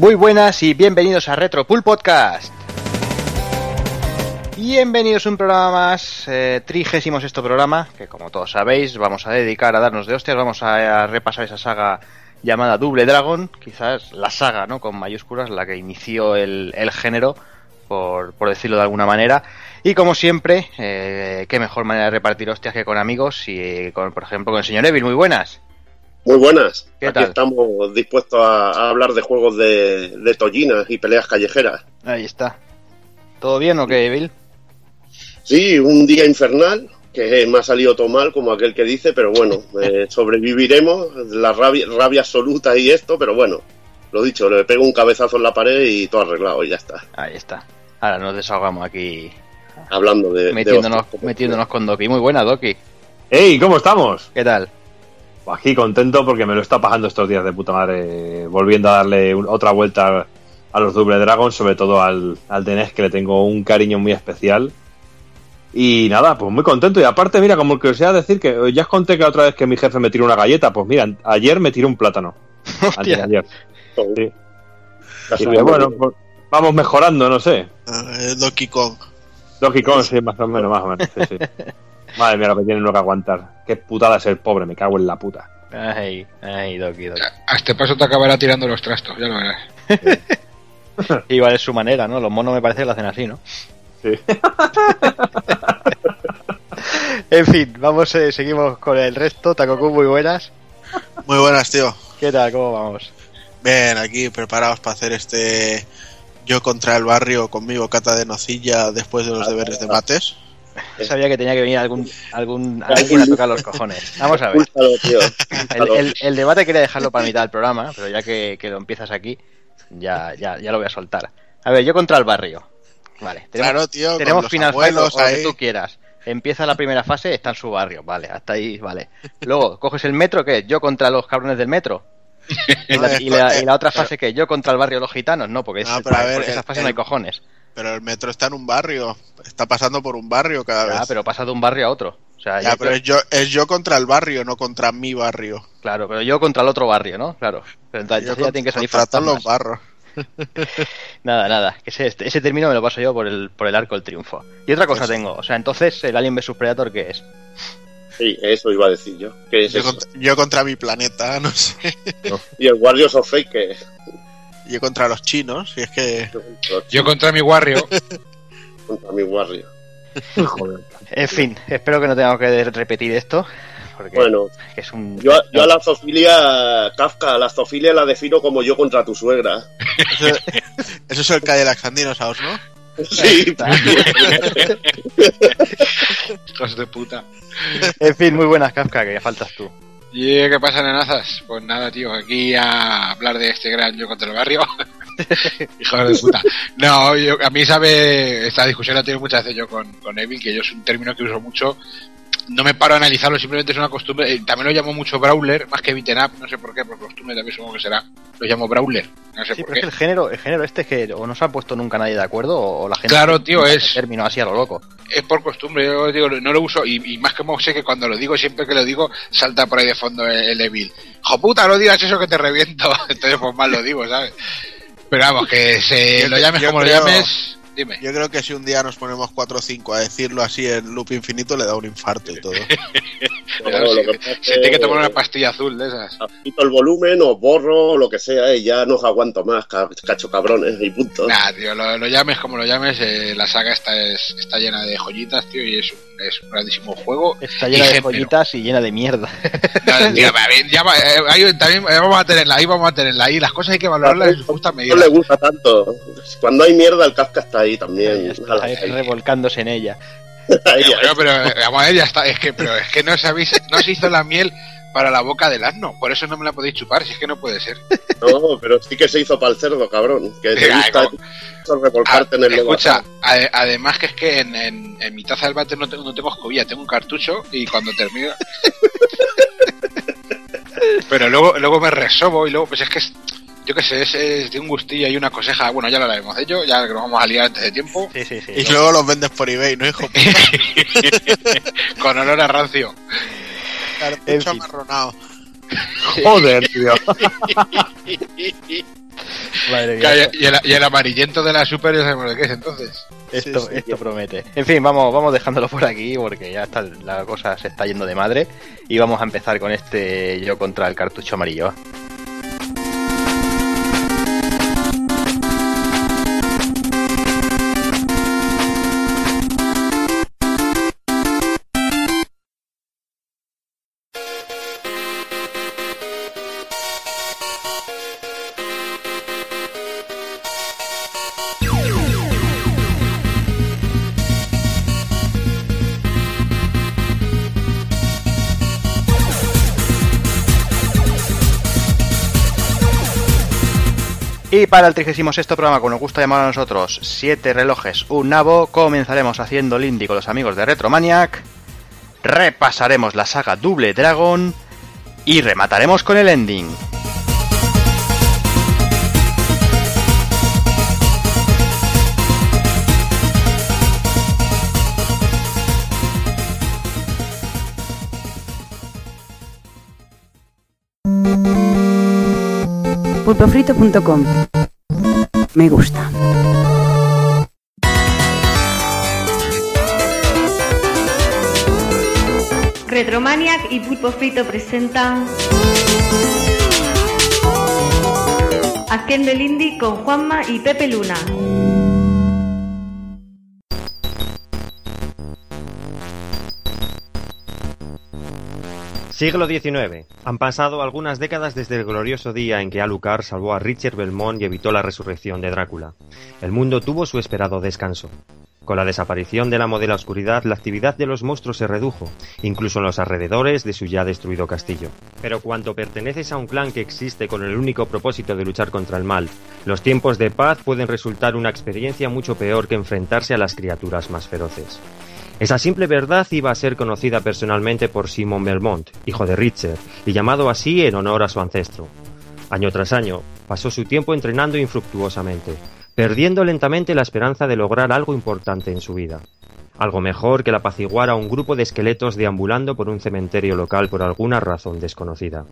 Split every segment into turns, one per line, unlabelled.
Muy buenas y bienvenidos a Retro Pool Podcast. Bienvenidos a un programa más, eh, trigésimo sexto programa, que como todos sabéis vamos a dedicar a darnos de hostias, vamos a, a repasar esa saga llamada Double Dragon, quizás la saga, ¿no? Con mayúsculas, la que inició el, el género, por, por, decirlo de alguna manera. Y como siempre, eh, qué mejor manera de repartir hostias que con amigos y, con, por ejemplo, con el señor Evil. Muy buenas.
Muy buenas.
¿Qué
Aquí
tal?
estamos dispuestos a, a hablar de juegos de, de tollinas y peleas callejeras.
Ahí está. ¿Todo bien o qué, Evil?
Sí, un día infernal, que me ha salido todo mal, como aquel que dice, pero bueno, eh, sobreviviremos, la rabia, rabia absoluta y esto, pero bueno, lo dicho, le pego un cabezazo en la pared y todo arreglado y ya está.
Ahí está. Ahora nos desahogamos aquí
Hablando de...
metiéndonos, metiéndonos con Doki. Muy buena, Doki.
¡Ey! ¿Cómo estamos?
¿Qué tal?
Aquí contento porque me lo está pasando estos días de puta madre, volviendo a darle un- otra vuelta a los Double Dragon, sobre todo al, al de NES, que le tengo un cariño muy especial. Y nada, pues muy contento. Y aparte, mira, como que os iba a decir que eh, ya os conté que otra vez que mi jefe me tiró una galleta, pues mira, ayer me tiró un plátano. Sí. Y
subido
dije, bueno, pues vamos mejorando, no sé.
Eh, Donkey Kong.
Donkey Kong, sí, más o menos, más o menos. Sí, sí. Madre mía, lo que tiene uno que aguantar. Qué putada es el pobre, me cago en la puta.
Ay, ay, Doki, Doki.
A este paso te acabará tirando los trastos, ya lo verás.
Igual es su manera, ¿no? Los monos me parece que lo hacen así, ¿no?
Sí.
En fin, vamos, eh, seguimos con el resto. Takoku, muy buenas.
Muy buenas, tío.
¿Qué tal? ¿Cómo vamos?
Bien, aquí preparados para hacer este yo contra el barrio conmigo, cata de nocilla, después de los deberes de mates.
Sabía que tenía que venir algún, algún, alguien a tocar los cojones. Vamos a ver. El,
Púlsalo.
el- el debate quería dejarlo para mitad del programa, pero ya que, que lo empiezas aquí, ya, ya, ya lo voy a soltar. A ver, yo contra el barrio. Vale, tenemos,
Claro, tío,
tenemos Final Fight o lo que tú quieras. Empieza la primera fase, está en su barrio, vale, hasta ahí, vale. Luego, coges el metro, ¿qué? Yo contra los cabrones del metro. Y la, y la-
que-
y la otra fase, que Yo contra el barrio de los gitanos, no, porque es-
No, pero a ver,
por esa
el-
fase no hay cojones.
Pero el metro está en un barrio, está pasando por un barrio cada
Ya,
vez.
pero pasa de un barrio a otro. O sea,
Ya,
yo-
pero es yo, es yo contra el barrio, no contra mi barrio.
Claro, pero yo contra el otro barrio, ¿no? Claro. Pero entonces
Yo
ya
con-
tienen que salir
contra todos los barros.
Nada, nada. Que ese, este- ese término me lo paso yo por el, por el arco del triunfo. Y otra cosa
Eso.
tengo. O sea, entonces, el Alien vs Predator, ¿qué es?
Sí, eso iba a decir yo. ¿Qué es
Yo
eso?
contra, yo contra mi planeta, no sé.
Y el Guardians of Fate, que
Yo contra los chinos, y es que
Yo contra mi Wario,
contra mi Warrior.
Joder.
En fin, espero que no tengamos que repetir esto. Porque
Bueno,
que es un.
yo, a- yo a la zoofilia, Kafka, a la zoofilia la defino como yo contra tu suegra.
eso, eso es el Cadillac and Dinosaurs, ¿no?
Sí,
hijos de puta.
En fin, muy buenas, Kafka, que ya faltas tú.
¿Y qué pasa, nenazas? Pues nada, tío, aquí a hablar de este gran yo contra el barrio. hijos de puta. No, yo, a mí, sabe, esta discusión la he tenido muchas veces yo con, con Evil, que yo es un término que uso mucho. No me paro a analizarlo, simplemente es una costumbre. Eh, También lo llamo mucho brawler, más que beaten up, no sé por qué, por costumbre también supongo que será. Lo llamo brawler, no sé
Sí,
por
pero es
qué.
que el género, el género este es que o no se ha puesto nunca nadie de acuerdo o, o la gente.
Claro, tío, es-
término así a lo loco.
es por costumbre, yo digo, no lo uso, y, y más como sé que cuando lo digo, siempre que lo digo, salta por ahí de fondo el, el Evil. ¡Jo puta, no digas eso que te reviento! Entonces, pues mal lo digo, ¿sabes? Pero vamos, que se
Yo
lo llames
yo
como
creo-
lo llames, dime.
Yo creo que si un día nos ponemos 4 o 5 a decirlo así en loop infinito, le da un infarto y todo.
No, lo
sí,
que
se tiene que tomar una pastilla azul de esas.
quito el volumen o borro lo que sea y ya no os aguanto más, ca- cacho cabrones y punto.
Nah, tío, lo, lo llames como lo llames, eh, la saga esta es, está llena de joyitas, tío, y es un, es un grandísimo juego.
Está llena de
género.
joyitas y llena de mierda.
No, tío, a ver, ya va- eh, ahí también eh, vamos a tenerla ahí, vamos a tenerla ahí. Las cosas hay que valorarlas en su justa
No
medida.
le gusta tanto. Cuando hay mierda, el Kafka está ahí también.
Está ahí
Ahí,
revolcándose en ella.
Pero, bueno, pero eh, vamos a ver, ya está. Es que, pero es que no sabéis, no se hizo la miel para la boca del asno. Por eso no me la podéis chupar, si es que no puede ser.
No, pero sí que se hizo para el cerdo, cabrón. Que te gusta revolcarte en el
escucha, además que es que en, en, en mi taza del váter no tengo, no tengo escobilla, tengo un cartucho y cuando termino... pero luego luego me resobo y luego, pues es que es, yo qué sé, es, es de un gustillo y una coseja. Bueno, ya lo hablaremos de ello, ya que nos vamos a liar antes de tiempo.
Sí, sí, sí.
Y luego los vendes por eBay, ¿no, hijo?
Con olor a rancio.
Cartucho amarronado.
Joder, tío.
Madre mía.
Claro, y, el, y el amarillento de la Super ya sabemos lo que es entonces.
Esto,
Sí, sí.
esto promete. En fin, vamos, vamos dejándolo por aquí porque ya está, la cosa se está yendo de madre. Y vamos a empezar con este yo contra el cartucho amarillo. Y para el 36 programa, como nos gusta llamar a nosotros, siete relojes, un nabo, comenzaremos haciendo el indie con los amigos de Retromaniac, repasaremos la saga Double Dragon y remataremos con el ending.
pulpofrito.com Me gusta.
Retromaniac y Pulpo Frito presentan Haciendo el Indie con Juanma y Pepe Luna.
Siglo XIX. Han pasado algunas décadas desde el glorioso día en que Alucard salvó a Richard Belmont y evitó la resurrección de Drácula. El mundo tuvo su esperado descanso. Con la desaparición de la oscuridad, la actividad de los monstruos se redujo, incluso en los alrededores de su ya destruido castillo. Pero cuando perteneces a un clan que existe con el único propósito de luchar contra el mal, los tiempos de paz pueden resultar una experiencia mucho peor que enfrentarse a las criaturas más feroces. Esa simple verdad iba a ser conocida personalmente por Simon Belmont, hijo de Richard, y llamado así en honor a su ancestro. Año tras año, pasó su tiempo entrenando infructuosamente, perdiendo lentamente la esperanza de lograr algo importante en su vida. Algo mejor que el apaciguar a un grupo de esqueletos deambulando por un cementerio local por alguna razón desconocida.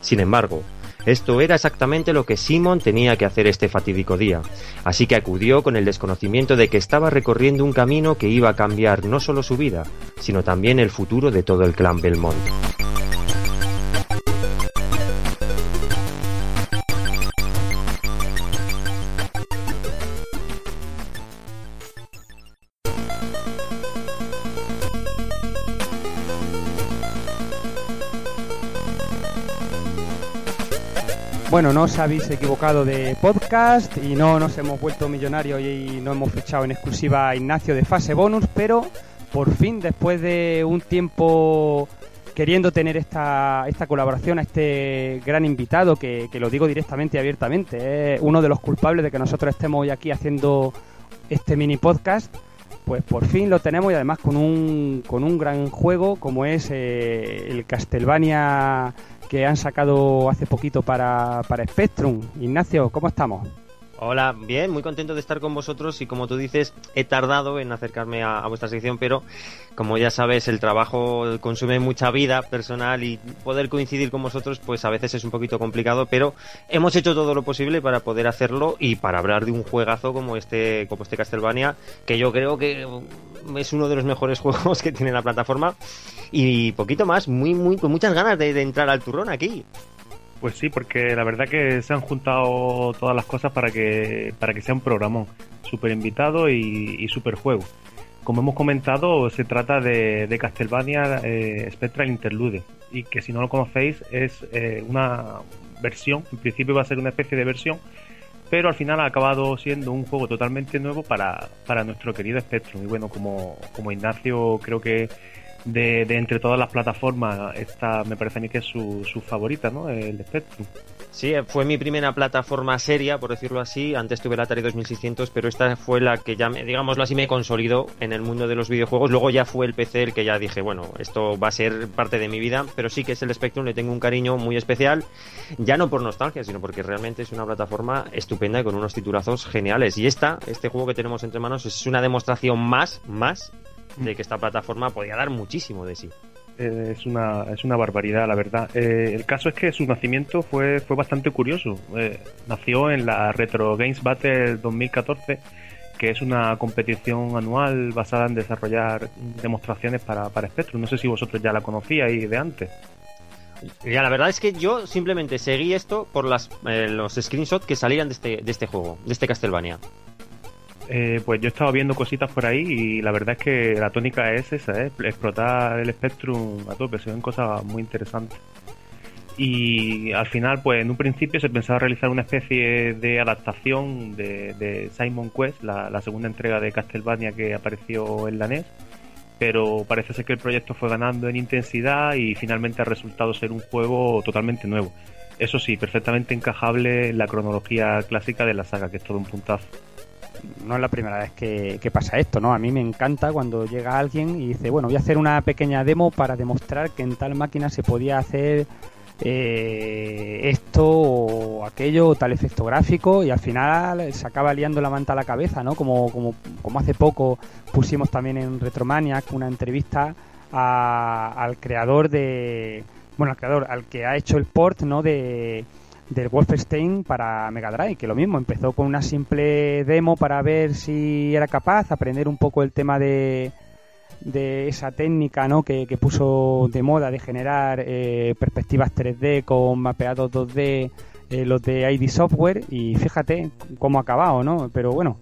Sin embargo, esto era exactamente lo que Simon tenía que hacer este fatídico día, así que acudió con el desconocimiento de que estaba recorriendo un camino que iba a cambiar no solo su vida, sino también el futuro de todo el clan Belmont.
Bueno, no os habéis equivocado de podcast y no nos hemos vuelto millonarios y no hemos fichado en exclusiva a Ignacio de fase bonus, pero por fin, después de un tiempo queriendo tener esta, esta colaboración a este gran invitado, que, lo digo directamente y abiertamente, es uno de los culpables de que nosotros estemos hoy aquí haciendo este mini podcast, pues por fin lo tenemos y además con un, con un gran juego como es eh, el Castlevania que han sacado hace poquito para, para Spectrum. Ignacio, ¿cómo estamos?
Hola, bien, muy contento de estar con vosotros y como tú dices, he tardado en acercarme a, vuestra sección, pero como ya sabes, el trabajo consume mucha vida personal y poder coincidir con vosotros, pues a veces es un poquito complicado, pero hemos hecho todo lo posible para poder hacerlo y para hablar de un juegazo como este, como este Castlevania, que yo creo que es uno de los mejores juegos que tiene la plataforma y poquito más, muy, muy, con muchas ganas de entrar al turrón aquí.
Pues sí, porque la verdad que se han juntado todas las cosas para que, para que sea un programón. Super invitado y, y super juego. Como hemos comentado, se trata de, de Castlevania eh, Spectral Interlude. Y que si no lo conocéis, es eh, una versión. En principio va a ser una especie de versión. Pero al final ha acabado siendo un juego totalmente nuevo para, para nuestro querido Spectrum. Y bueno, como, como Ignacio creo que de, entre todas las plataformas, esta me parece a mí que es su, su favorita, ¿no? El Spectrum.
Sí, fue mi primera plataforma seria, por decirlo así. Antes tuve el Atari 2600, pero esta fue la que ya, me, digámoslo así, me consolidó en el mundo de los videojuegos. Luego ya fue el PC el que ya dije, bueno, esto va a ser parte de mi vida, pero sí que es el Spectrum, le tengo un cariño muy especial, ya no por nostalgia, sino porque realmente es una plataforma estupenda y con unos titulazos geniales. Y esta, este juego que tenemos entre manos, es una demostración más, más de que esta plataforma podía dar muchísimo de sí.
Eh, es, una, es una barbaridad, la verdad. Eh, el caso es que su nacimiento fue, fue bastante curioso. Eh, nació en la Retro Games Battle 2014, que es una competición anual basada en desarrollar demostraciones para, para Spectrum. No sé si vosotros ya la conocíais de antes.
Ya, la verdad es que yo simplemente seguí esto por las, los screenshots que salían de este, de este juego, de este Castlevania.
Eh, pues yo he estado viendo cositas por ahí y la verdad es que la tónica es esa, ¿eh? explotar el Spectrum a tope, se ven cosas muy interesantes. Y al final, pues en un principio se pensaba realizar una especie de adaptación de, Simon Quest, la, la segunda entrega de Castlevania que apareció en la NES, pero parece ser que el proyecto fue ganando en intensidad y finalmente ha resultado ser un juego totalmente nuevo. Eso sí, perfectamente encajable en la cronología clásica de la saga, que es todo un puntazo
no es la primera vez que, pasa esto, ¿no? A mí me encanta cuando llega alguien y dice, bueno, voy a hacer una pequeña demo para demostrar que en tal máquina se podía hacer eh, esto o aquello, o tal efecto gráfico, y al final se acaba liando la manta a la cabeza, ¿no? Como, como, como hace poco pusimos también en Retromaniac una entrevista a, al creador de. Bueno, al creador, al que ha hecho el port, ¿no? De del Wolfenstein para Mega Drive, que lo mismo, empezó con una simple demo para ver si era capaz, aprender un poco el tema de, esa técnica ¿no? que, puso de moda de generar eh, perspectivas 3D con mapeados 2D, eh, los de ID Software, y fíjate cómo ha acabado, ¿no? Pero bueno,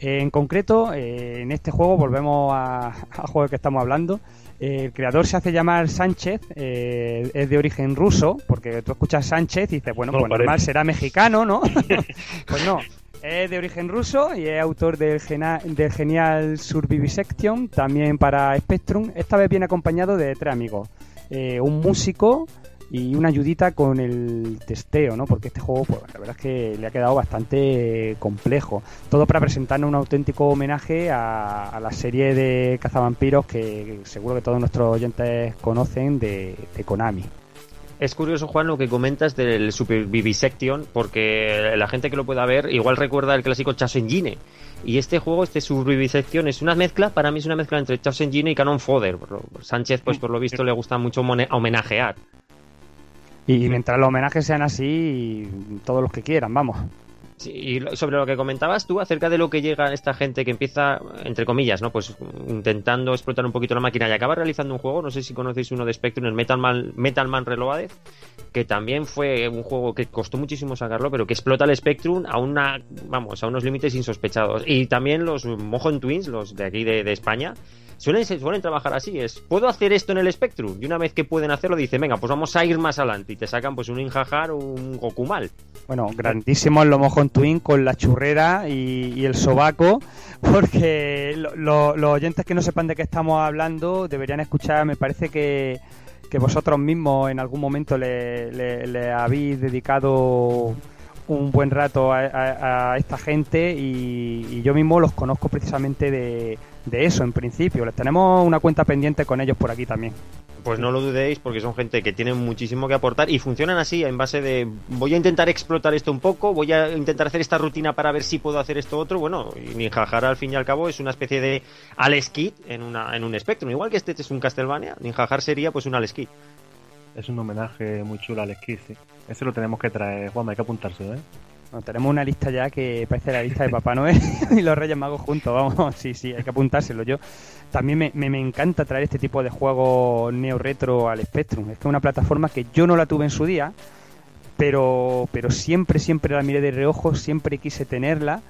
en concreto, eh, en este juego volvemos a- juego que estamos hablando. El creador se hace llamar Sánchez, eh, es de origen ruso, porque tú escuchas Sánchez y dices, bueno,
No
pues
parece.
normal será mexicano, ¿no? pues no, es de origen ruso y es autor del, gena- del genial Survivisection, también para Spectrum. Esta vez viene acompañado de tres amigos, eh, un músico y una ayudita con el testeo, ¿no? Porque este juego, pues la verdad es que le ha quedado bastante complejo. Todo para presentarnos un auténtico homenaje a, la serie de cazavampiros que seguro que todos nuestros oyentes conocen de, de Konami.
Es curioso, Juan, lo que comentas del Super Vivisection, porque la gente que lo pueda ver igual recuerda el clásico Chaos Engine. Y este juego, este Super Vivisection, es una mezcla, para mí es una mezcla entre Chaos Engine y Canon Fodder. Sánchez, pues por lo visto, le gusta mucho homenajear.
Y mientras los homenajes sean así, todos los que quieran, vamos.
Sí, y sobre lo que comentabas tú acerca de lo que llega esta gente que empieza, entre comillas, ¿no? Pues intentando explotar un poquito la máquina y acaba realizando un juego, no sé si conocéis uno de Spectrum, el Metal Man, Metal Reloaded, que también fue un juego que costó muchísimo sacarlo, pero que explota el Spectrum a una, vamos, a unos límites insospechados. Y también los Mojon Twins, los de aquí de España, suelen, suelen trabajar así, es, ¿puedo hacer esto en el Spectrum? Y una vez que pueden hacerlo, dicen, venga, pues vamos a ir más adelante, y te sacan pues un Injajar o un Gokumal.
Bueno, grandísimos los Mojon Twin con la churrera y, y el sobaco, porque lo- lo- los oyentes que no sepan de qué estamos hablando deberían escuchar, me parece que, que vosotros mismos en algún momento le, le- le habéis dedicado un buen rato a, esta gente y, yo mismo los conozco precisamente de, eso en principio. Les tenemos una cuenta pendiente con ellos por aquí también.
Pues no lo dudéis porque son gente que tiene muchísimo que aportar y funcionan así en base de voy a intentar explotar esto un poco, voy a intentar hacer esta rutina para ver si puedo hacer esto otro. Bueno, y Ninjajar al fin y al cabo es una especie de Alex Kidd en, una, en un Spectrum. Igual que este es un Castlevania, Ninjajar sería pues un Alex Kidd.
Es un homenaje muy chulo al sí. Ese lo tenemos que traer, Juan, hay que apuntarse, ¿eh?
Tenemos una lista ya que parece la lista de Papá Noel y los Reyes Magos juntos, vamos, sí, sí, hay que apuntárselo. Yo también me, me- me encanta traer este tipo de juegos neo-retro al Spectrum. Es que es una plataforma que yo no la tuve en su día, pero, pero siempre, siempre la miré de reojo, siempre quise tenerla.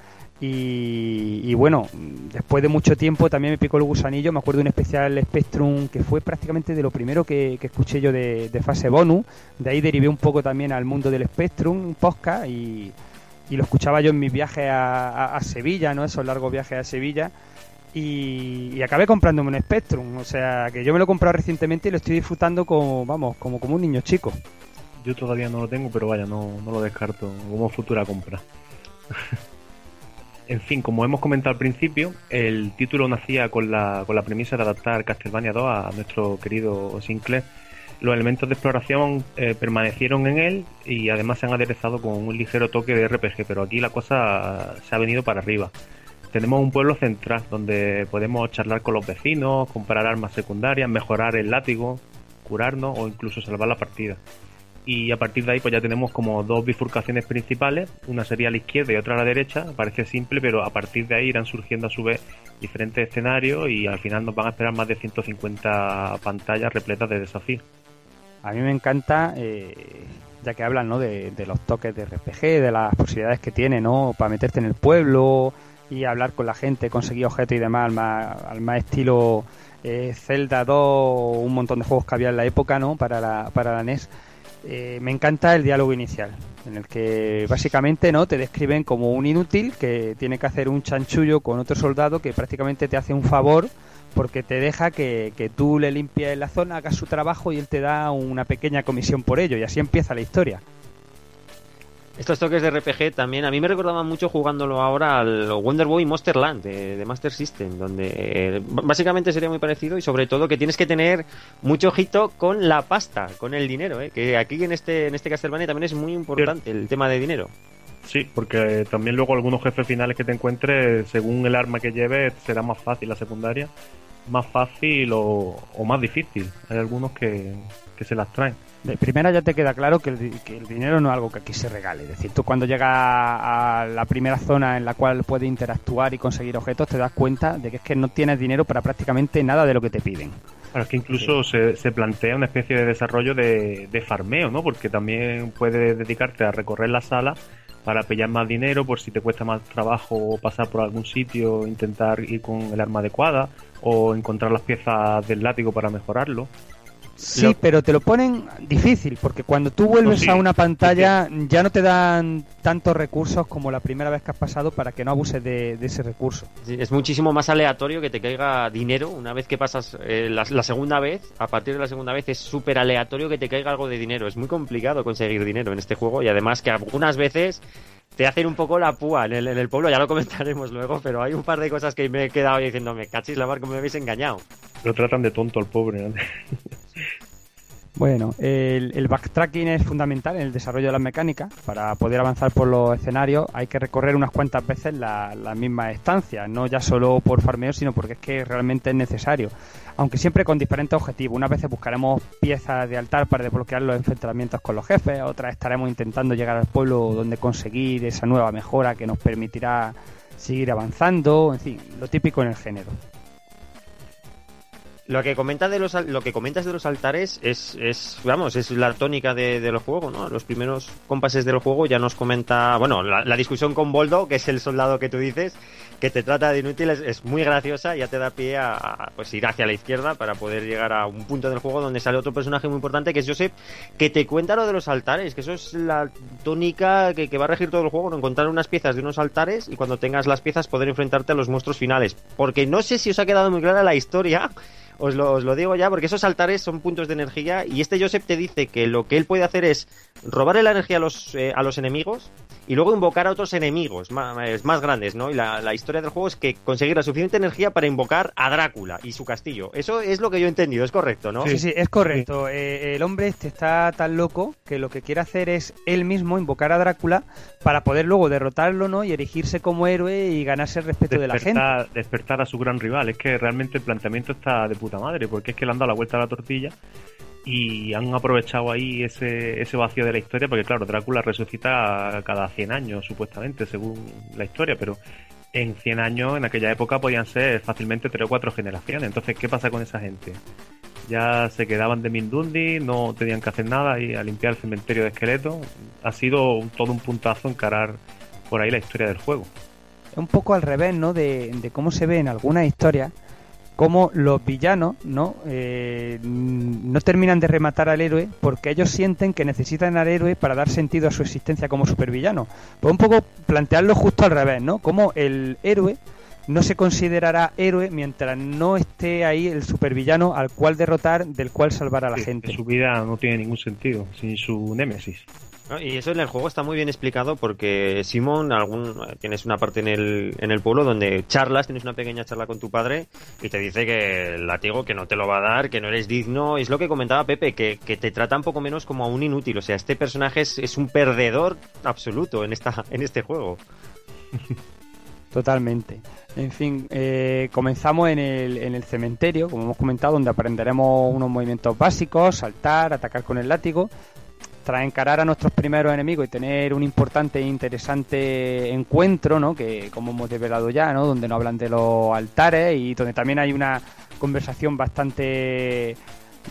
Y, bueno, después de mucho tiempo también me picó el gusanillo. Me acuerdo de un especial Spectrum que fue prácticamente de lo primero que, escuché yo de, fase bonus. De ahí derivé un poco también al mundo del Spectrum, podcast, y, lo escuchaba yo en mis viajes a, Sevilla, ¿no? Esos largos viajes a Sevilla. Y, y acabé comprándome un Spectrum, o sea que yo me lo he comprado recientemente y lo estoy disfrutando como, vamos, como, como un niño chico.
Yo todavía no lo tengo, pero vaya, no, no lo descarto como futura compra. en fin, como hemos comentado al principio, el título nacía con la, con la premisa de adaptar Castlevania 2 a nuestro querido Sinclair. Los elementos de exploración eh, permanecieron en él y además se han aderezado con un ligero toque de RPG, pero aquí la cosa se ha venido para arriba. Tenemos un pueblo central donde podemos charlar con los vecinos, comprar armas secundarias, mejorar el látigo, curarnos o incluso salvar la partida. Y a partir de ahí pues ya tenemos como dos bifurcaciones principales, una sería a la izquierda y otra a la derecha, parece simple, pero a partir de ahí irán surgiendo a su vez diferentes escenarios y al final nos van a esperar más de 150 pantallas repletas de desafíos.
A mí me encanta, eh, ya que hablan ¿no? de, de los toques de RPG, de las posibilidades que tiene ¿no? para meterte en el pueblo y hablar con la gente, conseguir objetos y demás, al más, al más estilo eh, Zelda 2, un montón de juegos que había en la época ¿no? para, la, para la NES. Eh, me encanta el diálogo inicial, en el que básicamente no te describen como un inútil que tiene que hacer un chanchullo con otro soldado que prácticamente te hace un favor porque te deja que, que tú le limpies la zona, hagas su trabajo y él te da una pequeña comisión por ello y así empieza la historia.
Estos toques de RPG también, a mí me recordaban mucho jugándolo ahora al Wonder Boy Monster Land de, Master System, donde eh, básicamente sería muy parecido y sobre todo que tienes que tener mucho ojito con la pasta, con el dinero, eh, que aquí en este, en este Castlevania también es muy importante el tema de dinero.
Sí, porque también luego algunos jefes finales que te encuentres, según el arma que lleves, será más fácil la secundaria, más fácil o, o más difícil. Hay algunos que, que se las traen.
De primera ya te queda claro que el, que el, dinero no es algo que aquí se regale. Es decir, tú cuando llegas a la primera zona en la cual puedes interactuar y conseguir objetos, te das cuenta de que es que no tienes dinero para prácticamente nada de lo que te piden.
Claro, es que incluso sí. se, se, plantea una especie de desarrollo de, de, farmeo, ¿no? Porque también puedes dedicarte a recorrer la sala para pillar más dinero por si te cuesta más trabajo pasar por algún sitio, intentar ir con el arma adecuada o encontrar las piezas del látigo para mejorarlo.
Sí, lo... pero te lo ponen difícil, porque cuando tú vuelves sí, a una pantalla ya no te dan tantos recursos como la primera vez que has pasado para que no abuses de, de ese recurso.
Sí, es muchísimo más aleatorio que te caiga dinero una vez que pasas eh, la, la, segunda vez. A partir de la segunda vez es súper aleatorio que te caiga algo de dinero. Es muy complicado conseguir dinero en este juego y además que algunas veces te hacen un poco la púa en el, en el, pueblo, ya lo comentaremos luego, pero hay un par de cosas que me he quedado diciéndome, cachis la mar, como me habéis engañado.
Lo tratan de tonto al pobre. ¿no?
Bueno, el, backtracking es fundamental en el desarrollo de las mecánicas. Para poder avanzar por los escenarios hay que recorrer unas cuantas veces la mismas estancias, no ya solo por farmeo, sino porque es que realmente es necesario. Aunque siempre con diferentes objetivos. Unas veces buscaremos piezas de altar para desbloquear los enfrentamientos con los jefes, otras estaremos intentando llegar al pueblo donde conseguir esa nueva mejora que nos permitirá seguir avanzando, en fin, lo típico en el género.
Lo que comenta de los lo que comentas de los altares es, es vamos, es la tónica de, de, los juegos, ¿no? Los primeros compases del juego ya nos comenta, bueno, la, discusión con Boldo, que es el soldado que tú dices, que te trata de inútil, es, muy graciosa, ya te da pie a, a, pues ir hacia la izquierda para poder llegar a un punto del juego donde sale otro personaje muy importante que es Joseph, que te cuenta lo de los altares, que eso es la tónica que, que va a regir todo el juego, ¿no? encontrar unas piezas de unos altares y cuando tengas las piezas poder enfrentarte a los monstruos finales. Porque no sé si os ha quedado muy clara la historia os lo, os lo, digo ya, porque esos altares son puntos de energía y este Joseph te dice que lo que él puede hacer es robarle la energía a los, eh, a los enemigos y luego invocar a otros enemigos más, más grandes, ¿no? Y la, la, historia del juego es que conseguir la suficiente energía para invocar a Drácula y su castillo. Eso es lo que yo he entendido, es correcto, ¿no?
Sí, sí, es correcto. Sí. Eh, el hombre este está tan loco que lo que quiere hacer es él mismo invocar a Drácula para poder luego derrotarlo, ¿no? Y erigirse como héroe y ganarse el respeto despertar, de la gente.
Despertar a su gran rival. Es que realmente el planteamiento está de puta madre, porque es que le han dado la vuelta a la tortilla y han aprovechado ahí ese, ese vacío de la historia, porque claro, Drácula resucita cada 100 años, supuestamente, según la historia, pero en 100 años, en aquella época, podían ser fácilmente 3 o 4 generaciones. Entonces, ¿qué pasa con esa gente? Ya se quedaban de Mindundi, no tenían que hacer nada y a limpiar el cementerio de esqueletos. Ha sido todo un puntazo encarar por ahí la historia del juego.
Es un poco al revés, ¿no? De, de cómo se ve en algunas historias como los villanos no eh, no terminan de rematar al héroe porque ellos sienten que necesitan al héroe para dar sentido a su existencia como supervillano. Pues un poco plantearlo justo al revés, ¿no? Como el héroe no se considerará héroe mientras no esté ahí el supervillano al cual derrotar, del cual salvar a la
sí,
gente.
Su vida no tiene ningún sentido sin su némesis.
Y eso en el juego está muy bien explicado porque Simón, algún, tienes una parte en el, en el pueblo donde charlas, tienes una pequeña charla con tu padre y te dice que el látigo que no te lo va a dar, que no eres digno. Es lo que comentaba Pepe, que, que te trata un poco menos como a un inútil. O sea, este personaje es, es un perdedor absoluto en, esta, en este juego.
Totalmente. En fin, eh, comenzamos en el, en el cementerio, como hemos comentado, donde aprenderemos unos movimientos básicos, saltar, atacar con el látigo, tras encarar a nuestros primeros enemigos y tener un importante e interesante encuentro, ¿no? Que como hemos desvelado ya, ¿no? Donde nos hablan de los altares y donde también hay una conversación bastante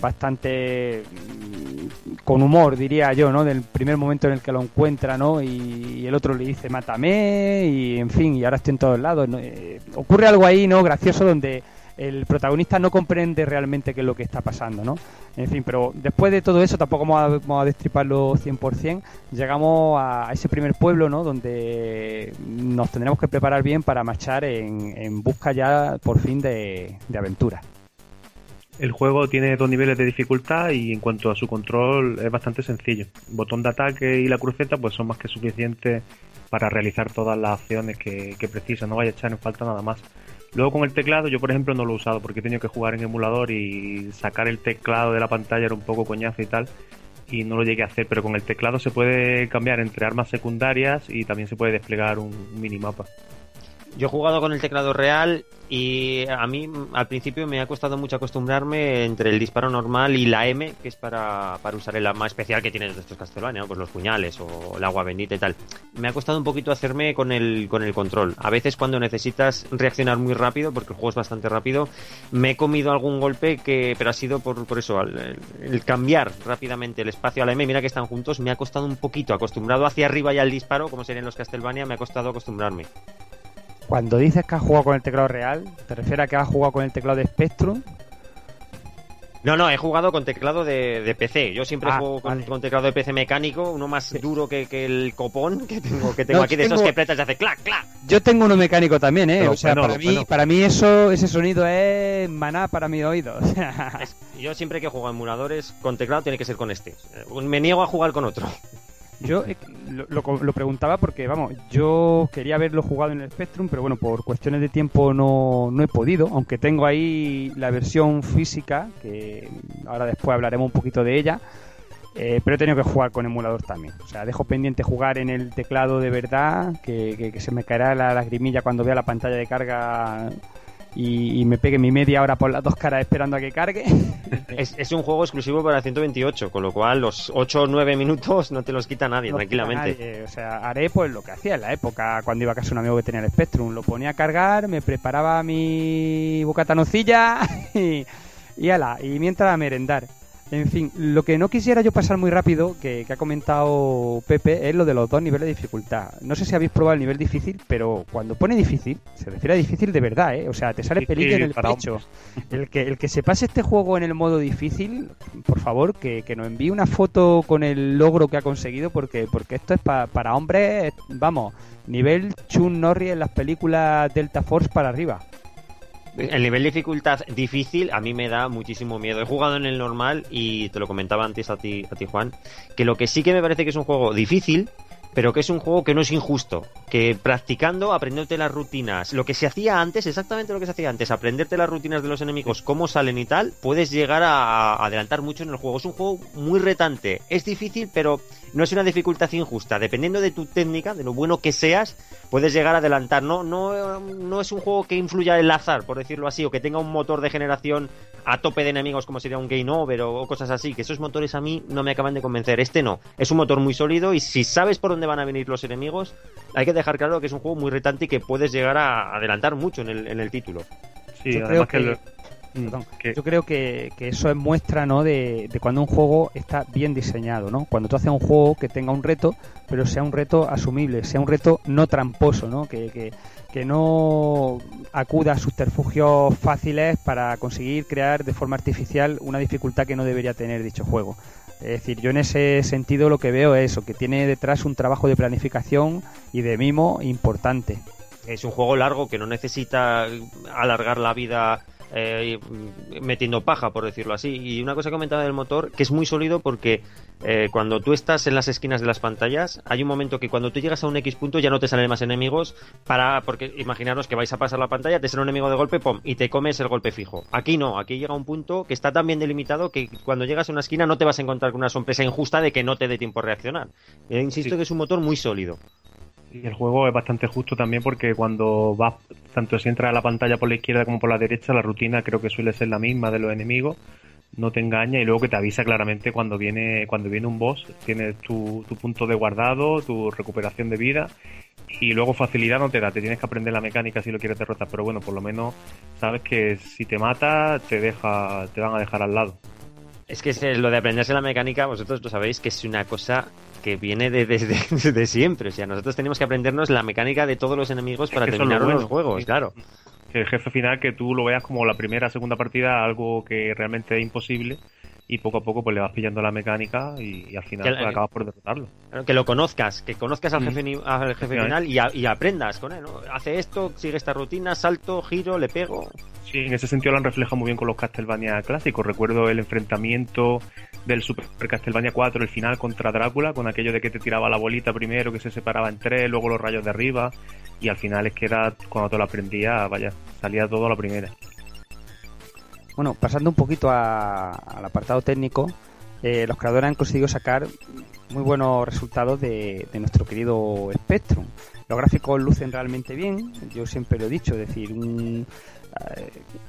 bastante mm, con humor, diría yo, ¿no? Del primer momento en el que lo encuentra, ¿no? Y, el otro le dice, mátame, y en fin, y ahora estoy en todos lados. ¿no? Eh, ocurre algo ahí, ¿no? Gracioso donde el protagonista no comprende realmente qué es lo que está pasando, ¿no? En fin, pero después de todo eso, tampoco vamos a, vamos a destriparlo 100%, llegamos a ese primer pueblo, ¿no? Donde nos tendremos que preparar bien para marchar en, en busca ya, por fin, de, de aventura.
El juego tiene dos niveles de dificultad y en cuanto a su control es bastante sencillo. Botón de ataque y la cruceta pues son más que suficientes para realizar todas las acciones que, que precisa, no vaya a echar en falta nada más. Luego con el teclado yo por ejemplo no lo he usado porque he tenido que jugar en emulador y sacar el teclado de la pantalla era un poco coñazo y tal y no lo llegué a hacer, pero con el teclado se puede cambiar entre armas secundarias y también se puede desplegar un minimapa.
Yo he jugado con el teclado real y a mí al principio me ha costado mucho acostumbrarme entre el disparo normal y la M, que es para, para usar el arma especial que tienen estos Castlevania, ¿no? pues los puñales o el agua bendita y tal. Me ha costado un poquito hacerme con el, con el control. A veces cuando necesitas reaccionar muy rápido, porque el juego es bastante rápido, me he comido algún golpe que, pero ha sido por, por eso, el, el cambiar rápidamente el espacio a la M, mira que están juntos, me ha costado un poquito, acostumbrado hacia arriba ya al disparo, como serían los Castlevania, me ha costado acostumbrarme.
Cuando dices que has jugado con el teclado real, ¿te refieres a que has jugado con el teclado de Spectrum?
No, no, he jugado con teclado de, de PC. Yo siempre
Ah,
juego con,
vale.
con teclado de PC mecánico, uno más duro que, que el copón que tengo, que tengo
No,
aquí, de esos que apretas y hace clac, clac.
Yo tengo uno mecánico también, ¿eh?
Pero
o sea,
bueno,
para mí,
bueno.
para mí eso, ese sonido es maná para mi oído.
Yo siempre que juego a emuladores con teclado tiene que ser con este. Me niego a jugar con otro.
Yo eh, lo, lo- preguntaba porque, vamos, yo quería haberlo jugado en el Spectrum, pero bueno, por cuestiones de tiempo no, no he podido, aunque tengo ahí la versión física, que ahora después hablaremos un poquito de ella, eh, pero he tenido que jugar con emulador también. O sea, dejo pendiente jugar en el teclado de verdad, que, que- que se me caerá la lagrimilla cuando vea la pantalla de carga y, y me pegue mi media hora por las dos caras esperando a que cargue.
Es, es un juego exclusivo para 128, con lo cual los 8 o 9 minutos no te los quita nadie,
No
tranquilamente.
quita nadie. O sea, haré pues lo que hacía en la época cuando iba a casa un amigo que tenía el Spectrum. Lo ponía a cargar, me preparaba mi bocata nocilla y, y ala, y mientras a merendar. En fin, lo que no quisiera yo pasar muy rápido, que, que ha comentado Pepe, es lo de los dos niveles de dificultad. No sé si habéis probado el nivel difícil, pero cuando pone difícil, se refiere a difícil de verdad, ¿eh? O sea, te sale
Sí,
pelillo en el pecho. El que, el que se pase este juego en el modo difícil, por favor, que, que nos envíe una foto con el logro que ha conseguido, porque, porque esto es pa- para hombres, vamos, nivel Chun Norris en las películas Delta Force para arriba.
El nivel de dificultad difícil a mí me da muchísimo miedo. He jugado en el normal y te lo comentaba antes a ti, a ti Juan, que lo que sí que me parece que es un juego difícil, pero que es un juego que no es injusto. Que practicando, aprendiéndote las rutinas, lo que se hacía antes, exactamente lo que se hacía antes, aprenderte las rutinas de los enemigos, cómo salen y tal, puedes llegar a, adelantar mucho en el juego. Es un juego muy retante. Es difícil, pero no es una dificultad injusta. Dependiendo de tu técnica, de lo bueno que seas, puedes llegar a adelantar. No, no, no es un juego que influya el azar, por decirlo así, o que tenga un motor de generación a tope de enemigos como sería un Game Over o cosas así, que esos motores a mí no me acaban de convencer. Este no, es un motor muy sólido y si sabes por dónde van a venir los enemigos, hay que dejar claro que es un juego muy retante y que puedes llegar a adelantar mucho en el, en el título.
Sí,
Yo
además
creo
que,
que-
lo-
Perdón.
que-
Yo creo que, que eso es muestra ¿no? de, de cuando un juego está bien diseñado, ¿no? Cuando tú haces un juego que tenga un reto, pero sea un reto asumible, sea un reto no tramposo, ¿no? Que, que, que no acuda a subterfugios fáciles para conseguir crear de forma artificial una dificultad que no debería tener dicho juego. Es decir, yo en ese sentido lo que veo es eso, que tiene detrás un trabajo de planificación y de mimo importante.
Es un juego largo que no necesita alargar la vida eh, metiendo paja, por decirlo así. Y una cosa que comentaba del motor, que es muy sólido porque eh, cuando tú estás en las esquinas de las pantallas, hay un momento que cuando tú llegas a un X punto ya no te salen más enemigos para, porque imaginaros que vais a pasar la pantalla, te sale un enemigo de golpe, pum, y te comes el golpe fijo. Aquí no, aquí llega un punto que está tan bien delimitado que cuando llegas a una esquina no te vas a encontrar con una sorpresa injusta de que no te dé tiempo a reaccionar. Eh, insisto
Sí.
que es un motor muy sólido.
Y el juego es bastante justo también porque cuando vas, tanto si entras a la pantalla por la izquierda como por la derecha, la rutina creo que suele ser la misma de los enemigos. No te engaña y luego que te avisa claramente cuando viene, cuando viene un boss, tienes tu, tu punto de guardado, tu recuperación de vida y luego facilidad no te da, te tienes que aprender la mecánica si lo quieres derrotar, pero bueno, por lo menos sabes que si te mata te deja, te van a dejar al lado.
Es que es lo de aprenderse la mecánica, vosotros lo sabéis que es una cosa que viene de- desde, siempre. O sea, nosotros tenemos que aprendernos la mecánica de todos los enemigos para
es lo
terminar
bueno.
los juegos, claro.
El jefe final que tú lo veas como la primera, segunda partida, algo que realmente es imposible y poco a poco pues le vas pillando la mecánica y, y al final
Que-
pues, acabas por derrotarlo.
Que lo conozcas, que conozcas al
Mm.
jefe, al jefe final y, a- y aprendas con él, ¿no? Hace esto, sigue esta rutina, salto, giro, le pego.
Sí, en ese sentido lo han reflejado muy bien con los Castlevania clásicos. Recuerdo el enfrentamiento del Super Castlevania 4, el final contra Drácula, con aquello de que te tiraba la bolita primero, que se separaba en tres, luego los rayos de arriba, y al final es que era cuando te lo aprendía, vaya, salía todo a la primera.
Bueno, pasando un poquito al apartado técnico, eh, los creadores han conseguido sacar muy buenos resultados de, de nuestro querido Spectrum. Los gráficos lucen realmente bien, yo siempre lo he dicho, es decir, un,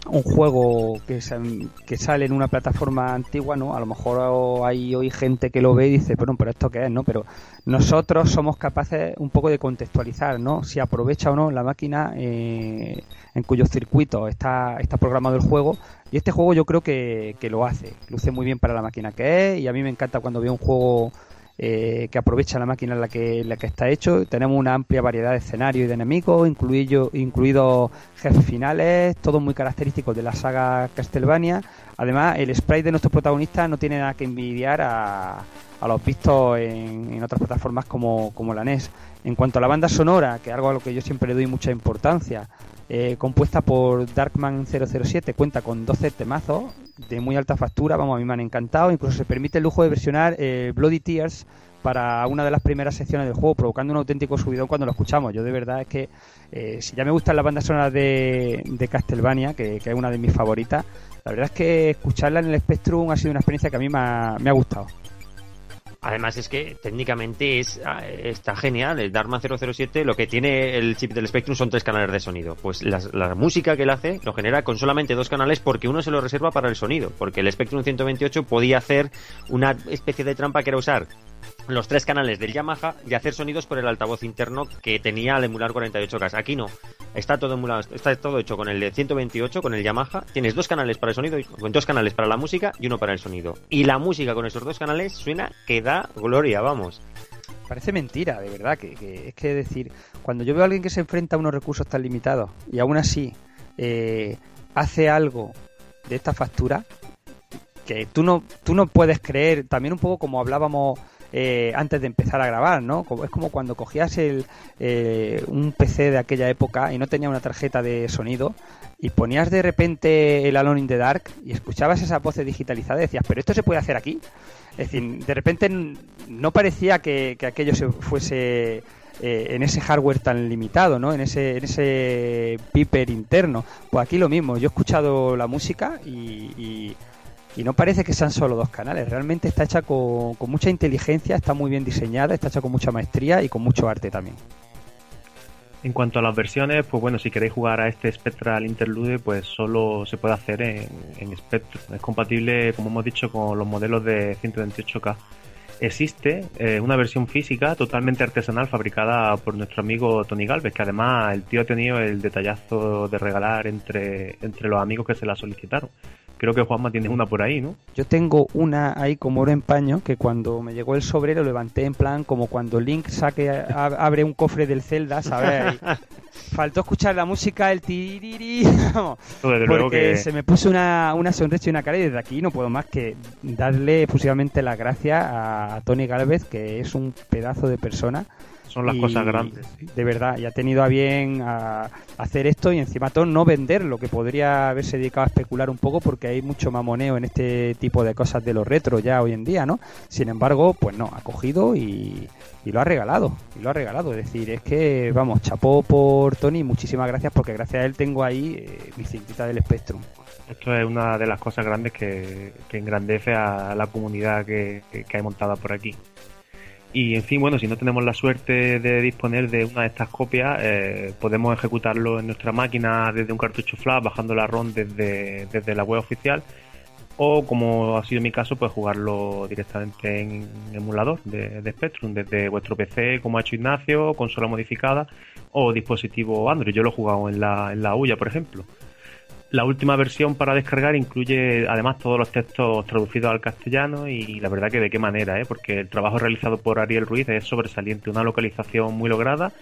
un juego que sale en una plataforma antigua, ¿no? A lo mejor hay hoy gente que lo ve y dice, bueno, pero esto qué es, ¿no? Pero nosotros somos capaces un poco de contextualizar, ¿no? Si aprovecha o no la máquina eh, en cuyos circuitos está, está programado el juego. Y este juego yo creo que, que lo hace. Luce muy bien para la máquina que es y a mí me encanta cuando veo un juego eh, que aprovecha la máquina en la que, está hecho. Tenemos una amplia variedad de escenarios y de enemigos, incluido, incluidos jefes finales, todos muy característicos de la saga Castlevania. Además, el sprite de nuestro protagonista no tiene nada que envidiar a, los vistos en, en otras plataformas como, como la NES. En cuanto a la banda sonora, que es algo a lo que yo siempre le doy mucha importancia, eh, compuesta por Darkman 007, cuenta con 12 temazos de muy alta factura, vamos, a mí me han encantado, incluso se permite el lujo de versionar eh, Bloody Tears para una de las primeras secciones del juego, provocando un auténtico subidón cuando lo escuchamos. Yo de verdad es que eh, si ya me gustan las bandas sonoras de, de Castlevania, que, es una de mis favoritas, la verdad es que escucharla en el Spectrum ha sido una experiencia que a mí me ha, me ha gustado.
Además es que técnicamente es, ah, está genial. El Dharma 007 lo que tiene el chip del Spectrum son tres canales de sonido. Pues las- la, música que él hace lo genera con solamente dos canales porque uno se lo reserva para el sonido. Porque el Spectrum 128 podía hacer una especie de trampa que era usar los tres canales del Yamaha y hacer sonidos por el altavoz interno que tenía al emular 48K. Aquí no. Está todo emulado, está todo hecho con el de 128, con el Yamaha. Tienes dos canales para el sonido, dos canales para la música y uno para el sonido. Y la música con esos dos canales suena que da gloria, vamos.
Parece mentira, de verdad, que, que- es que decir, cuando yo veo a alguien que se enfrenta a unos recursos tan limitados y aún así eh, hace algo de esta factura, que tú no, tú no puedes creer, también un poco como hablábamos eh, antes de empezar a grabar, ¿no? Es como cuando cogías el, eh, un PC de aquella época y no tenía una tarjeta de sonido y ponías de repente el Alone in the Dark y escuchabas esas voces digitalizadas y decías, pero esto se puede hacer aquí. Es decir, de repente no parecía que, que aquello se fuese eh, en ese hardware tan limitado, ¿no? En ese, en ese piper interno. Pues aquí lo mismo. Yo he escuchado la música y- y no parece que sean solo dos canales. Realmente está hecha con, mucha inteligencia, está muy bien diseñada, está hecha con mucha maestría y con mucho arte también.
En cuanto a las versiones, pues bueno, si queréis jugar a este Spectral Interlude, pues solo se puede hacer en, en Spectrum. Es compatible, como hemos dicho, con los modelos de 128K. Existe eh, una versión física totalmente artesanal fabricada por nuestro amigo Tony Galvez, que además el tío ha tenido el detallazo de regalar entre, entre los amigos que se la solicitaron. Creo que Juanma tiene una por ahí, ¿no?
Yo tengo una ahí como oro en paño que cuando me llegó el sobre lo levanté en plan como cuando Link saque a- abre un cofre del Zelda, ¿sabes? Faltó escuchar la música, el tiriri, vamos,
Desde luego
porque
que-
se me puso una, una sonrisa y una cara y desde aquí no puedo más que darle efusivamente las gracias a Tony Galvez, que es un pedazo de persona.
Son las
Y,
cosas grandes.
De verdad, y ha tenido a bien a hacer esto y encima todo no venderlo, que podría haberse dedicado a especular un poco porque hay mucho mamoneo en este tipo de cosas de los retro ya hoy en día, ¿no? Sin embargo, pues no, ha cogido y, y lo ha regalado, y lo ha regalado. Es decir, es que, vamos, chapó por Tony, muchísimas gracias porque gracias a él tengo ahí eh, mi cintita del Spectrum.
Esto es una de las cosas grandes que, que engrandece a la comunidad que, que, que hay montada por aquí. Y en fin, bueno, si no tenemos la suerte de disponer de una de estas copias, eh, podemos ejecutarlo en nuestra máquina desde un cartucho flash, bajando la ROM desde, desde la web oficial, o como ha sido mi caso, pues jugarlo directamente en emulador de, Spectrum, desde vuestro PC, como ha hecho Ignacio, consola modificada o dispositivo Android. Yo lo he jugado en la, en la UYA, por ejemplo. La última versión para descargar incluye además todos los textos traducidos al castellano y la verdad que de qué manera, ¿eh? porque el trabajo realizado por Ariel Ruiz es sobresaliente, una localización muy lograda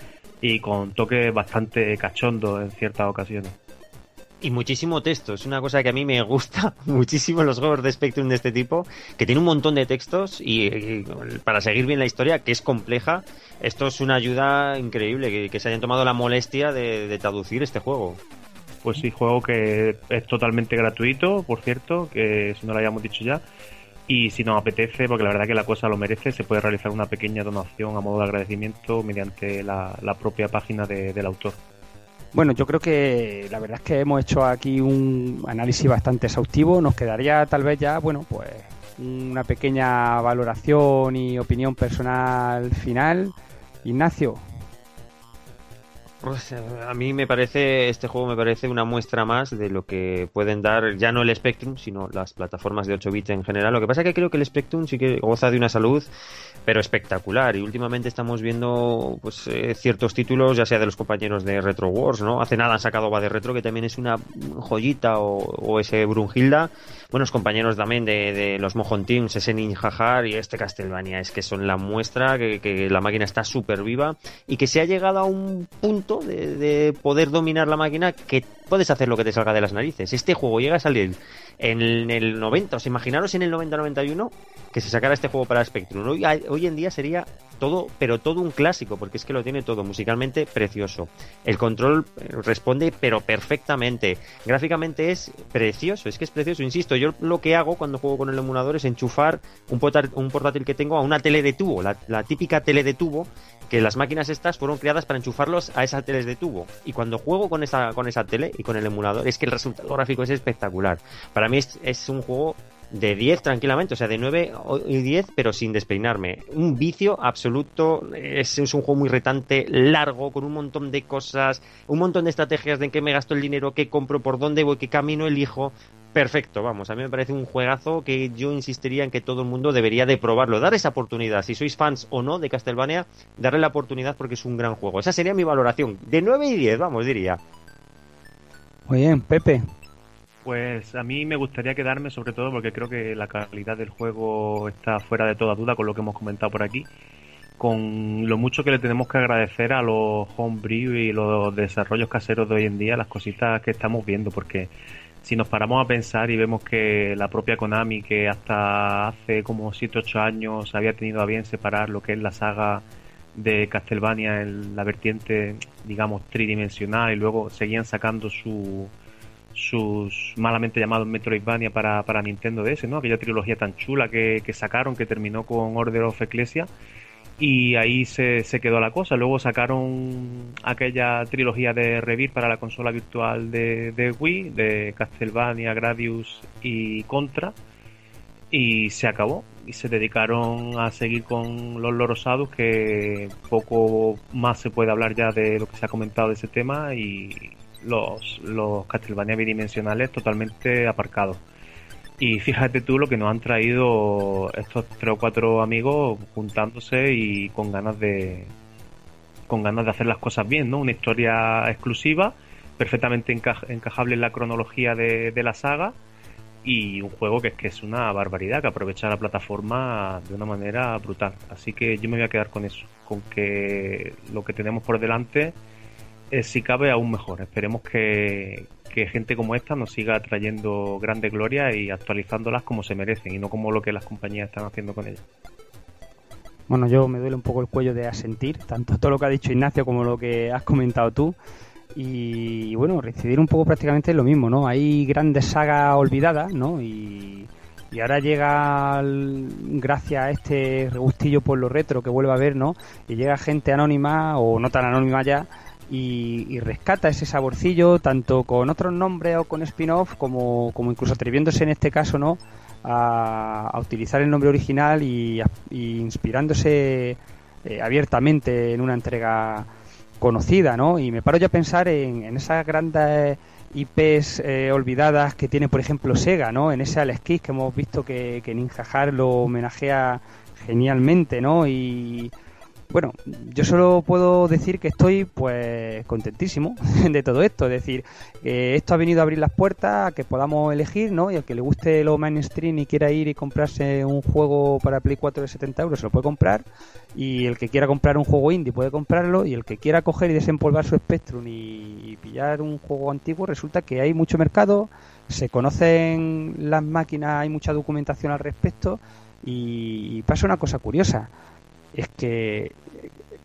y con toques bastante cachondos en ciertas ocasiones.
Y muchísimo texto, es una cosa que a mí me gusta muchísimo los juegos de Spectrum de este tipo, que tiene un montón de textos y, para seguir bien la historia, que es compleja, esto es una ayuda increíble, que, se hayan tomado la molestia de traducir este juego.
Pues sí, juego que es totalmente gratuito, por cierto, que si no lo hayamos dicho ya. Y si nos apetece, porque la verdad que la cosa lo merece, se puede realizar una pequeña donación a modo de agradecimiento mediante la, propia página de, del autor.
Bueno, yo creo que la verdad es que hemos hecho aquí un análisis bastante exhaustivo. Nos quedaría tal vez ya, bueno, pues una pequeña valoración y opinión personal final. Ignacio,
a mí me parece, este juego me parece una muestra más de lo que pueden dar ya no el Spectrum, sino las plataformas de 8 bits en general. Lo que pasa es que creo que el Spectrum sí que goza de una salud, pero espectacular. Y últimamente estamos viendo pues eh, ciertos títulos, ya sea de los compañeros de Retro Wars, ¿no? Hace nada han sacado Va de Retro, que también es una joyita, o, o ese Brunhilda. Buenos compañeros también de, de los Mojon Teams, ese Ninjajar y este Castlevania. Es que son la muestra que, la máquina está súper viva y que se ha llegado a un punto de, de, poder dominar la máquina que puedes hacer lo que te salga de las narices. Este juego llega a salir en el 90, os imaginaros en el 90-91 que se sacara este juego para Spectrum. Hoy en día sería todo, pero todo un clásico, porque es que lo tiene todo, musicalmente precioso. El control responde, pero perfectamente. Gráficamente es precioso, es que es precioso, insisto. Yo lo que hago cuando juego con el emulador es enchufar un, un portátil que tengo a una tele de tubo, la, la típica tele de tubo que las máquinas estas fueron creadas para enchufarlos a esas teles de tubo. Y cuando juego con esa, con esa tele y con el emulador, es que el resultado gráfico es espectacular. Para mí es, es un juego de 10 tranquilamente, o sea, de 9 y 10, pero sin despeinarme. Un vicio absoluto, es, un juego muy retante, largo, con un montón de cosas, un montón de estrategias de en qué me gasto el dinero, qué compro, por dónde voy, qué camino elijo. Perfecto, vamos, a mí me parece un juegazo que yo insistiría en que todo el mundo debería de probarlo, dar esa oportunidad, si sois fans o no de Castlevania, darle la oportunidad porque es un gran juego. Esa sería mi valoración, de 9 y 10, vamos, diría.
Muy bien, Pepe.
Pues a mí me gustaría quedarme sobre todo porque creo que la calidad del juego está fuera de toda duda con lo que hemos comentado por aquí. Con lo mucho que le tenemos que agradecer a los homebrew y los desarrollos caseros de hoy en día, las cositas que estamos viendo, porque si nos paramos a pensar y vemos que la propia Konami, que hasta hace como 7-8 años había tenido a bien separar lo que es la saga de Castlevania en la vertiente, digamos, tridimensional y luego seguían sacando su, sus malamente llamados Metroidvania para, para Nintendo DS, ¿no? Aquella trilogía tan chula que, sacaron que terminó con Order of Ecclesia y ahí se, se, quedó la cosa. Luego sacaron aquella trilogía de Revir para la consola virtual de, de Wii, de Castlevania, Gradius y Contra y se acabó y se dedicaron a seguir con los lorosados que poco más se puede hablar ya de lo que se ha comentado de ese tema y los, los Castlevania bidimensionales totalmente aparcados. Y fíjate tú lo que nos han traído estos tres o cuatro amigos juntándose y con ganas de con ganas de hacer las cosas bien, ¿no? Una historia exclusiva, perfectamente enca encajable en la cronología de, de, la saga y un juego que es que es una barbaridad, que aprovecha la plataforma de una manera brutal. Así que yo me voy a quedar con eso, con que lo que tenemos por delante es si cabe aún mejor. Esperemos que, gente como esta nos siga trayendo grandes glorias y actualizándolas como se merecen y no como lo que las compañías están haciendo con ellas.
Bueno, yo me duele un poco el cuello de asentir, tanto todo lo que ha dicho Ignacio como lo que has comentado tú. Y bueno, recibir un poco prácticamente lo mismo, ¿no? Hay grandes sagas olvidadas, ¿no? Y, y ahora llega, gracias a este regustillo por lo retro que vuelve a ver, ¿no? Y llega gente anónima o no tan anónima ya y, y rescata ese saborcillo tanto con otros nombres o con spin-off como, como incluso atreviéndose en este caso, ¿no? A, a utilizar el nombre original y, a- y inspirándose eh, abiertamente en una entrega conocida, ¿no? Y me paro ya a pensar en, en esas grandes IPs eh, olvidadas que tiene, por ejemplo, Sega, ¿no? En ese Alex Kidd que hemos visto que, Ninja Har lo homenajea genialmente, ¿no? Y bueno, yo solo puedo decir que estoy pues contentísimo de todo esto, es decir, que esto ha venido a abrir las puertas a que podamos elegir, ¿no? Y al que le guste lo mainstream y quiera ir y comprarse un juego para Play 4 de 70 euros se lo puede comprar. Y el que quiera comprar un juego indie puede comprarlo. Y el que quiera coger y desempolvar su Spectrum y, pillar un juego antiguo resulta que hay mucho mercado, se conocen las máquinas, hay mucha documentación al respecto y pasa una cosa curiosa, es que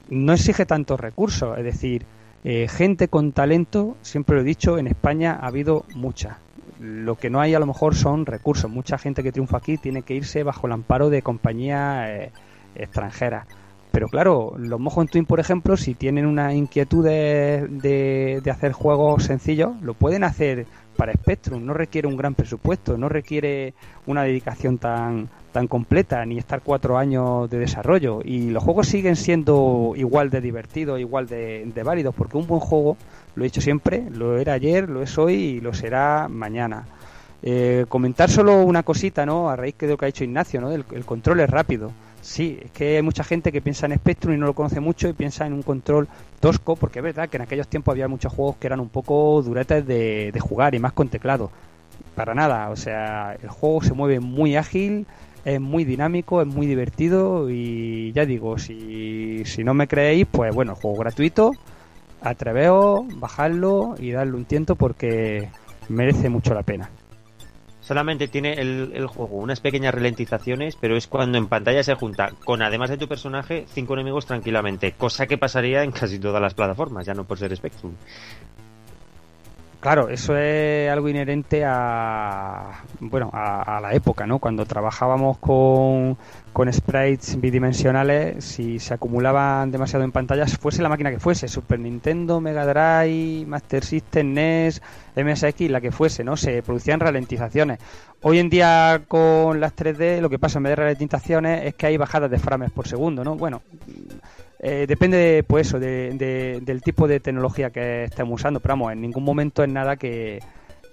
no exige tantos recursos, es decir, eh, gente con talento, siempre lo he dicho, en España ha habido mucha. Lo que no hay a lo mejor son recursos. Mucha gente que triunfa aquí tiene que irse bajo el amparo de compañías eh, extranjeras. Pero claro, los Mojon Twin, por ejemplo, si tienen una inquietud de- de hacer juegos sencillos, lo pueden hacer para Spectrum. No requiere un gran presupuesto, no requiere una dedicación tan, tan completa, ni estar cuatro años de desarrollo. Y los juegos siguen siendo igual de divertidos, igual de, válidos, porque un buen juego, lo he dicho siempre, lo era ayer, lo es hoy y lo será mañana. Eh, comentar solo una cosita, ¿no? A raíz de lo que ha dicho Ignacio, ¿no? El control es rápido. Sí, es que hay mucha gente que piensa en Spectrum y no lo conoce mucho y piensa en un control tosco, porque es verdad que en aquellos tiempos había muchos juegos que eran un poco duretes de, jugar y más con teclado. Para nada, o sea, el juego se mueve muy ágil, es muy dinámico, es muy divertido y ya digo, si, si no me creéis, pues bueno, juego gratuito, atreveos, bajadlo y darle un tiento porque merece mucho la pena.
Solamente tiene el, juego unas pequeñas ralentizaciones, pero es cuando en pantalla se junta con, además de tu personaje, cinco enemigos tranquilamente, cosa que pasaría en casi todas las plataformas, ya no por ser Spectrum.
Claro, eso es algo inherente a bueno a, la época, ¿no? Cuando trabajábamos con, con sprites bidimensionales, si se acumulaban demasiado en pantallas, fuese la máquina que fuese, Super Nintendo, Mega Drive, Master System, NES, MSX, la que fuese, ¿no? Se producían ralentizaciones. Hoy en día con las 3D lo que pasa en vez de ralentizaciones es que hay bajadas de frames por segundo, ¿no? Bueno, eh, depende, de, pues eso, de- de- del tipo de tecnología que estemos usando, pero vamos, en ningún momento es nada que,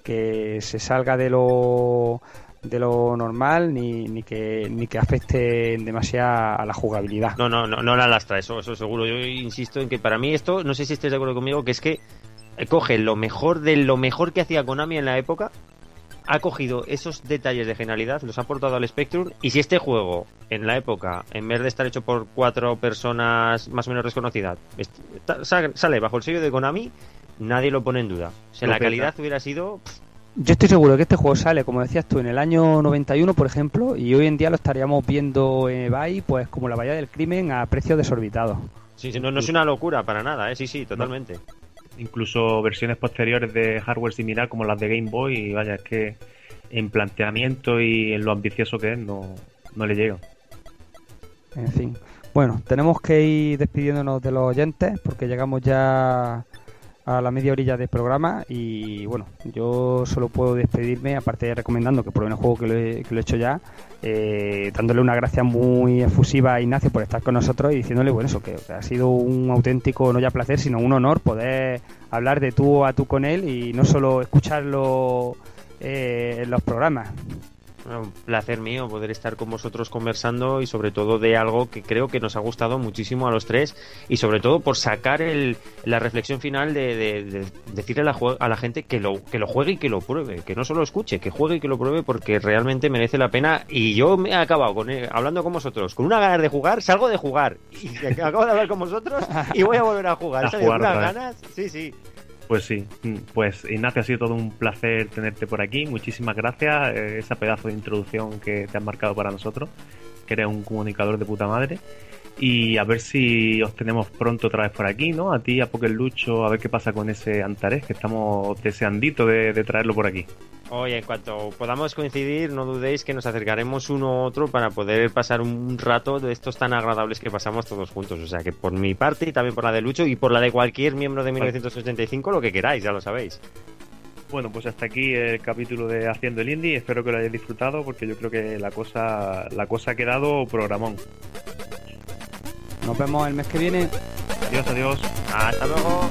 que se salga de lo de lo normal ni, ni que ni que afecte demasiado a la jugabilidad.
No, no, no, no la lastra, eso, eso seguro. Yo insisto en que para mí esto, no sé si estés de acuerdo conmigo, que es que eh, coge lo mejor de lo mejor que hacía Konami en la época, ha cogido esos detalles de genialidad, los ha aportado al Spectrum, y si este juego, en la época, en vez de estar hecho por cuatro personas más o menos desconocidas, sale bajo el sello de Konami, nadie lo pone en duda. O sea, la calidad hubiera sido...
Yo estoy seguro que este juego sale, como decías tú, en el año 91, por ejemplo, y hoy en día lo estaríamos viendo en eBay, pues como la valla del crimen a precios desorbitados.
Sí, sí, no, no es una locura para nada, ¿eh? Sí, sí, totalmente.
Incluso versiones posteriores de hardware similar como las de Game Boy, y vaya, es que en planteamiento y en lo ambicioso que es, no, no le llega.
En fin. Bueno, tenemos que ir despidiéndonos de los oyentes porque llegamos ya a la media orilla del programa y bueno, yo solo puedo despedirme, aparte de recomendando que prueben el juego que lo he, que lo he hecho ya, eh, dándole una gracia muy efusiva a Ignacio por estar con nosotros y diciéndole, bueno, eso, que, que ha sido un auténtico, no ya placer, sino un honor poder hablar de tú a tú con él y no solo escucharlo eh, en los programas.
Un placer mío poder estar con vosotros conversando y sobre todo de algo que creo que nos ha gustado muchísimo a los tres y sobre todo por sacar el, la reflexión final de, de- de decirle a la, a la gente que lo, que lo juegue y que lo pruebe, que no solo escuche, que juegue y que lo pruebe porque realmente merece la pena. Y yo me he acabado con, eh, hablando con vosotros con una ganas de jugar, salgo de jugar. Y acabo de hablar con vosotros y voy a volver a jugar,
A jugar
ganas, sí, sí.
Pues sí, mm, pues Ignacio, ha sido todo un placer tenerte por aquí. Muchísimas gracias. eh, esa pedazo de introducción que te has marcado para nosotros, que eres un comunicador de puta madre. Y a ver si os tenemos pronto otra vez por aquí, ¿no? A ti, a Poker Lucho, a ver qué pasa con ese Antares, que estamos deseandito de, de traerlo por aquí.
Oye, en cuanto podamos coincidir, no dudéis que nos acercaremos uno a otro para poder pasar un rato de estos tan agradables que pasamos todos juntos. O sea que por mi parte y también por la de Lucho y por la de cualquier miembro de 1985, lo que queráis, ya lo sabéis.
Bueno, pues hasta aquí el capítulo de Haciendo el Indie. Espero que lo hayáis disfrutado porque yo creo que la cosa, la cosa ha quedado programón.
Nos vemos el mes que viene.
Adiós, adiós.
Hasta luego.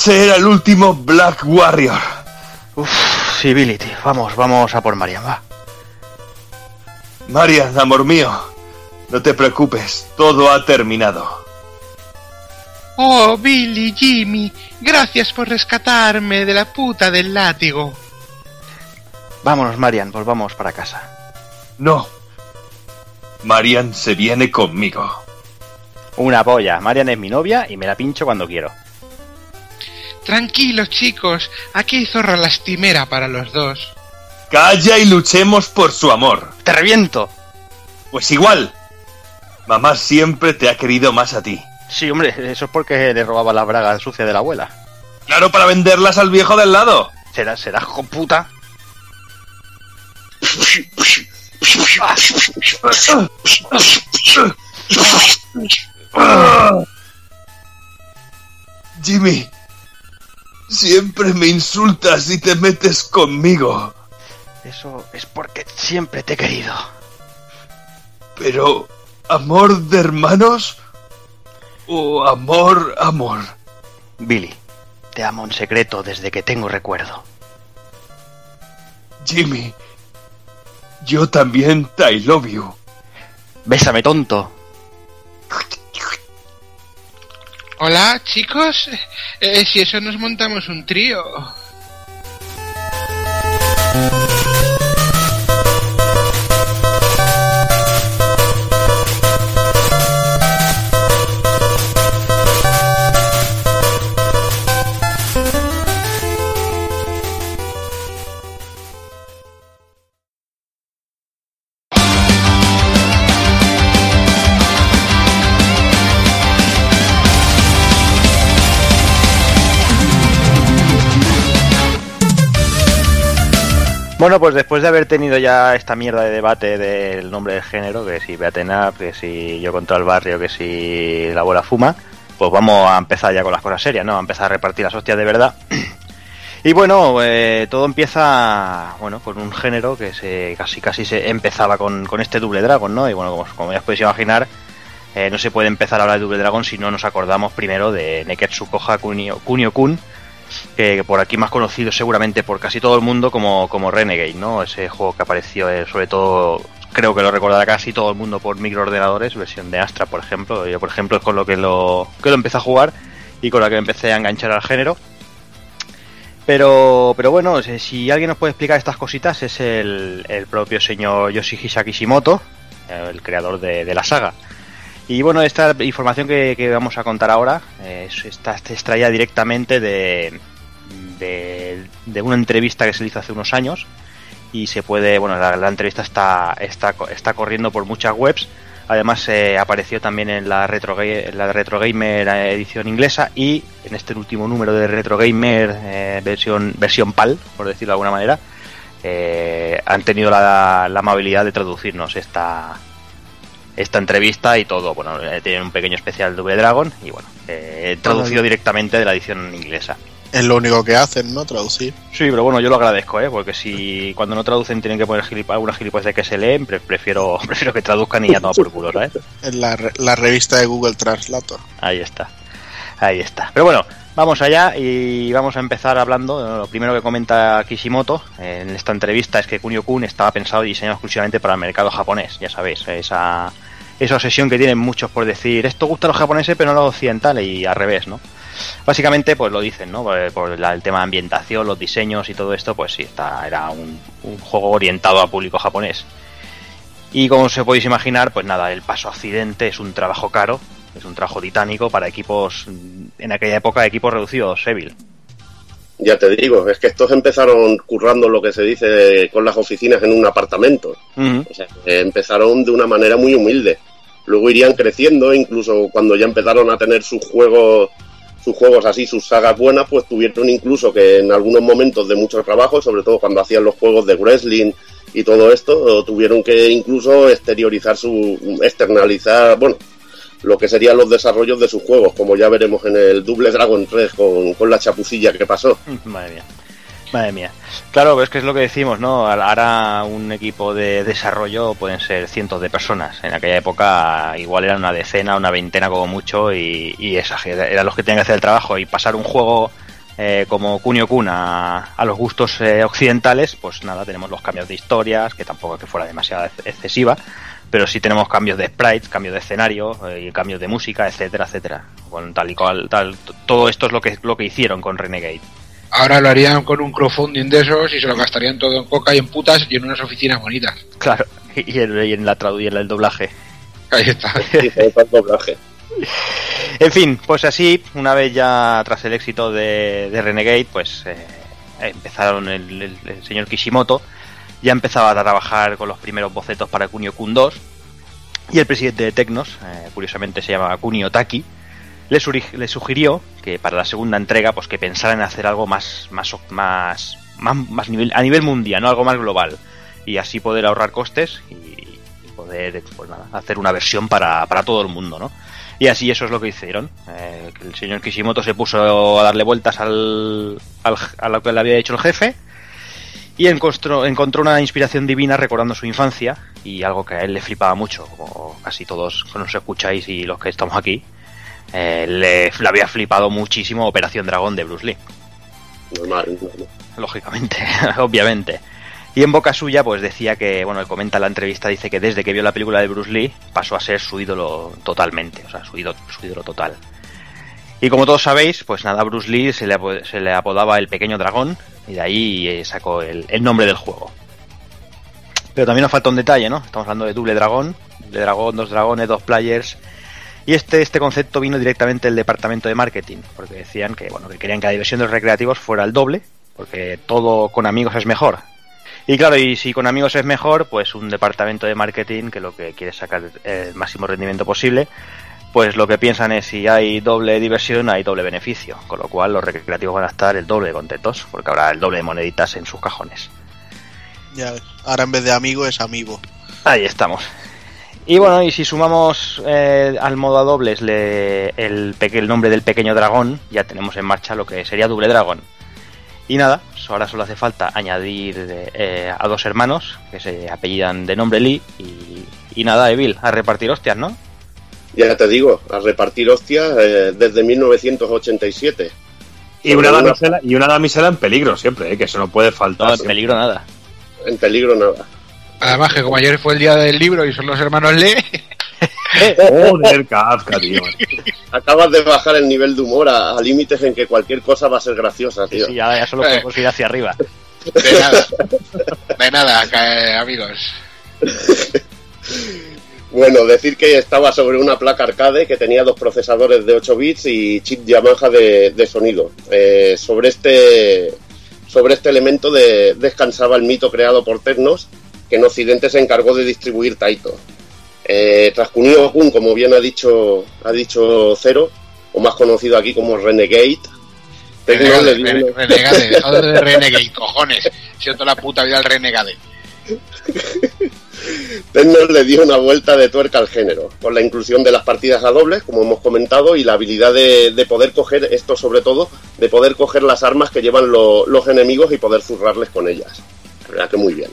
Ese era el último Black Warrior.
Uf, Civility. Vamos, vamos a por Marian, va.
Marian, amor mío, no te preocupes, todo ha terminado.
Oh, Billy, Jimmy, gracias por rescatarme de la puta del látigo.
Vámonos, Marian, volvamos para casa.
No. Marian se viene conmigo.
Una polla. Marian es mi novia y me la pincho cuando quiero.
Tranquilos, chicos, aquí hay zorra lastimera para los dos.
Calla y luchemos por su amor.
¡Te reviento!
Pues igual. Mamá siempre te ha querido más a ti.
Sí, hombre, eso es porque le robaba la braga sucia de la abuela.
Claro, para venderlas al viejo del lado.
¿Será, será hijo puta?
Jimmy, siempre me insultas y te metes conmigo.
Eso es porque siempre te he querido.
Pero, ¿amor de hermanos? ¿O amor, amor?
Billy, te amo en secreto desde que tengo recuerdo.
Jimmy, yo también te I love you.
Bésame, tonto.
Hola, chicos. Eh, si eso nos montamos un trío.
Bueno, pues después de haber tenido ya esta mierda de debate del nombre del género, que si Beaten que si yo contra el barrio, que si la abuela fuma, pues vamos a empezar ya con las cosas serias, ¿no? A empezar a repartir las hostias de verdad. Y bueno, eh, todo empieza, bueno, con un género que se casi casi se empezaba con, con este Double Dragon, ¿no? Y bueno, como, ya os podéis imaginar, eh, no se puede empezar a hablar de Double Dragon si no nos acordamos primero de Neketsu Koha Kunio, Kunio Kun, que, por aquí más conocido seguramente por casi todo el mundo como, como Renegade, ¿no? Ese juego que apareció eh, sobre todo, creo que lo recordará casi todo el mundo por microordenadores, versión de Astra, por ejemplo. Yo, por ejemplo, es con lo que lo, que lo empecé a jugar y con la que empecé a enganchar al género. Pero, pero bueno, si- si alguien nos puede explicar estas cositas es el, el propio señor Yoshihisa Kishimoto, eh, el creador de la saga. Y bueno, esta información que, vamos a contar ahora eh, es- está extraída directamente de, de, una entrevista que se hizo hace unos años y se puede, bueno, la, entrevista está, está, está corriendo por muchas webs. Además eh, apareció también en la Retro, la Retro Gamer eh, edición inglesa y en este último número de Retro Gamer versión, versión PAL, por decirlo de alguna manera, han tenido la, la amabilidad de traducirnos esta, esta entrevista y todo. Bueno, eh, tienen un pequeño especial de Double Dragon y bueno, eh, traducido directamente de la edición inglesa.
Es lo único que hacen, ¿no? Traducir.
Sí, pero bueno, yo lo agradezco, ¿eh? Porque si cuando no traducen tienen que poner algunas gilipollas de que se leen, pre- prefiero, prefiero que traduzcan y ya toma por culo, ¿sabes?
En la, re- la revista de Google Translator.
Ahí está. Ahí está. Pero bueno, vamos allá y vamos a empezar hablando. Lo primero que comenta Kishimoto en esta entrevista es que Kunio Kun estaba pensado y diseñado exclusivamente para el mercado japonés. Ya sabéis, esa, esa obsesión que tienen muchos por decir esto gusta a los japoneses pero no a los occidentales y al revés, ¿no? Básicamente, pues lo dicen, ¿no? Por, la- el tema de ambientación, los diseños y todo esto, pues sí, está, era un, un juego orientado a público japonés. Y como os podéis imaginar, pues nada, el paso a Occidente es un trabajo caro, es un trabajo titánico para equipos, en aquella época, equipos reducidos, Seville.
Ya te digo, es que estos empezaron currando lo que se dice con las oficinas en un apartamento. O sea, empezaron de una manera muy humilde. Luego irían creciendo, incluso cuando ya empezaron a tener sus juegos, sus juegos así, sus sagas buenas, pues tuvieron incluso que en algunos momentos de mucho trabajo, sobre todo cuando hacían los juegos de wrestling y todo esto, tuvieron que incluso exteriorizar su, externalizar, bueno, lo que serían los desarrollos de sus juegos, como ya veremos en el Double Dragon 3 con, con la chapucilla que pasó.
Madre mía. Madre mía. Claro, es que es lo que decimos, ¿no? Ahora un equipo de desarrollo pueden ser cientos de personas. En aquella época igual eran una decena, una veintena como mucho y, eran los que tenían que hacer el trabajo y pasar un juego eh, como Kunio Kun a, a los gustos eh, occidentales, pues nada, tenemos los cambios de historias, que tampoco es que fuera demasiado ex- excesiva, pero sí tenemos cambios de sprites, cambios de escenario, eh, y cambios de música, etcétera, etcétera. Con tal y cual, tal, todo esto es lo que lo que hicieron con Renegade.
Ahora lo harían con un crowdfunding de esos y se lo gastarían todo en coca y en putas y en unas oficinas bonitas.
Claro, y en, y en la tradu y en el doblaje.
Ahí está.
En fin, pues así, una vez ya tras el éxito de, de Renegade, pues eh, empezaron el, el- el señor Kishimoto, ya empezaba a trabajar con los primeros bocetos para Kunio Kun 2, y el presidente de Tecnos, eh, curiosamente se llama Kunio Taki, le, sugirió que para la segunda entrega, pues que pensaran en hacer algo más, más, más, más, nivel, a nivel mundial, ¿no? Algo más global, y así poder ahorrar costes y, y poder, pues nada, hacer una versión para, para todo el mundo, ¿no? Y así eso es lo que hicieron. Eh, el señor Kishimoto se puso a darle vueltas al, al- a lo que le había hecho el jefe y encontró, encontró una inspiración divina recordando su infancia y algo que a él le flipaba mucho, como casi todos que nos escucháis y los que estamos aquí. eh, le, le había flipado muchísimo Operación Dragón de Bruce Lee
Normal, normal.
lógicamente, obviamente. Y en boca suya, pues decía que, bueno, él comenta en la entrevista, dice que desde que vio la película de Bruce Lee pasó a ser su ídolo totalmente, o sea, su ídolo, su ídolo total. Y como todos sabéis, pues nada, Bruce Lee se le, se le apodaba el pequeño dragón y de ahí eh, sacó el, nombre del juego. Pero también nos falta un detalle, ¿no? Estamos hablando de doble dragón, de dragón, dos dragones, dos players. Y este, este concepto vino directamente del departamento de marketing, porque decían que, bueno, que querían que la diversión de los recreativos fuera el doble, porque todo con amigos es mejor. Y claro, y si con amigos es mejor, pues un departamento de marketing que lo que quiere sacar el máximo rendimiento posible, pues lo que piensan es si hay doble diversión, hay doble beneficio. Con lo cual los recreativos van a estar el doble de contentos, porque habrá el doble de moneditas en sus cajones.
Ya ves. Ahora en vez de amigo es amigo.
Ahí estamos. Y bueno, y si sumamos eh, al modo a dobles le- el, el nombre del pequeño dragón, ya tenemos en marcha lo que sería Double Dragon. Y nada, ahora solo hace falta añadir eh, a dos hermanos que se apellidan de nombre Lee y, y nada, Evil, a repartir hostias, ¿no?
Ya te digo, a repartir hostias eh, desde 1987.
Y una,
Sobre
damisela, y una damisela en peligro siempre, ¿eh? que eso no puede faltar.
No, en
siempre.
peligro nada.
En peligro nada.
Además que como ayer fue el día del libro y son los hermanos Lee,
Joder, Kafka, tío.
Acabas de bajar el nivel de humor a, a límites en que cualquier cosa va a ser graciosa, tío.
Sí, ya, ya solo podemos ir hacia arriba.
de nada. De nada, que- amigos.
Bueno, decir que estaba sobre una placa arcade que tenía dos procesadores de 8 bits y chip Yamaha de, de sonido. Eh, sobre este sobre este elemento de- descansaba el mito creado por Tecnos, que en Occidente se encargó de distribuir Taito. Eh, tras Kunio Kun, como bien ha dicho, ha dicho Cero, o más conocido aquí como Renegade, Tecnos le
Renegade,
dio
Renegade, Renegade, cojones. Si yo toda la puta vida el Renegade.
Tennos le dio una vuelta de tuerca al género, con la inclusión de las partidas a dobles, como hemos comentado, y la habilidad de, de poder coger, esto sobre todo, de poder coger las armas que llevan lo- los enemigos y poder zurrarles con ellas. La verdad que muy bien.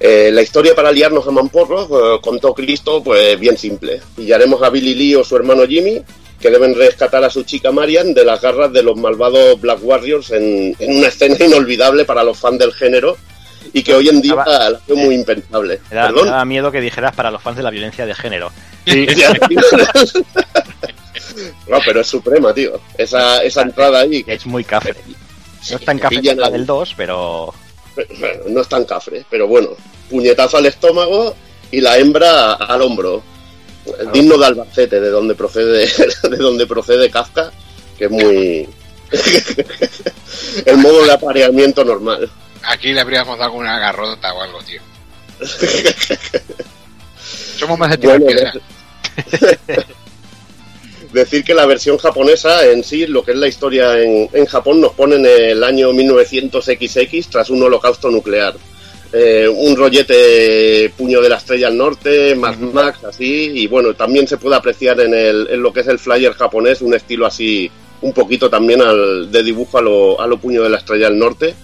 Eh, la historia para liarnos a mamporros, eh, contó Cristo, pues bien simple. Pillaremos a Billy Lee o su hermano Jimmy, que deben rescatar a su chica Marian de las garras de los malvados Black Warriors en, en una escena inolvidable para los fans del género y que hoy en día la veo muy impensable.
Me da, me
¿Perdón?
da miedo que dijeras para los fans de la violencia de género.
no, pero es suprema, tío. Esa, esa entrada ahí.
Es muy cafre. No es tan cafre como del 2, pero.
No es tan cafre, pero bueno. Puñetazo al estómago y la hembra al hombro. Digno de Albacete, de donde procede, de donde procede Kafka, que es muy. el modo de apareamiento normal.
Aquí le habríamos dado una garrota o algo, tío. Somos más de tirar
Bueno,
piedra.
Decir que la versión japonesa en sí, lo que es la historia en, en Japón, nos pone en el año 1900XX tras un holocausto nuclear. Eh, un rollete puño de la estrella al norte, Mad Max, así, y bueno, también se puede apreciar en, el, en lo que es el flyer japonés un estilo así, un poquito también al, de dibujo a lo, a lo puño de la estrella al norte.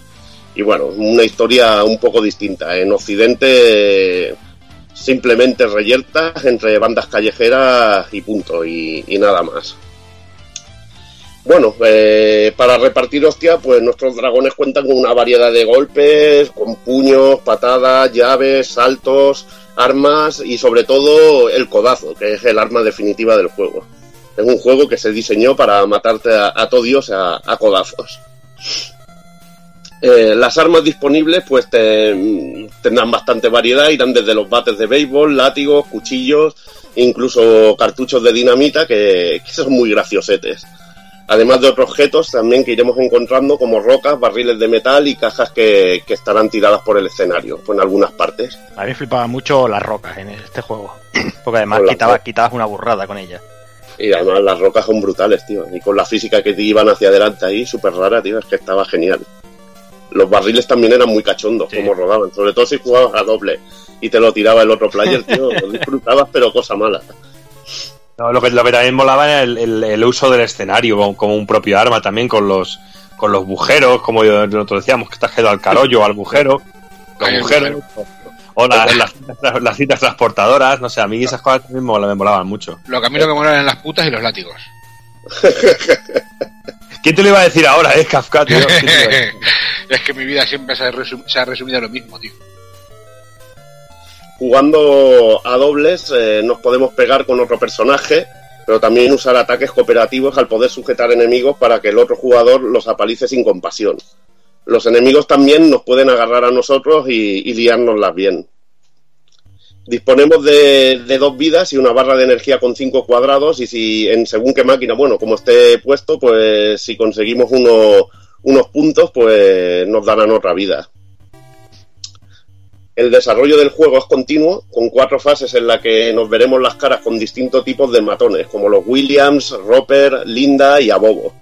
Y bueno, una historia un poco distinta. En Occidente simplemente reyertas entre bandas callejeras y punto, y, nada más. Bueno, eh, para repartir hostia, pues nuestros dragones cuentan con una variedad de golpes, con puños, patadas, llaves, saltos, armas y sobre todo el codazo, que es el arma definitiva del juego. Es un juego que se diseñó para matarte a, a todo a codazos. Eh, las armas disponibles pues te- tendrán bastante variedad, irán desde los bates de béisbol, látigos, cuchillos, incluso cartuchos de dinamita que, que son muy graciosetes. Además de otros objetos también que iremos encontrando como rocas, barriles de metal y cajas que, que estarán tiradas por el escenario, pues en algunas partes.
A mí me flipaba mucho las rocas en este juego. Porque además
Con las
quitaba,
rocas.
quitabas una burrada con ellas.
Y además las rocas son brutales, tío. Y con la física que te iban hacia adelante ahí, súper rara, tío, es que estaba genial. Los barriles también eran muy cachondos, como rodaban. Sobre todo si jugabas a doble y te lo tiraba el otro player, tío. Lo disfrutabas, pero cosa mala.
No, lo, que, lo que también molaba era el, el- el uso del escenario como, un propio arma también con los con los bujeros, como yo- nosotros decíamos, que estás quedado al carollo, al bujero, los
Ay,
bujeros, o las, las, las- las citas transportadoras, no sé, a mí esas cosas también me, mola- me molaban mucho.
Lo que a mí lo que molan en las putas y los látigos.
¿Quién te lo iba a decir ahora, eh, Kafka, tío?
Es que mi vida siempre se ha, resum- se ha resumido a lo mismo, tío.
Jugando a dobles eh, nos podemos pegar con otro personaje, pero también usar ataques cooperativos al poder sujetar enemigos para que el otro jugador los apalice sin compasión. Los enemigos también nos pueden agarrar a nosotros y, y liárnoslas bien. Disponemos de, de dos vidas y una barra de energía con cinco cuadrados y si en según qué máquina, bueno, como esté puesto, pues si conseguimos uno- unos puntos, pues nos darán otra vida. El desarrollo del juego es continuo, con cuatro fases en las que nos veremos las caras con distintos tipos de matones, como los Williams, Roper, Linda y Abobo.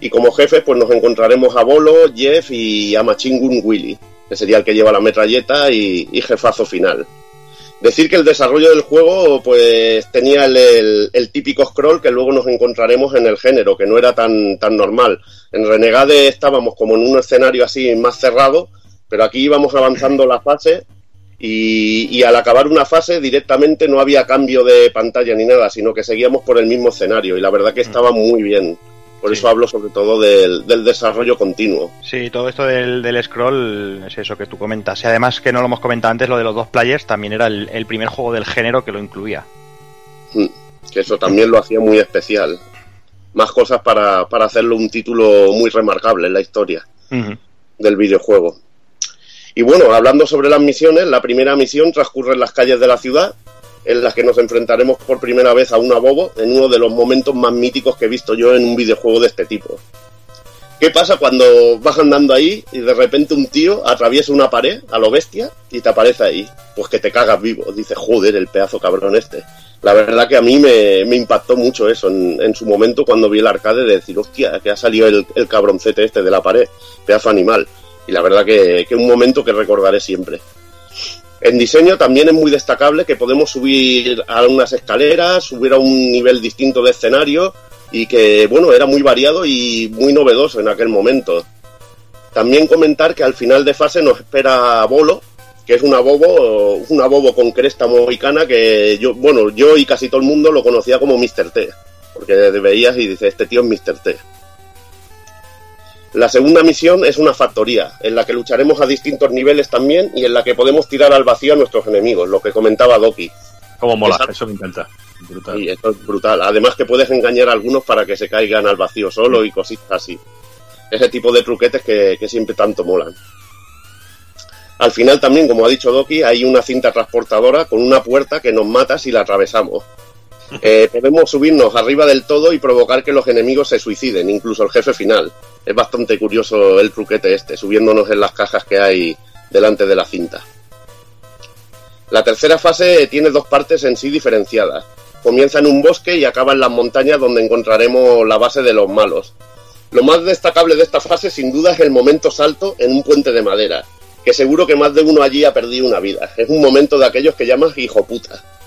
Y como jefes, pues nos encontraremos a Bolo, Jeff y a Machingun Willy, que sería el que lleva la metralleta y, y jefazo final. Decir que el desarrollo del juego pues tenía el, el- el típico scroll que luego nos encontraremos en el género, que no era tan, tan normal. En Renegade estábamos como en un escenario así más cerrado, pero aquí íbamos avanzando la fase y, y al acabar una fase directamente no había cambio de pantalla ni nada, sino que seguíamos por el mismo escenario y la verdad que estaba muy bien. Por eso hablo sobre todo del, del desarrollo continuo.
Sí, todo esto del, del scroll es eso que tú comentas. Y además que no lo hemos comentado antes, lo de los dos players también era el, el primer juego del género que lo incluía.
Mm, Que eso también lo hacía muy especial. Más cosas para, para hacerlo un título muy remarcable en la historia del videojuego. Y bueno, hablando sobre las misiones, la primera misión transcurre en las calles de la ciudad, en las que nos enfrentaremos por primera vez a una bobo en uno de los momentos más míticos que he visto yo en un videojuego de este tipo. ¿Qué pasa cuando vas andando ahí y de repente un tío atraviesa una pared a lo bestia y te aparece ahí? Pues que te cagas vivo. Dices, joder, el pedazo cabrón este. La verdad que a mí me, me impactó mucho eso en, su momento cuando vi el arcade de decir, hostia, que ha salido el, el cabroncete este de la pared, pedazo animal. Y la verdad que, que un momento que recordaré siempre. En diseño también es muy destacable que podemos subir a unas escaleras, subir a un nivel distinto de escenario y que, bueno, era muy variado y muy novedoso en aquel momento. También comentar que al final de fase nos espera Bolo, que es una bobo, una bobo con cresta mohicana que yo, bueno, yo y casi todo el mundo lo conocía como Mr. T, porque veías y dices, este tío es Mr. T. La segunda misión es una factoría, en la que lucharemos a distintos niveles también y en la que podemos tirar al vacío a nuestros enemigos, lo que comentaba Doki.
Como mola, eso me encanta. Brutal.
Sí, esto es brutal. Además que puedes engañar a algunos para que se caigan al vacío solo y cositas así. Ese tipo de truquetes que, que siempre tanto molan. Al final también, como ha dicho Doki, hay una cinta transportadora con una puerta que nos mata si la atravesamos. Eh, podemos subirnos arriba del todo y provocar que los enemigos se suiciden, incluso el jefe final. Es bastante curioso el truquete este, subiéndonos en las cajas que hay delante de la cinta. La tercera fase tiene dos partes en sí diferenciadas. Comienza en un bosque y acaba en las montañas donde encontraremos la base de los malos. Lo más destacable de esta fase sin duda es el momento salto en un puente de madera, que seguro que más de uno allí ha perdido una vida. Es un momento de aquellos que llamas hijo puta.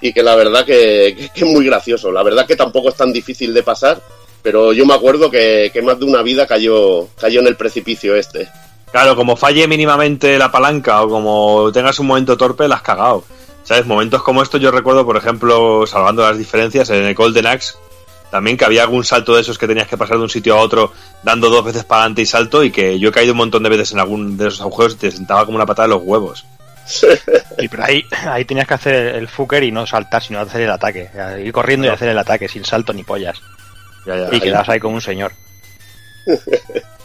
Y que la verdad que, que- es muy gracioso. La verdad que tampoco es tan difícil de pasar, pero yo me acuerdo que, que más de una vida cayó, cayó en el precipicio este.
Claro, como falle mínimamente la palanca o como tengas un momento torpe, la has cagado. ¿Sabes? Momentos como estos yo recuerdo, por ejemplo, salvando las diferencias, en el Golden Axe, también que había algún salto de esos que tenías que pasar de un sitio a otro dando dos veces para adelante y salto y que yo he caído un montón de veces en algún de esos agujeros y te sentaba como una patada de los huevos.
Y pero ahí, ahí tenías que hacer el fucker y no saltar, sino hacer el ataque. Ir corriendo y hacer el ataque, sin salto ni pollas.
Ya, ya.
Y quedas ahí como un señor.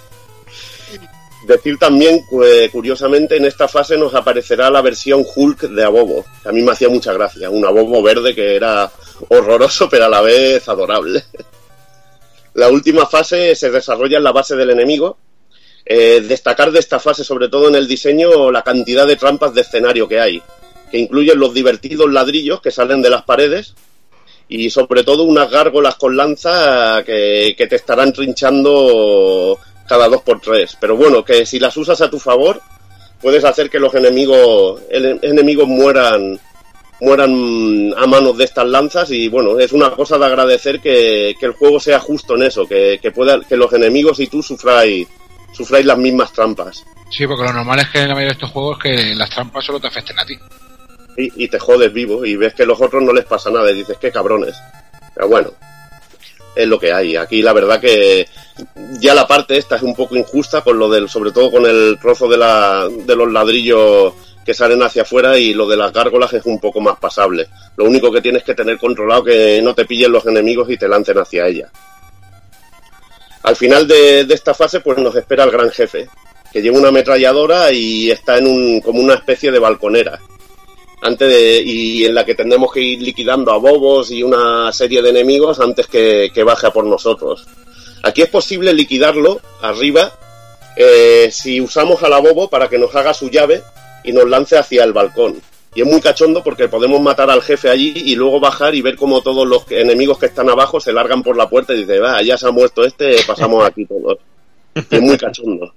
Decir también, que, curiosamente, en esta fase nos aparecerá la versión Hulk de Abobo, que a mí me hacía mucha gracia. Un Abobo verde que era horroroso, pero a la vez adorable. La última fase se desarrolla en la base del enemigo. Eh, destacar de esta fase, sobre todo en el diseño, la cantidad de trampas de escenario que hay, que incluyen los divertidos ladrillos que salen de las paredes y sobre todo unas gárgolas con lanza que, que te estarán trinchando cada dos por tres. Pero bueno, que si las usas a tu favor, puedes hacer que los enemigos, el- enemigos mueran mueran a manos de estas lanzas y bueno, es una cosa de agradecer que, que el juego sea justo en eso, que, que, pueda, que los enemigos y tú sufráis, sufráis las mismas trampas.
Sí, porque lo normal es que en la mayoría de estos juegos que las trampas solo te afecten a ti.
y, y te jodes vivo y ves que los otros no les pasa nada y dices, qué cabrones. Pero bueno, es lo que hay. Aquí la verdad que ya la parte esta es un poco injusta con lo del, sobre todo con el trozo de, la, de los ladrillos que salen hacia afuera y lo de las gárgolas es un poco más pasable. Lo único que tienes que tener controlado que no te pillen los enemigos y te lancen hacia ella. Al final de, esta fase pues nos espera el gran jefe, que lleva una ametralladora y está en un, como una especie de balconera antes de, y en la que tendremos que ir liquidando a bobos y una serie de enemigos antes que, que baje a por nosotros. Aquí es posible liquidarlo arriba eh, si usamos a la bobo para que nos haga su llave y nos lance hacia el balcón. Y es muy cachondo porque podemos matar al jefe allí y luego bajar y ver cómo todos los enemigos que están abajo se largan por la puerta y dicen, va, ya se ha muerto este, pasamos aquí todos. Y es muy cachondo.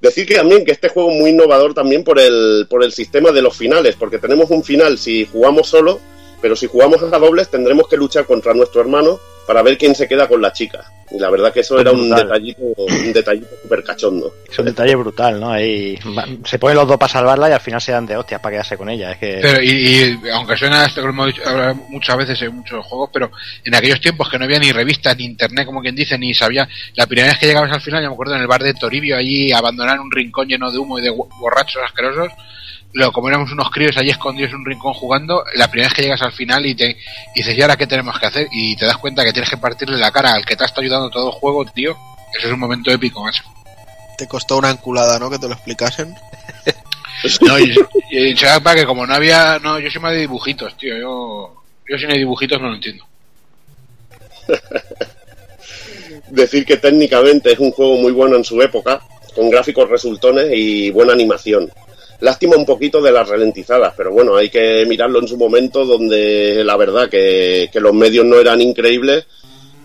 Decir que también que este juego es muy innovador también por el, por el sistema de los finales, porque tenemos un final si jugamos solo, pero si jugamos a dobles tendremos que luchar contra nuestro hermano para ver quién se queda con la chica. Y la verdad que eso era un detallito, un detallito súper cachondo.
Es un detalle brutal, ¿no? Ahí se ponen los dos para salvarla y al final se dan de hostias para quedarse con ella. Es que
Pero, y, y aunque suena esto que hemos dicho muchas veces en muchos juegos, pero en aquellos tiempos que no había ni revistas, ni internet, como quien dice, ni sabía. La primera vez que llegabas al final, yo me acuerdo en el bar de Toribio, allí abandonar un rincón lleno de humo y de bo- borrachos asquerosos. Luego, como éramos unos críos allí escondidos en un rincón jugando, la primera vez que llegas al final y te y dices, ¿y ahora qué tenemos que hacer? Y te das cuenta que tienes que partirle la cara al que te ha estado ayudando todo el juego, tío. Eso es un momento épico, macho.
Te costó una enculada, ¿no? Que te lo explicasen.
No, y, y se da para que como no había... No, yo soy más de dibujitos, tío. Yo, yo sin dibujitos no lo entiendo.
Decir que técnicamente es un juego muy bueno en su época, con gráficos resultones y buena animación. Lástima un poquito de las ralentizadas, pero bueno, hay que mirarlo en su momento donde la verdad que, que los medios no eran increíbles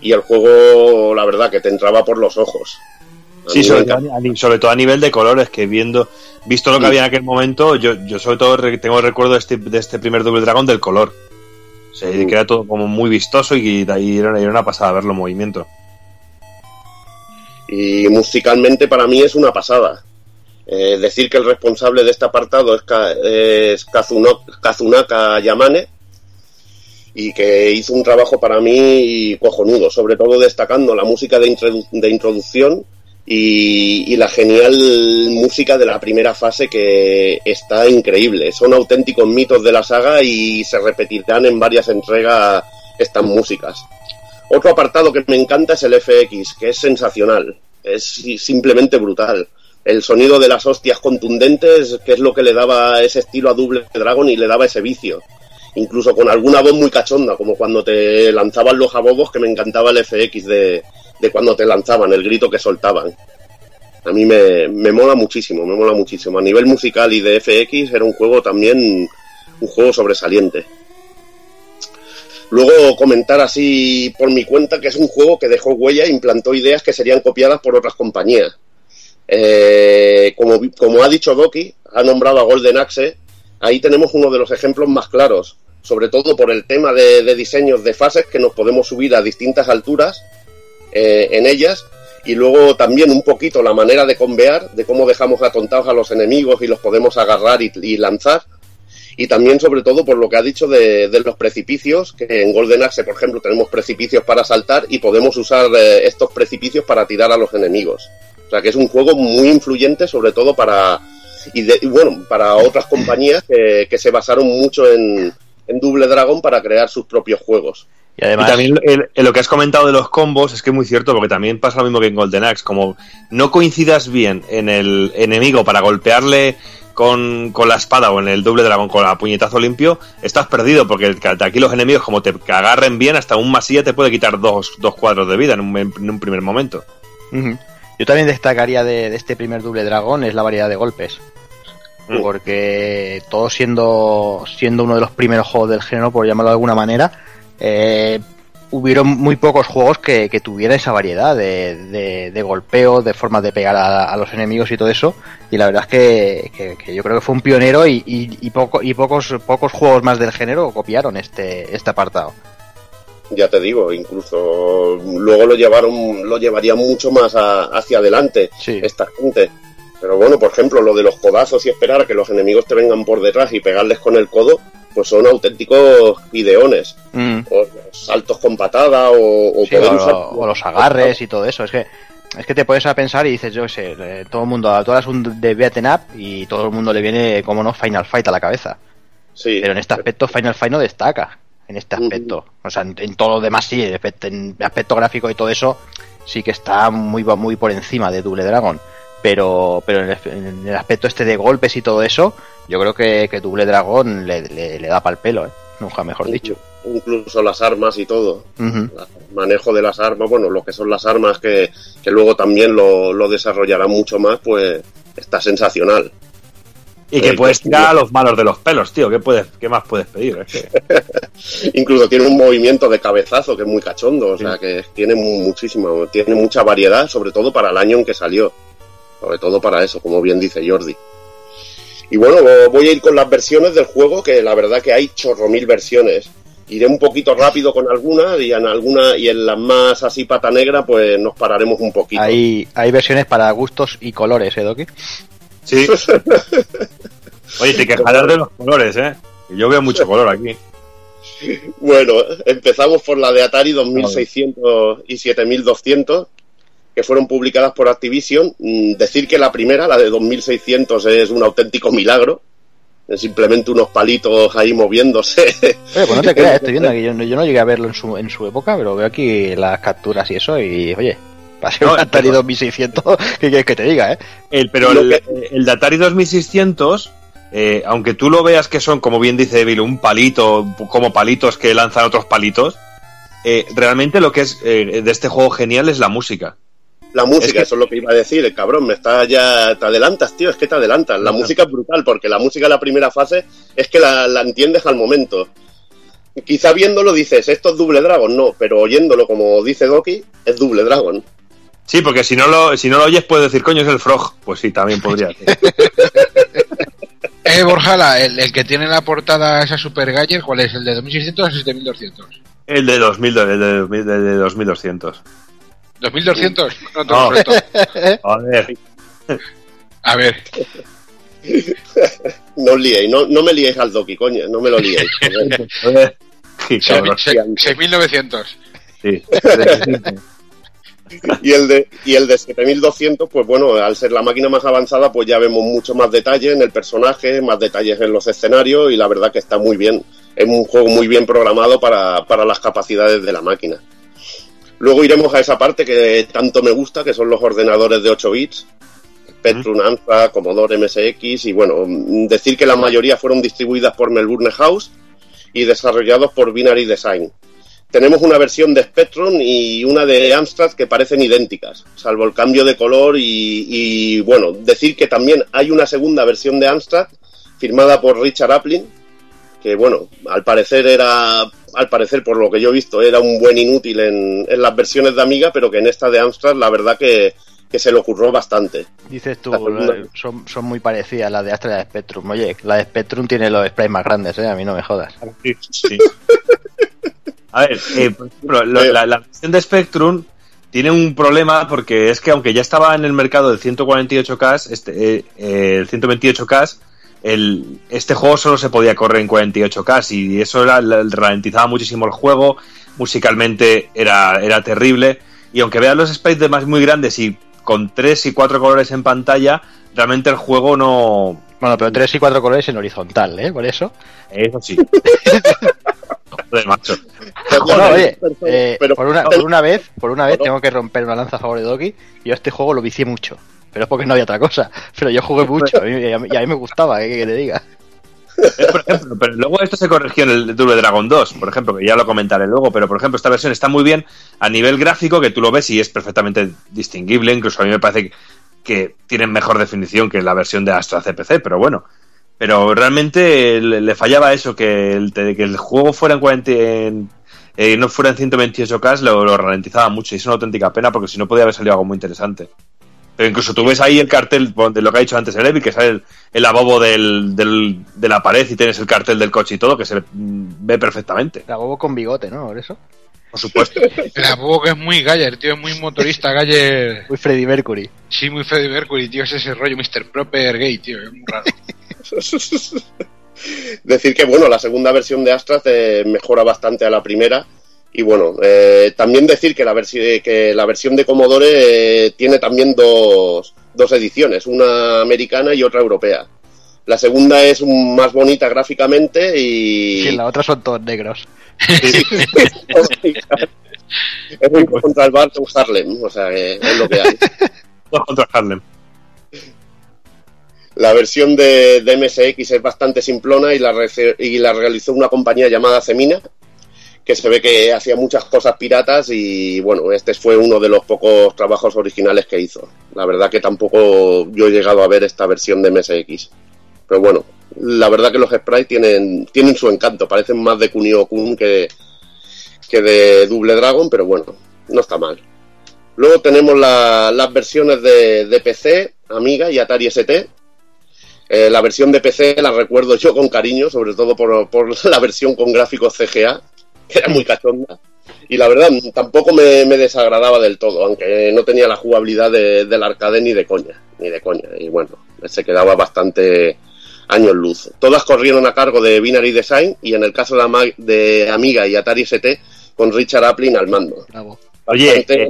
y el juego, la verdad, que te entraba por los ojos.
Sí, sobre todo, a sobre todo a nivel de colores, que viendo, visto lo que
Sí.
había en aquel momento, yo, yo sobre todo tengo el recuerdo de este, de este primer Double Dragon del color. O sea,
Sí.
que era todo como muy vistoso y, de ahí era, era una pasada verlo en movimiento.
y musicalmente para mí es una pasada. Eh, decir que el responsable de este apartado es, Kazunaka Yamane y que hizo un trabajo para mí cojonudo, sobre todo destacando la música de, introdu- de introducción y, la genial música de la primera fase que está increíble. Son auténticos mitos de la saga y se repetirán en varias entregas estas músicas. Otro apartado que me encanta es el FX, que es sensacional, es si- simplemente brutal. El sonido de las hostias contundentes, que es lo que le daba ese estilo a Double Dragon y le daba ese vicio. Incluso con alguna voz muy cachonda, como cuando te lanzaban los jabobos, que me encantaba el FX de, de cuando te lanzaban, el grito que soltaban. A mí me, me mola muchísimo, me mola muchísimo. A nivel musical y de FX era un juego también, un juego sobresaliente. Luego comentar así por mi cuenta que es un juego que dejó huella e implantó ideas que serían copiadas por otras compañías. Eh, como, como ha dicho Doki, ha nombrado a Golden Axe, ahí tenemos uno de los ejemplos más claros, sobre todo por el tema de, diseños de fases que nos podemos subir a distintas alturas eh, en ellas y luego también un poquito la manera de convear, de cómo dejamos atontados a los enemigos y los podemos agarrar y lanzar y también sobre todo por lo que ha dicho de, de los precipicios, que en Golden Axe, por ejemplo, tenemos precipicios para saltar y podemos usar eh, estos precipicios para tirar a los enemigos. O sea que es un juego muy influyente, sobre todo para y, de- y bueno para otras compañías que, que se basaron mucho en, en Double Dragon para crear sus propios juegos.
Y además,
Y también el- lo que has comentado de los combos es que es muy cierto, porque también pasa lo mismo que en Golden Axe. Como no coincidas bien en el enemigo para golpearle con, con la espada o en el doble dragón con la puñetazo limpio, estás perdido, porque el- de aquí los enemigos, como te agarren bien, hasta un masilla te puede quitar dos, dos cuadros de vida en un, en un primer momento.
Yo también destacaría de, de este primer Double Dragón es la variedad de golpes.
Mm.
Porque todo siendo, siendo uno de los primeros juegos del género, por llamarlo de alguna manera, eh, hubieron muy pocos juegos que, que tuvieran esa variedad de, de, de golpeo, de formas de pegar a, a los enemigos y todo eso. Y la verdad es que, que- que yo creo que fue un pionero y, y, y poco, y pocos, pocos juegos más del género copiaron este, este apartado.
Ya te digo, incluso luego lo llevaron, lo llevarían mucho más a- hacia adelante
Sí.
esta gente. Pero bueno, por ejemplo, lo de los codazos y esperar a que los enemigos te vengan por detrás y pegarles con el codo, pues son auténticos ideones.
Mm.
O saltos con patada o, o
Sí,
poder
o,
usar-
o los agarres y todo eso. Es que es que te puedes a pensar y dices, yo qué sé, eh, todo el mundo, tú eres un de beaten up y todo el mundo le viene, como no, Final Fight a la cabeza.
Sí.
Pero en este aspecto Final Fight no destaca. En este aspecto. O sea, en, en todo lo demás sí, en aspecto, en aspecto gráfico y todo eso sí que está muy, muy por encima de Double Dragon. Pero, pero en el, en el aspecto este de golpes y todo eso, yo creo que, que Double Dragon le, le, le da pal pelo, ¿eh? Nunca mejor dicho.
Incluso las armas y todo. El manejo de las armas, bueno, lo que son las armas que, que luego también lo, lo desarrollarán mucho más, pues está sensacional.
Y que puedes tirar a los malos de los pelos, tío. ¿Qué, puedes, qué más puedes pedir? Es que-
Incluso tiene un movimiento de cabezazo que es muy cachondo, o sea que tiene mu- muchísimo, tiene mucha variedad, sobre todo para el año en que salió. Sobre todo para eso, como bien dice Jordi. Y bueno, voy a ir con las versiones del juego, que la verdad que hay chorro mil versiones. Iré un poquito rápido con algunas y en algunas y en las más así pata negra, pues nos pararemos un poquito.
Hay, hay versiones para gustos y colores, ¿eh, Doki?
Sí. Oye, te quejarás de los colores, ¿eh? Yo veo mucho color aquí.
Bueno, empezamos por la de Atari 2600 y 7200, que fueron publicadas por Activision. Mm, Decir que la primera, la de 2600, es un auténtico milagro. Es simplemente unos palitos ahí moviéndose.
Oye, pues no te creas, estoy viendo que yo, no- yo no llegué a verlo en su, en su época, pero veo aquí las capturas y eso, y oye, para ser
No,
un Atari
pero-
2600, ¿qué quieres que te diga, eh?
El, pero el, el de Atari 2600, eh, aunque tú lo veas que son, como bien dice Evil, un palito, como palitos que lanzan otros palitos, eh, realmente lo que es eh, de este juego genial es la música.
La música,
Es que-
eso es lo que iba a decir, el cabrón, me está ya, te adelantas, tío, es que te adelantas. La música es brutal, porque la música de la primera fase es que la, la entiendes al momento. Quizá viéndolo dices, esto es Double Dragon, no, pero oyéndolo como dice Doki, es Double Dragon.
Sí, porque si no lo, si no lo oyes puedes decir, coño, es el Frog. Pues sí, también podría ser.
Eh, Borjala, el, el que tiene en la portada esa Super Galler, ¿cuál es? ¿El de 2600 o 7200?
el de 2000, el de, 2000, el de 2200.
¿2200? No, te
No.
lo.
Joder.
A ver,
No os liéis, no, no me liéis al Doki, coño, no me lo liéis.
Joder. Sí, cabrón.
6900.
Sí.
Y el de y el de 7200, pues bueno, al ser la máquina más avanzada, pues ya vemos mucho más detalle en el personaje, más detalles en los escenarios y la verdad que está muy bien. Es un juego muy bien programado para, para las capacidades de la máquina. Luego iremos a esa parte que tanto me gusta, que son los ordenadores de 8 bits. Spectrum, Amstrad, Commodore MSX y bueno, mm, decir que la mayoría fueron distribuidas por Melbourne House y desarrollados por Binary Design. Tenemos una versión de Spectrum y una de Amstrad que parecen idénticas, salvo el cambio de color y, y, bueno, decir que también hay una segunda versión de Amstrad firmada por Richard Aplin, que bueno, al parecer era, al parecer por lo que yo he visto, era un buen inútil en, en las versiones de Amiga, pero que en esta de Amstrad la verdad que, que se le ocurrió bastante.
Dices tú, eh, son, son muy parecidas las de Astra y la de Spectrum. Oye, la de Spectrum tiene los sprays más grandes, ¿eh? A mí no me jodas.
Sí, sí. A ver, eh, por ejemplo, lo- la, la versión de Spectrum tiene un problema porque es que aunque ya estaba en el mercado el 148K, este, eh, eh, el 128K, el, este juego solo se podía correr en 48K y eso era, ralentizaba muchísimo el juego, musicalmente era, era terrible y aunque veas los sprites de más muy grandes y con tres y cuatro colores en pantalla, realmente el juego no...
Bueno, pero tres y cuatro colores en horizontal, ¿eh? Por eso.
Eso sí. Joder, macho.
Bueno, oye,
pero-
eh,
pero-
por, una, por una vez, por una vez
Pero-
tengo que romper una lanza a favor de Doki. Yo este juego lo vicié mucho. Pero es porque no había otra cosa. Pero yo jugué mucho a mí- y a mí, y a mí me gustaba, ¿eh? que te diga.
Por ejemplo, pero luego esto se corrigió en el Double Dragon 2, por ejemplo, que ya lo comentaré luego, pero por ejemplo esta versión está muy bien a nivel gráfico, que tú lo ves y es perfectamente distinguible, incluso a mí me parece que tienen mejor definición que la versión de Astra CPC, pero bueno. Pero realmente le, le fallaba eso, que el, que el juego fuera en 40, en- eh, no fuera en 128K, lo, lo ralentizaba mucho y es una auténtica pena porque si no podía haber salido algo muy interesante. Pero incluso tú ves ahí el cartel de lo que ha dicho antes el Evil, que sale el, el abobo del, del- de la pared y tienes el cartel del coche y todo, que se ve, mm, ve perfectamente.
La bobo con bigote, ¿no? Por eso.
Por supuesto.
el apodo que es muy Galler, tío, es muy motorista Galler.
Muy Freddie Mercury.
Sí, muy Freddie Mercury, tío, es ese rollo Mr. Proper gay, tío, es muy raro.
Decir que, bueno, la segunda versión de Astra eh, mejora bastante a la primera. Y bueno, eh, también decir que la, versi- que la versión de Commodore eh, tiene también dos, dos ediciones, una americana y otra europea. La segunda es un- más bonita gráficamente y...
En la otra son todos negros.
es un contra el Barton Harlem, o sea, que es lo que hay.
Dos contra Harlem.
La versión de, de MSX es bastante simplona y la, y la realizó una compañía llamada Cemina, que se ve que hacía muchas cosas piratas y bueno, este fue uno de los pocos trabajos originales que hizo. La verdad que tampoco yo he llegado a ver esta versión de MSX. Pero bueno, la verdad que los sprites tienen, tienen su encanto, parecen más de Kunio Kun que, que de Double Dragon, pero bueno, no está mal. Luego tenemos la- las versiones de, de PC, Amiga y Atari ST. Eh, la versión de PC la recuerdo yo con cariño, sobre todo por, por la versión con gráficos CGA, que era muy cachonda. Y la verdad, tampoco me, me desagradaba del todo, aunque no tenía la jugabilidad de- del arcade ni de coña, ni de coña. Y bueno, se quedaba bastante años luz. Todas corrieron a cargo de Binary Design y en el caso de, Ama- de Amiga y Atari ST, con Richard Aplin al mando.
Oye,
Bastante
eh.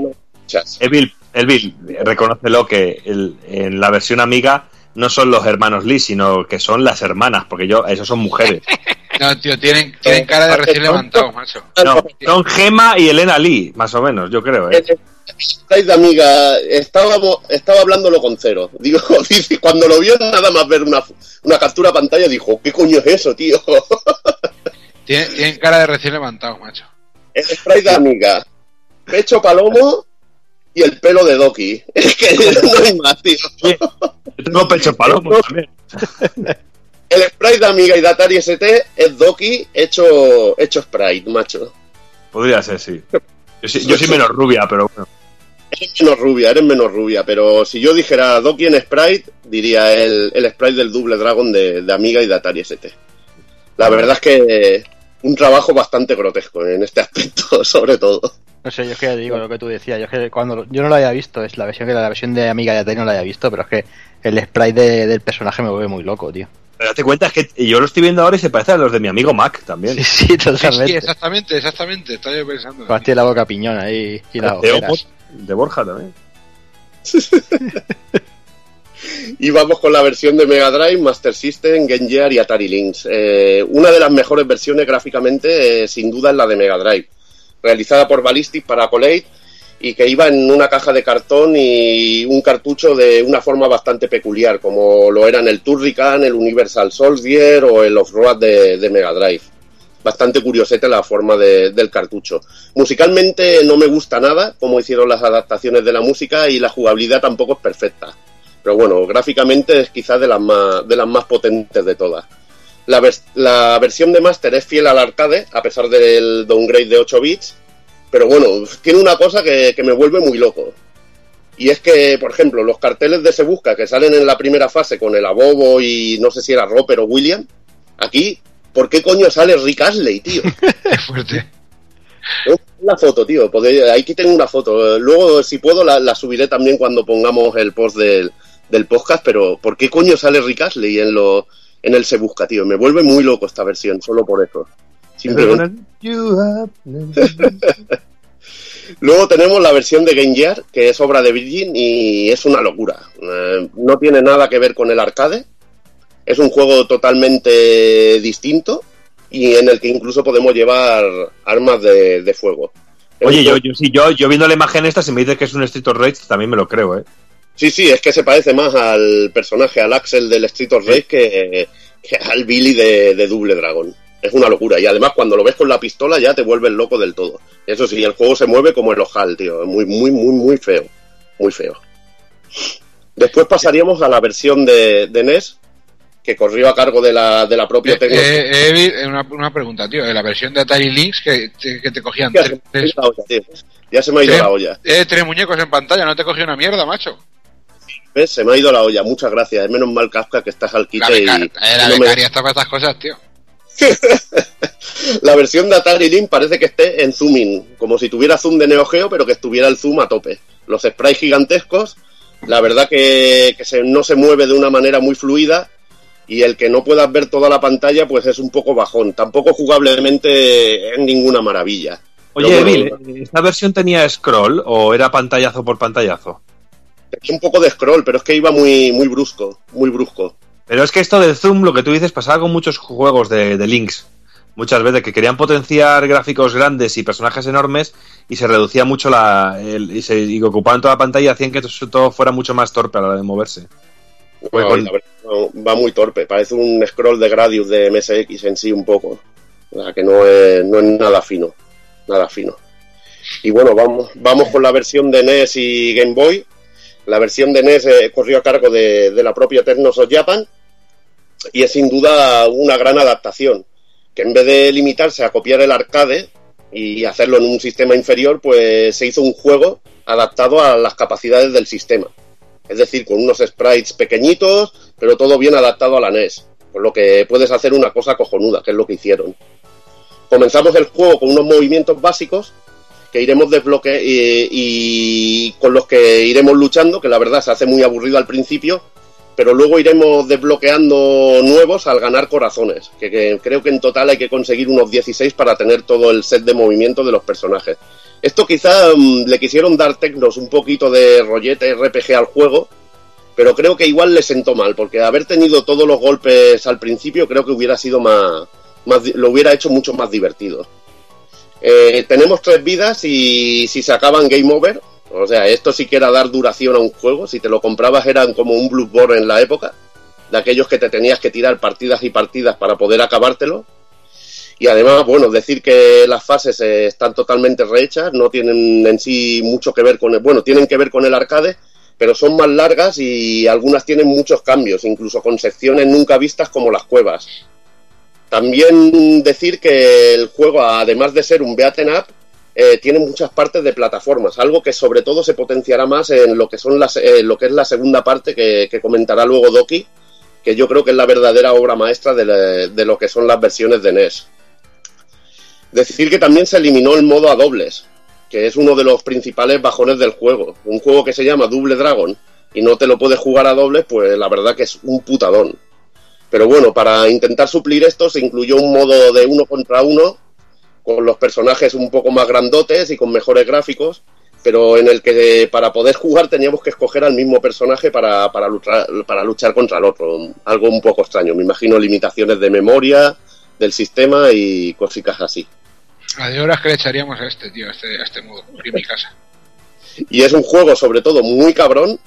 Evil, Evil, reconócelo que el- en la versión amiga no son los hermanos Lee, sino que son las hermanas, porque yo, esos son mujeres.
No, tío, tienen, tienen cara de recién levantados, macho.
No, son Gema y Elena Lee, más o menos, yo creo. ¿eh?
Estáis de amiga, estábamos, estaba hablándolo con cero. Digo, dice, cuando lo vio nada más ver una, una captura pantalla, dijo, ¿qué coño es eso, tío?
Tienen, tienen cara de recién levantados, macho.
El spray de amiga, pecho palomo y el pelo de Doki. Es que no hay más, tío.
Yo tengo pecho palomo también.
El spray de amiga y de Atari ST es Doki hecho, hecho sprite, macho.
Podría ser, sí. Yo, sí- yo soy menos rubia, pero bueno.
Eres menos rubia, eres menos rubia, pero si yo dijera Doki en Sprite, diría el, el Sprite del Double Dragon de, de Amiga y de Atari ST. La verdad es que un trabajo bastante grotesco en este aspecto, sobre todo.
No sé, yo es que ya digo lo que tú decías. Yo es que cuando yo no lo había visto, es la versión que la versión de Amiga de Atari no la había visto, pero es que el sprite de- del personaje me vuelve muy loco, tío.
Pero date cuenta, es que yo lo estoy viendo ahora y se parece a los de mi amigo Mac también.
Sí, sí, totalmente.
sí, exactamente, exactamente. Estaba yo pensando.
Pues tiene la boca piñona ahí y las
de,
ojeras.
de Borja también.
Y vamos con la versión de Mega Drive, Master System, Game Gear y Atari Lynx. Eh, una de las mejores versiones gráficamente, eh, sin duda, es la de Mega Drive, realizada por Ballistic para Colate y que iba en una caja de cartón y un cartucho de una forma bastante peculiar, como lo eran el Turrican, el Universal Soldier o el Off-Road de, de Mega Drive. Bastante curiosete la forma de- del cartucho. Musicalmente no me gusta nada cómo hicieron las adaptaciones de la música y la jugabilidad tampoco es perfecta. Pero bueno, gráficamente es quizás de las de las más potentes de todas. La, vers- la versión de Master es fiel al arcade, a pesar del downgrade de 8 bits, pero bueno, tiene una cosa que, que me vuelve muy loco. Y es que, por ejemplo, los carteles de Se Busca que salen en la primera fase con el Abobo y no sé si era Roper o William, aquí, ¿por qué coño sale Rick Astley, tío?
Es fuerte.
La foto, tío. podéis- Aquí tengo una foto. Luego, si puedo, la, la subiré también cuando pongamos el post del, del podcast. Pero, ¿por qué coño sale Rick Astley en, lo, en el Se Busca, tío? Me vuelve muy loco esta versión, solo por eso. Simplemente. Luego tenemos la versión de Game Gear, que es obra de Virgin y es una locura. Eh, no tiene nada que ver con el arcade. Es un juego totalmente distinto y en el que incluso podemos llevar armas de, de fuego.
Oye, yo, yo, sí, yo, yo viendo la imagen esta, si me dices que es un Street of Rage, también me lo creo, ¿eh?
Sí, sí, es que se parece más al personaje, al Axel del Street of Rage, que, que al Billy de, de Double Dragon. Es una locura. Y además, cuando lo ves con la pistola, ya te vuelves loco del todo. Eso sí, el juego se mueve como el ojal, tío. Es muy, muy, muy, muy feo. Muy feo. Después pasaríamos a la versión de, de NES, que corrió a cargo de la, de la propia
Eh, eh, eh, una, una pregunta, tío. En la versión de Atari Lynx que, te- que te cogían
Ya se me ha
tres,
ido la olla, tío. Ya se me ha ido la olla.
eh, tres muñecos en pantalla, no te cogía una mierda, macho.
¿Ves? Se me ha ido la olla. Muchas gracias. Es menos mal, Kafka, que estás al quite y...
beca- eh, la
no me-
está para estas cosas, tío.
La versión de Atari Lynx parece que esté en zooming, como si tuviera zoom de Neo Geo, pero que estuviera el zoom a tope. Los sprites gigantescos, la verdad que, que se- no se mueve de una manera muy fluida y el que no puedas ver toda la pantalla pues es un poco bajón. Tampoco jugablemente es ninguna maravilla.
Oye, Evil, ¿esta versión tenía scroll o era pantallazo por pantallazo?
Tenía un poco de scroll, pero es que iba muy, muy brusco, muy brusco.
Pero es que esto del zoom, lo que tú dices, pasaba con muchos juegos de, de Links. Muchas veces que querían potenciar gráficos grandes y personajes enormes y se reducía mucho la. el- y, se, y ocupaban toda la pantalla y hacían que todo fuera mucho más torpe a la hora de moverse. Con-
la verdad, va muy torpe, parece un scroll de Gradius de MSX en sí un poco. O sea, que no es, no es nada fino, nada fino. Y bueno, vamos, vamos con la versión de NES y Game Boy. La versión de NES eh, corrió a cargo de, la propia Technos Japan y es sin duda una gran adaptación, que en vez de limitarse a copiar el arcade y hacerlo en un sistema inferior, pues se hizo un juego adaptado a las capacidades del sistema. Es decir, con unos sprites pequeñitos, pero todo bien adaptado a la NES. Por lo que puedes hacer una cosa cojonuda, que es lo que hicieron. Comenzamos el juego con unos movimientos básicos que iremos desbloqueando y, con los que iremos luchando, que la verdad se hace muy aburrido al principio, pero luego iremos desbloqueando nuevos al ganar corazones, que, creo que en total hay que conseguir unos 16 para tener todo el set de movimiento de los personajes. Esto quizá mm, le quisieron dar tecnos un poquito de rollete RPG al juego, pero creo que igual le sentó mal, porque haber tenido todos los golpes al principio creo que hubiera sido más, lo hubiera hecho mucho más divertido. Eh, tenemos tres vidas y si se acaban game over, o sea, esto sí que era dar duración a un juego, si te lo comprabas eran como un Bloodborne en la época, de aquellos que te tenías que tirar partidas y partidas para poder acabártelo. Y además, bueno, decir que las fases eh, están totalmente rehechas, no tienen en sí mucho que ver con el, bueno, tienen que ver con el arcade, pero son más largas y algunas tienen muchos cambios, incluso con secciones nunca vistas como las cuevas. También decir que el juego, además de ser un beaten up, eh, tiene muchas partes de plataformas, algo que sobre todo se potenciará más en lo que son las, eh, lo que es la segunda parte que, comentará luego Doki, que yo creo que es la verdadera obra maestra de, de lo que son las versiones de NES. Decir que también se eliminó el modo a dobles, que es uno de los principales bajones del juego. Un juego que se llama Double Dragon y no te lo puedes jugar a dobles, pues la verdad que es un putadón. Pero bueno, para intentar suplir esto se incluyó un modo de uno contra uno con los personajes un poco más grandotes y con mejores gráficos, pero en el que para poder jugar teníamos que escoger al mismo personaje para, para, luchar, para luchar contra el otro. Algo un poco extraño. Me imagino limitaciones de memoria del sistema y cositas así.
La de horas que le echaríamos a este, tío, a este, a este modo, aquí en mi casa.
Y es un juego, sobre todo, muy cabrón,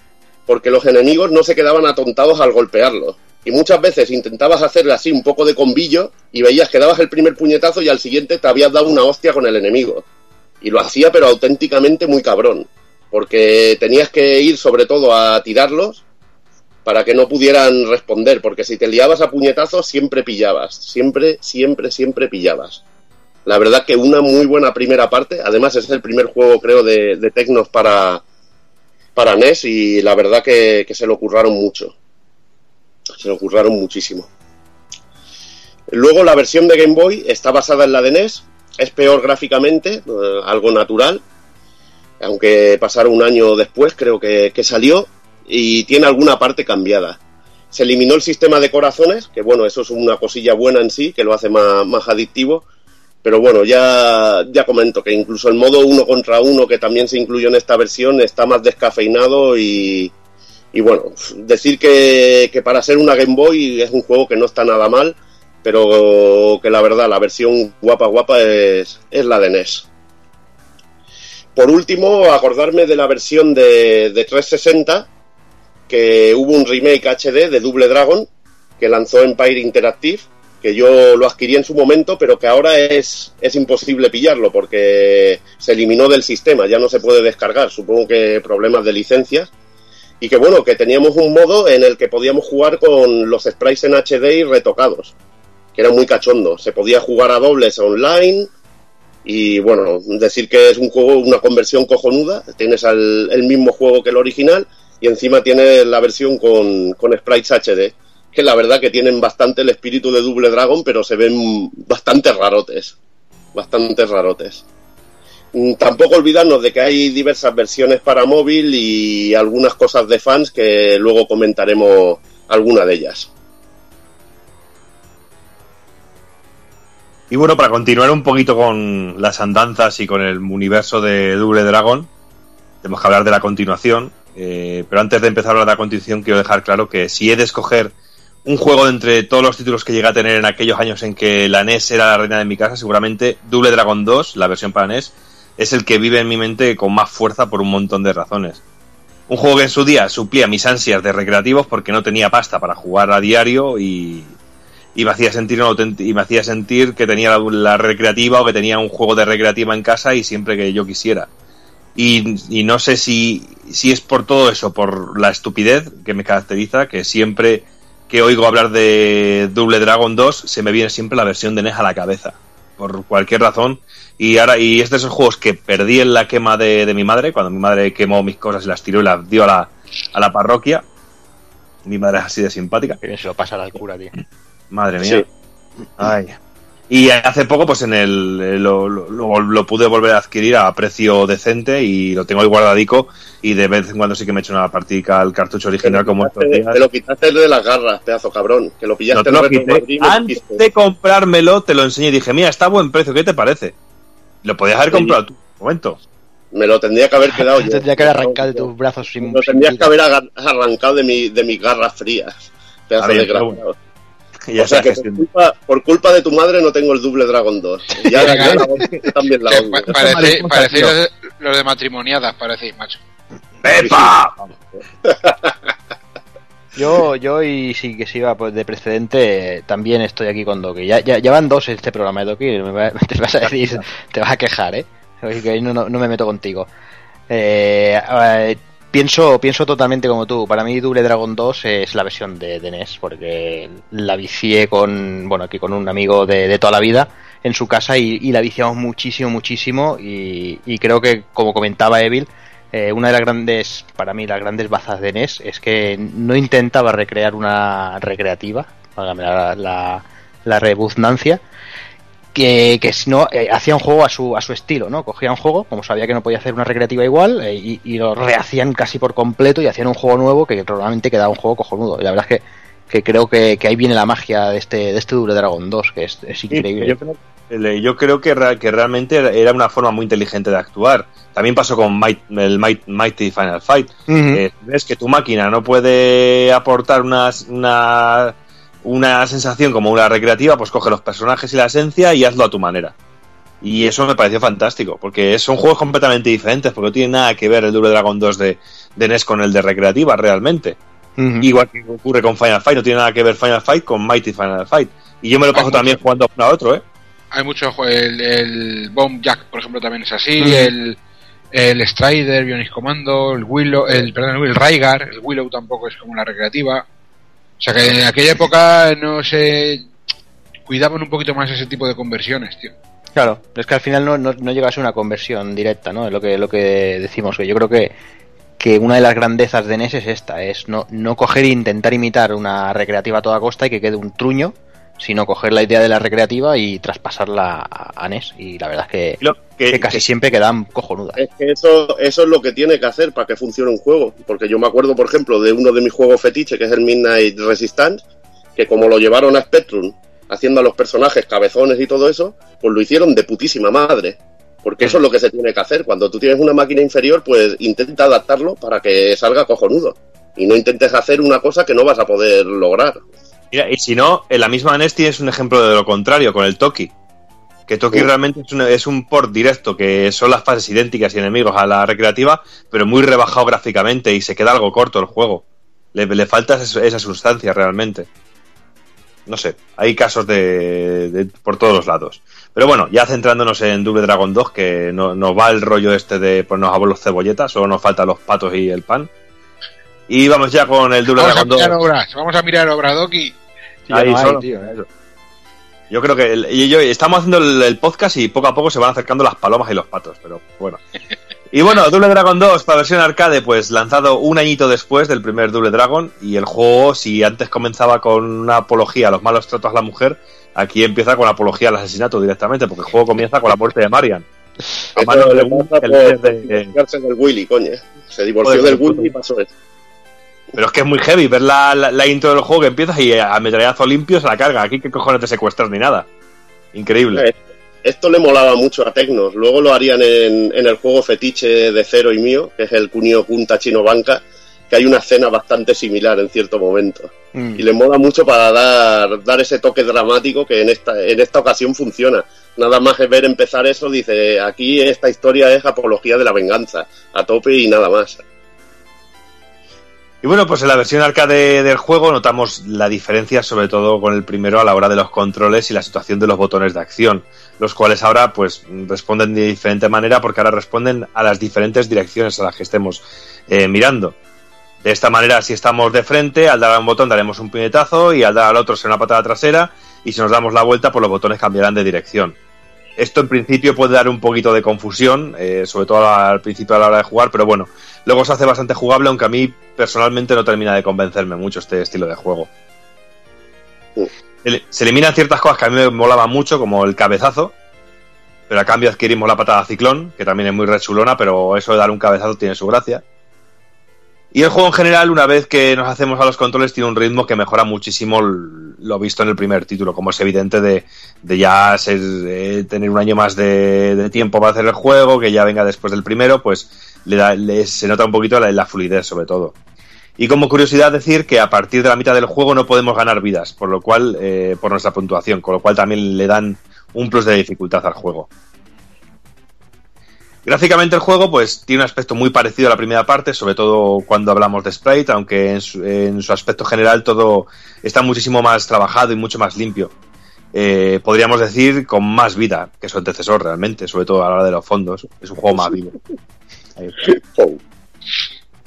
porque los enemigos no se quedaban atontados al golpearlos. Y muchas veces intentabas hacerle así un poco de combillo y veías que dabas el primer puñetazo y al siguiente te habías dado una hostia con el enemigo. Y lo hacía, pero auténticamente muy cabrón. Porque tenías que ir sobre todo a tirarlos para que no pudieran responder. Porque si te liabas a puñetazos, siempre pillabas. Siempre, siempre, siempre pillabas. La verdad que una muy buena primera parte. Además es el primer juego, creo, de, de Tecnos para, para NES y la verdad que, que se lo curraron mucho. Se lo curraron muchísimo. Luego la versión de Game Boy está basada en la de NES. Es peor gráficamente, eh, algo natural. Aunque pasara un año después, creo que, que salió. Y tiene alguna parte cambiada. Se eliminó el sistema de corazones, que bueno, eso es una cosilla buena en sí, que lo hace más, más adictivo. Pero bueno, ya, ya comento que incluso el modo uno contra uno que también se incluyó en esta versión está más descafeinado y, y bueno, decir que, para ser una Game Boy es un juego que no está nada mal, pero que la verdad la versión guapa guapa es, la de NES. Por último, acordarme de la versión de, de 360, que hubo un remake HD de Double Dragon que lanzó Empire Interactive que yo lo adquirí en su momento, pero que ahora es, es imposible pillarlo porque se eliminó del sistema, ya no se puede descargar, supongo que problemas de licencias. Y que bueno, que teníamos un modo en el que podíamos jugar con los sprites en HD y retocados, que era muy cachondo. Se podía jugar a dobles online y bueno, decir que es un juego, una conversión cojonuda, tienes el mismo juego que el original y encima tienes la versión con, con sprites HD que la verdad que tienen bastante el espíritu de Double Dragon, pero se ven bastante rarotes. Bastante rarotes. Mm, Tampoco olvidarnos de que hay diversas versiones para móvil y algunas cosas de fans que luego comentaremos alguna de ellas.
Y bueno, para continuar un poquito con las andanzas y con el universo de Double Dragon, tenemos que hablar de la continuación. eh, pero antes de empezar a hablar de la continuación, quiero dejar claro que si he de escoger un juego de entre todos los títulos que llegué a tener en aquellos años en que la NES era la reina de mi casa, seguramente Double Dragon 2, la versión para NES, es el que vive en mi mente con más fuerza por un montón de razones. Un juego que en su día suplía mis ansias de recreativos porque no tenía pasta para jugar a diario y, y me hacía sentir y me hacía sentir que tenía la, recreativa o que tenía un juego de recreativa en casa y siempre que yo quisiera. Y, y no sé si, si es por todo eso, por la estupidez que me caracteriza, que siempre que oigo hablar de Double Dragon 2 se me viene siempre la versión de NES a la cabeza, por cualquier razón. Y ahora y es de esos juegos que perdí en la quema de, de mi madre, cuando mi madre quemó mis cosas y las tiró y las dio a la, a la parroquia. Mi madre es así de simpática.
Que bien se lo pasa al cura, tío.
Madre mía. Ay. Y hace poco, pues en el lo, lo- lo- lo pude volver a adquirir a precio decente y lo tengo ahí guardadico. Y de vez en cuando sí que me echo una partida al cartucho original como estos
Te,
días.
te lo quitaste de las garras, pedazo cabrón. Que lo
No
pillaste
te
en
lo quité.
Madrid
Antes de comprármelo, te lo enseñé y dije, mira, está a buen precio, ¿qué te parece? Lo podías haber comprado tú, un momento.
Me lo tendría que haber quedado yo.
Tendría que haber arrancado de tus brazos sin.
Lo tendrías que haber arrancado de, mi, de mis garras frías. Pedazo
ver,
de.
Ya
o sea que por culpa, por culpa de tu madre no tengo el Double Dragon 2. Ya la, la también la
pa- parece- parecéis
tío.
los de, los de matrimoniadas, parecéis, macho.
¡Pepa!
Yo, yo y sí que sí va pues, de precedente, también estoy aquí con Doki. Ya, ya, van dos este programa de Doki, me va- te vas a decir, te vas a quejar, ¿eh? Que no, no, no me meto contigo. Eh, pienso, pienso totalmente como tú. Para mí Double Dragon 2 es la versión de, de NES, porque la vicié con, bueno, aquí con un amigo de, de toda la vida en su casa y, y la viciamos muchísimo, muchísimo y, y creo que, como comentaba Evil, eh, una de las grandes, para mí, las grandes bazas de NES es que no intentaba recrear una recreativa, la, la, la rebuznancia, que, que si no, eh, hacía un juego a su, a su estilo, ¿no? Cogía un juego, como sabía que no podía hacer una recreativa igual, eh, y, y lo rehacían casi por completo y hacían un juego nuevo que normalmente quedaba un juego cojonudo. Y la verdad es que, que creo que, que ahí viene la magia de este, de este Double Dragon 2, que es, es increíble.
Yo creo, yo creo que, que realmente era una forma muy inteligente de actuar. También pasó con Might- el Might- Mighty Final Fight. Eh, ves que tu máquina no puede aportar una, una, una sensación como una recreativa, pues coge los personajes y la esencia y hazlo a tu manera. Y eso me pareció fantástico, porque son juegos completamente diferentes, porque no tiene nada que ver el Double Dragon 2 de, de NES con el de recreativa realmente. Igual que ocurre con Final Fight, no tiene nada que ver Final Fight con Mighty Final Fight. Y yo me lo paso también jugando uno a otro, ¿eh?
Hay mucho jue- el, el Bomb Jack, por ejemplo, también es así. El, el Strider, Bionic Commando, el Willow, el, perdón, el Raigar, el Willow tampoco es como la recreativa. O sea que en aquella época no se cuidaban un poquito más ese tipo de conversiones, tío.
Claro, es que al final no, no, no llega a ser una conversión directa, ¿no? Es lo que, lo que decimos, que yo creo que, que una de las grandezas de NES es esta, es no, no coger e intentar imitar una recreativa a toda costa y que quede un truño, sino coger la idea de la recreativa y traspasarla a, NES. Y la verdad es que,
Lo- que-
que casi
que-
siempre quedan cojonudas.
Es que eso, eso es lo que tiene que hacer para que funcione un juego. Porque yo me acuerdo, por ejemplo, de uno de mis juegos fetiche, que es el Midnight Resistance, que como lo llevaron a Spectrum, haciendo a los personajes cabezones y todo eso, pues lo hicieron de putísima madre. Porque eso es lo que se tiene que hacer. Cuando tú tienes una máquina inferior, pues intenta adaptarlo para que salga cojonudo. Y no intentes hacer una cosa que no vas a poder lograr.
Mira, y si no, en la misma NES tienes un ejemplo de lo contrario, con el Toki. Que Toki
Sí.
realmente es un, es un port directo, que son las fases idénticas y enemigos a la recreativa, pero muy rebajado gráficamente y se queda algo corto el juego. Le, le falta esa, esa sustancia realmente. No sé, hay casos de, de- por todos los lados. Pero bueno, ya centrándonos en Double Dragon 2, que no- nos va el rollo este de ponernos a los cebolletas, solo nos faltan los patos y el pan. Y vamos ya con el Double
Vamos a
Dragon 2.
mirar obras, vamos a mirar obra, Doki.
Ahí
no hay,
solo.
tío, ¿eh?
Eso. Yo creo que el- y yo, estamos haciendo el, el podcast y poco a poco se van acercando las palomas y los patos, pero bueno. Y bueno, Double Dragon 2 para versión arcade, pues lanzado un añito después del primer Double Dragon. Y el juego, si antes comenzaba con una apología a los malos tratos a la mujer, aquí empieza con apología al asesinato directamente, porque el juego comienza con la muerte de Marian. A mano de
le pasa
el líder de-
divorciarse del Willy, coño. Se divorció del
puto.
Willy y pasó eso.
Pero es que es muy heavy ver la, la, la intro del juego que empiezas y a metrallazo limpio se la carga. Aquí que cojones te secuestras ni nada. Increíble.
Eh, Esto le molaba mucho a Tecnos. Luego lo harían en, en el juego fetiche de Cero y mío, que es el Kunio Kunta Chino Banca, que hay una escena bastante similar en cierto momento.
Mm.
Y le mola mucho para dar, dar ese toque dramático que en esta, en esta ocasión funciona. Nada más es ver empezar eso, dice, aquí esta historia es apología de la venganza, a tope y nada más.
Y bueno, pues en la versión arcade del juego notamos la diferencia, sobre todo con el primero, a la hora de los controles y la situación de los botones de acción, los cuales ahora pues responden de diferente manera porque ahora responden a las diferentes direcciones a las que estemos eh, mirando. De esta manera, si estamos de frente, al dar a un botón daremos un puñetazo y al dar al otro será una patada trasera y si nos damos la vuelta, pues los botones cambiarán de dirección. Esto en principio puede dar un poquito de confusión, eh, sobre todo al principio a la hora de jugar, pero bueno, luego se hace bastante jugable, aunque a mí personalmente no termina de convencerme mucho este estilo de juego. Se eliminan ciertas cosas que a mí me molaban mucho, como el cabezazo, pero a cambio adquirimos la patada ciclón, que también es muy rechulona, pero eso de dar un cabezazo tiene su gracia. Y el juego en general, una vez que nos hacemos a los controles, tiene un ritmo que mejora muchísimo lo visto en el primer título, como es evidente de, ya tener un año más de, de tiempo para hacer el juego, que ya venga después del primero, pues le da, le- se nota un poquito la, la fluidez sobre todo. Y como curiosidad decir que a partir de la mitad del juego no podemos ganar vidas, por lo cual, eh, por nuestra puntuación, con lo cual también le dan un plus de dificultad al juego. Gráficamente el juego pues tiene un aspecto muy parecido a la primera parte, sobre todo cuando hablamos de sprite, aunque en su, en su aspecto general todo está muchísimo más trabajado y mucho más limpio. Eh, podríamos decir con más vida que su antecesor realmente, sobre todo a la hora de los fondos. Es un juego más vivo.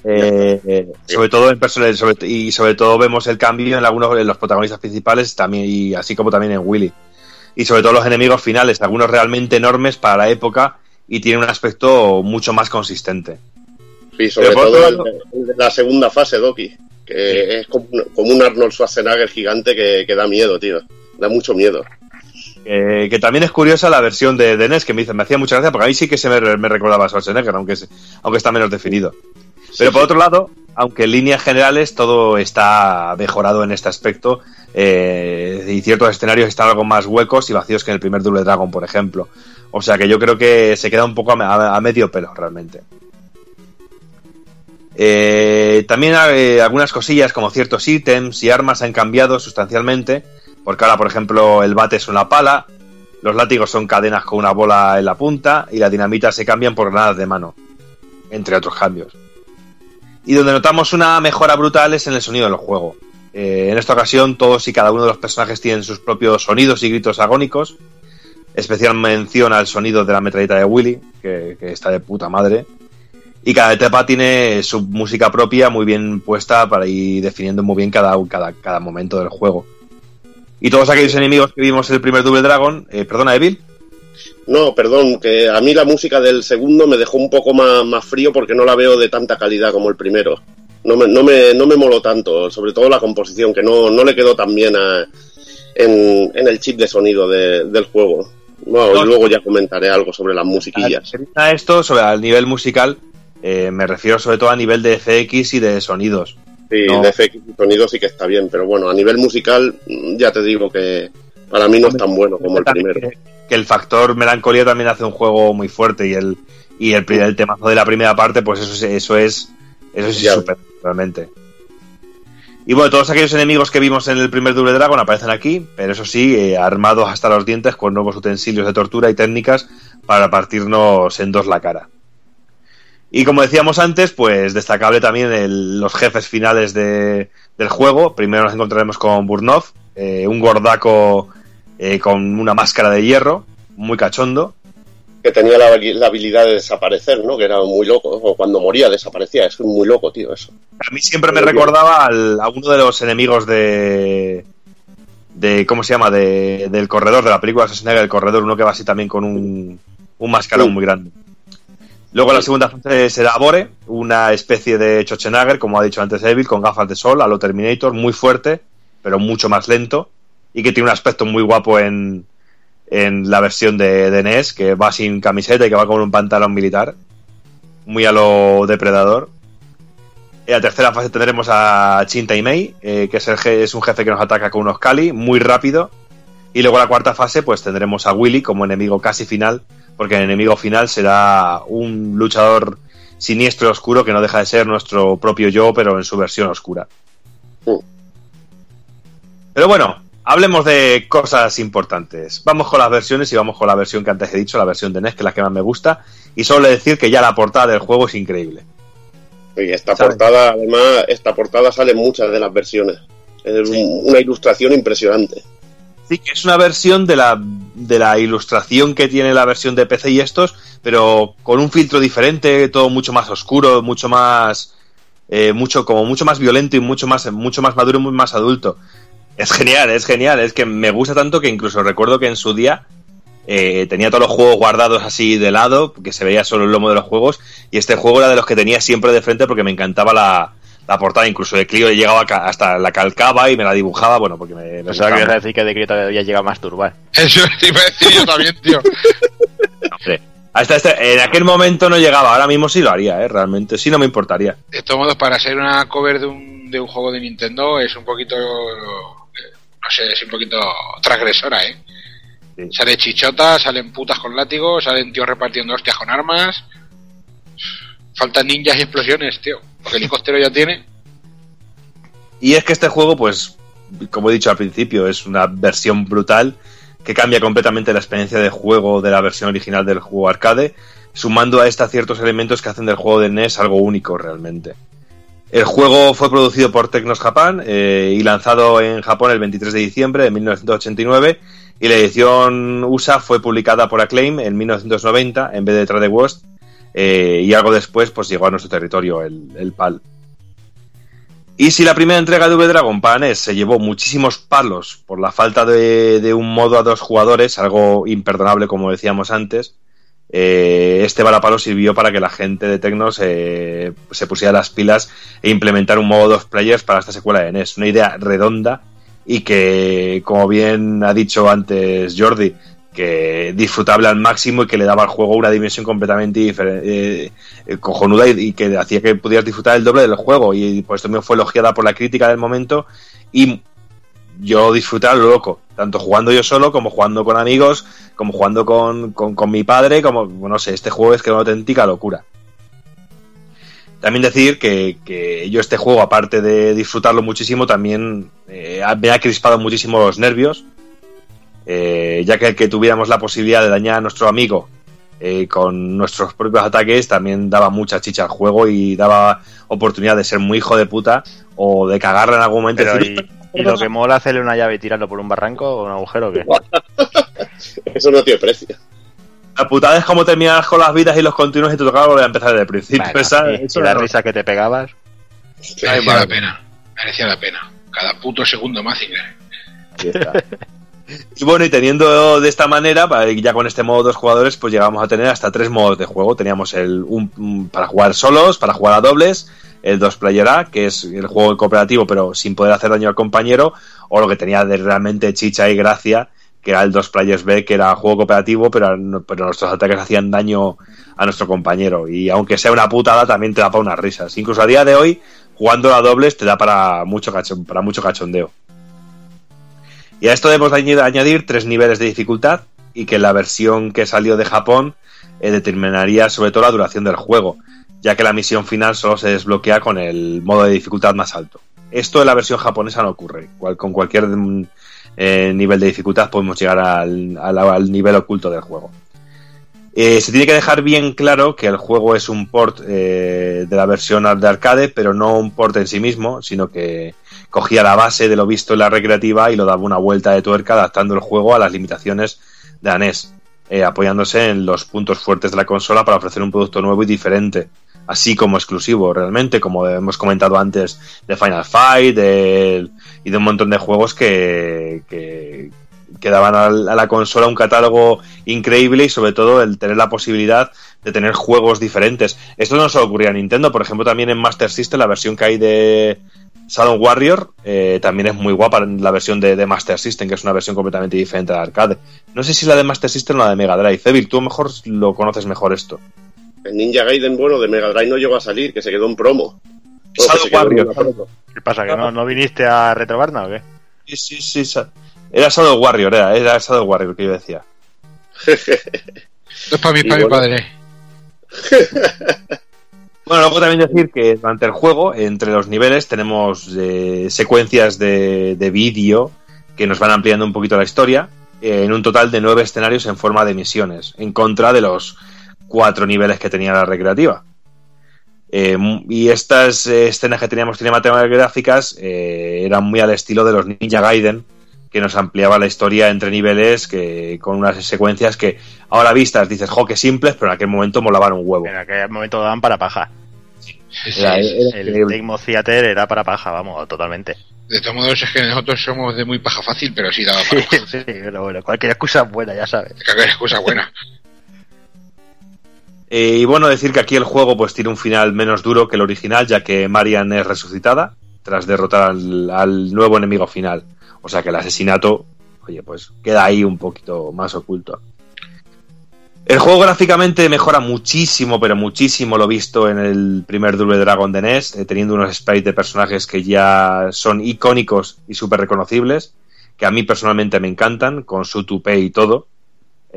Eh, eh, sobre todo en sobre- y sobre todo vemos el cambio en algunos de los protagonistas principales también y así como también en Willy y sobre todo los enemigos finales, algunos realmente enormes para la época y tienen un aspecto mucho más consistente.
Sí, sobre todo el- el de la segunda fase, Doki, que es como, un- como un Arnold Schwarzenegger gigante que, que da miedo, tío. Da mucho miedo.
Eh, que también es curiosa la versión de, de NES, que me, dice, me hacía mucha gracia, porque a mí sí que se me, me recordaba a Schwarzenegger, aunque, es- aunque está menos definido. Pero por otro lado, aunque en líneas generales todo está mejorado en este aspecto, eh, y ciertos escenarios están algo más huecos y vacíos que en el primer Double Dragon, por ejemplo. O sea que yo creo que se queda un poco a, me- a- a medio pelo, realmente. Eh, también eh, algunas cosillas como ciertos ítems y armas han cambiado sustancialmente, porque ahora, por ejemplo, el bate es una pala, los látigos son cadenas con una bola en la punta y la dinamita se cambian por granadas de mano, entre otros cambios. Y donde notamos una mejora brutal es en el sonido del juego. Eh, en esta ocasión todos y cada uno de los personajes tienen sus propios sonidos y gritos agónicos. Especial mención al sonido de la metralleta de Willy, que, está de puta madre. Y cada etapa tiene su música propia muy bien puesta para ir definiendo muy bien cada, cada, cada momento del juego. Y todos aquellos enemigos que vimos en el primer Double Dragon, eh, perdona, Evil,
No, perdón, que a mí la música del segundo me dejó un poco más, más frío porque no la veo de tanta calidad como el primero. No me, no me, no me moló tanto, sobre todo la composición, que no, no le quedó tan bien en, en el chip de sonido de- del juego.
No.
y luego ya comentaré algo sobre las musiquillas.
A esto, sobre el nivel musical, eh, me refiero sobre todo a nivel de FX y de sonidos.
Sí,
No.
de FX y sonido sí que está bien, pero bueno, a nivel musical mm, ya te digo que para mí no es tan bueno como el primero.
Que, que el factor melancolía también hace un juego muy fuerte y el y el, el temazo de la primera parte, pues eso, es- eso es eso sí súper realmente. Y bueno, todos aquellos enemigos que vimos en el primer Double Dragon aparecen aquí, pero eso sí, eh, armados hasta los dientes con nuevos utensilios de tortura y técnicas para partirnos en dos la cara. Y como decíamos antes, pues destacable también los jefes finales de- del juego. Primero nos encontraremos con Burnov, eh, un gordaco eh, con una máscara de hierro, muy cachondo.
Que tenía la, la habilidad de desaparecer, ¿no? Que era muy loco, o cuando moría desaparecía, es muy loco, tío, eso.
A mí siempre me recordaba al- a uno de los enemigos de. de ¿Cómo se llama? De, del corredor, de la película Schwarzenegger, el corredor, uno que va así también con un, un mascarón
Sí.
muy grande. Luego la segunda fase será Bore, una especie de Schwarzenegger, como ha dicho antes Evil, con gafas de sol, a lo Terminator, muy fuerte, pero mucho más lento, y que tiene un aspecto muy guapo en, en la versión de, de NES, que va sin camiseta y que va con un pantalón militar, muy a lo depredador. En la tercera fase tendremos a Chinta y Mei, eh, que es, el es un jefe que nos ataca con unos Kali, muy rápido. Y luego la cuarta fase, pues tendremos a Willy como enemigo casi final, porque el enemigo final será un luchador siniestro y oscuro que no deja de ser nuestro propio yo, pero en su versión oscura. Pero bueno, hablemos de cosas importantes. Vamos con las versiones y vamos con la versión que antes he dicho, la versión de NES, que es la que más me gusta. Y solo decir que ya la portada del juego es increíble.
Y esta
¿Sabes?
portada, además, esta portada sale en muchas de las versiones. Es un- una ilustración impresionante.
Sí, que es una versión de la, de la ilustración que tiene la versión de PC y estos, pero con un filtro diferente, todo mucho más oscuro, mucho más. eh, mucho, como mucho más violento y mucho más, mucho más maduro y muy más adulto. Es genial, es genial, es que me gusta tanto que incluso recuerdo que en su día eh, tenía todos los juegos guardados así de lado, que se veía solo el lomo de los juegos, y este juego era de los que tenía siempre de frente porque me encantaba la, la portada, incluso de Clio llegaba hasta la calcaba y me la dibujaba, bueno, porque me, me
Pensaba que
gustaba
ibas a decir que de Grito había llegado a masturbar.
Eso te iba a decir yo también, tío.
Hombre, hasta este- en aquel momento no llegaba, ahora mismo sí lo haría, ¿eh? realmente, sí no me importaría.
De todos modos, para ser una cover de un, de un juego de Nintendo es un poquito, no sé, es un poquito transgresora, ¿eh?
Sí.
Sale chichota, salen putas con látigos, salen tíos repartiendo hostias con armas. Faltan ninjas y explosiones, tío. Porque helicóptero ya tiene.
Y es que este juego, pues, como he dicho al principio, es una versión brutal que cambia completamente la experiencia de juego de la versión original del juego arcade, sumando a esta ciertos elementos que hacen del juego de NES algo único realmente. El juego fue producido por Tecnos Japan eh, y lanzado en Japón el 23 de diciembre de 1989 y la edición USA fue publicada por Acclaim en 1990 en vez de Trade West eh, y algo después pues llegó a nuestro territorio el, el PAL. Y si la primera entrega de Double Dragon para NES se llevó muchísimos palos por la falta de, de un modo a dos jugadores, algo imperdonable como decíamos antes, eh, este balapalo sirvió para que la gente de Tecnos eh, se pusiera las pilas e implementar un modo dos players para esta secuela de NES. Una idea redonda y que, como bien ha dicho antes Jordi, que disfrutable al máximo y que le daba al juego una dimensión completamente diferente, eh, eh, cojonuda y, y que hacía que pudieras disfrutar el doble del juego y por esto mismo fue elogiada por la crítica del momento y yo lo loco, tanto jugando yo solo como jugando con amigos, como jugando con, con, con mi padre, como, no sé, este juego es que es una auténtica locura. También decir que, que yo este juego, aparte de disfrutarlo muchísimo, también eh, me ha crispado muchísimo los nervios, eh, ya que el que tuviéramos la posibilidad de dañar a nuestro amigo eh, con nuestros propios ataques también daba mucha chicha al juego y daba oportunidad de ser muy hijo de puta o de cagarla en algún momento.
Pero,
decir,
y, lo que mola hacerle una llave y tirarlo por un barranco o un agujero, o ¿qué?
Eso no tiene precio.
La putada es como terminar con las vidas y los continuos y te tocaba volver a empezar desde el principio.
Bueno,
Esa-
y,
eso
y la
no-
risa que te pegabas.
Merecía la pena. Merecía la pena. Cada puto segundo más Inglés.
Y bueno, y teniendo de esta manera, ya con este modo dos jugadores, pues llegamos a tener hasta tres modos de juego. Teníamos el un para jugar solos, para jugar a dobles, el dos player A, que es el juego cooperativo, pero sin poder hacer daño al compañero, o lo que tenía de realmente chicha y gracia, que era el dos players B, que era juego cooperativo, pero, pero nuestros ataques hacían daño a nuestro compañero. Y aunque sea una putada, también te da para unas risas. Incluso a día de hoy, jugando a dobles, te da para mucho, para mucho cachondeo. Y a esto debemos de añadir, añadir tres niveles de dificultad y que la versión que salió de Japón eh, determinaría sobre todo la duración del juego, ya que la misión final solo se desbloquea con el modo de dificultad más alto. Esto en la versión japonesa no ocurre. Con cualquier mm, eh, nivel de dificultad podemos llegar al nivel oculto del juego. Eh, se tiene que dejar bien claro que el juego es un port eh, de la versión de arcade, pero no un port en sí mismo, sino que cogía la base de lo visto en la recreativa y lo daba una vuelta de tuerca adaptando el juego a las limitaciones de la NES, eh, apoyándose en los puntos fuertes de la consola para ofrecer un producto nuevo y diferente, así como exclusivo realmente, como hemos comentado antes de Final Fight y de un montón de juegos que, que, daban a la consola un catálogo increíble y sobre todo el tener la posibilidad de tener juegos diferentes. Esto no solo ocurría en Nintendo, por ejemplo también en Master System, la versión que hay de Shadow Warrior eh, también es muy guapa la versión de, de Master System, que es una versión completamente diferente de arcade. No sé si la de Master System o la de Mega Drive. Evil, tú mejor lo conoces mejor esto.
El Ninja Gaiden, bueno, de Mega Drive no llegó a salir, que se quedó en promo. Bueno, que
Shadow
se quedó en
Warrior.
¿Qué pasa? ¿Que no, no viniste a Retrobarna o qué?
Sí, sí, sí. Era Shadow Warrior, era, era Shadow Warrior que yo decía.
Esto es para mí, para mi padre.
Bueno, luego también decir que durante el juego, entre los niveles, tenemos eh, secuencias de, de vídeo que nos van ampliando un poquito la historia, eh, en un total de nueve escenarios en forma de misiones, en contra de los cuatro niveles que tenía la recreativa. Eh, y estas eh, escenas que teníamos cinematográficas eh, eran muy al estilo de los Ninja Gaiden, que nos ampliaba la historia entre niveles, que con unas secuencias que ahora vistas dices, jo, que simples, pero en aquel momento molaban un huevo.
En aquel momento daban para paja.
Era- era
El
increíble.
Tecmo Theater era para paja, vamos, totalmente.
De todos modos, es que nosotros somos de muy paja fácil, pero sí daba para.
sí, pero bueno, cualquier excusa buena, ya sabes.
Haber excusa buena.
Eh, y bueno, decir que aquí el juego pues tiene un final menos duro que el original, ya que Marian es resucitada tras derrotar al, nuevo enemigo final. O sea que el asesinato, oye, pues queda ahí un poquito más oculto. El juego gráficamente mejora muchísimo, pero muchísimo lo visto en el primer Double Dragon de NES, eh, teniendo unos sprites de personajes que ya son icónicos y súper reconocibles, que a mí personalmente me encantan, con su tupé y todo.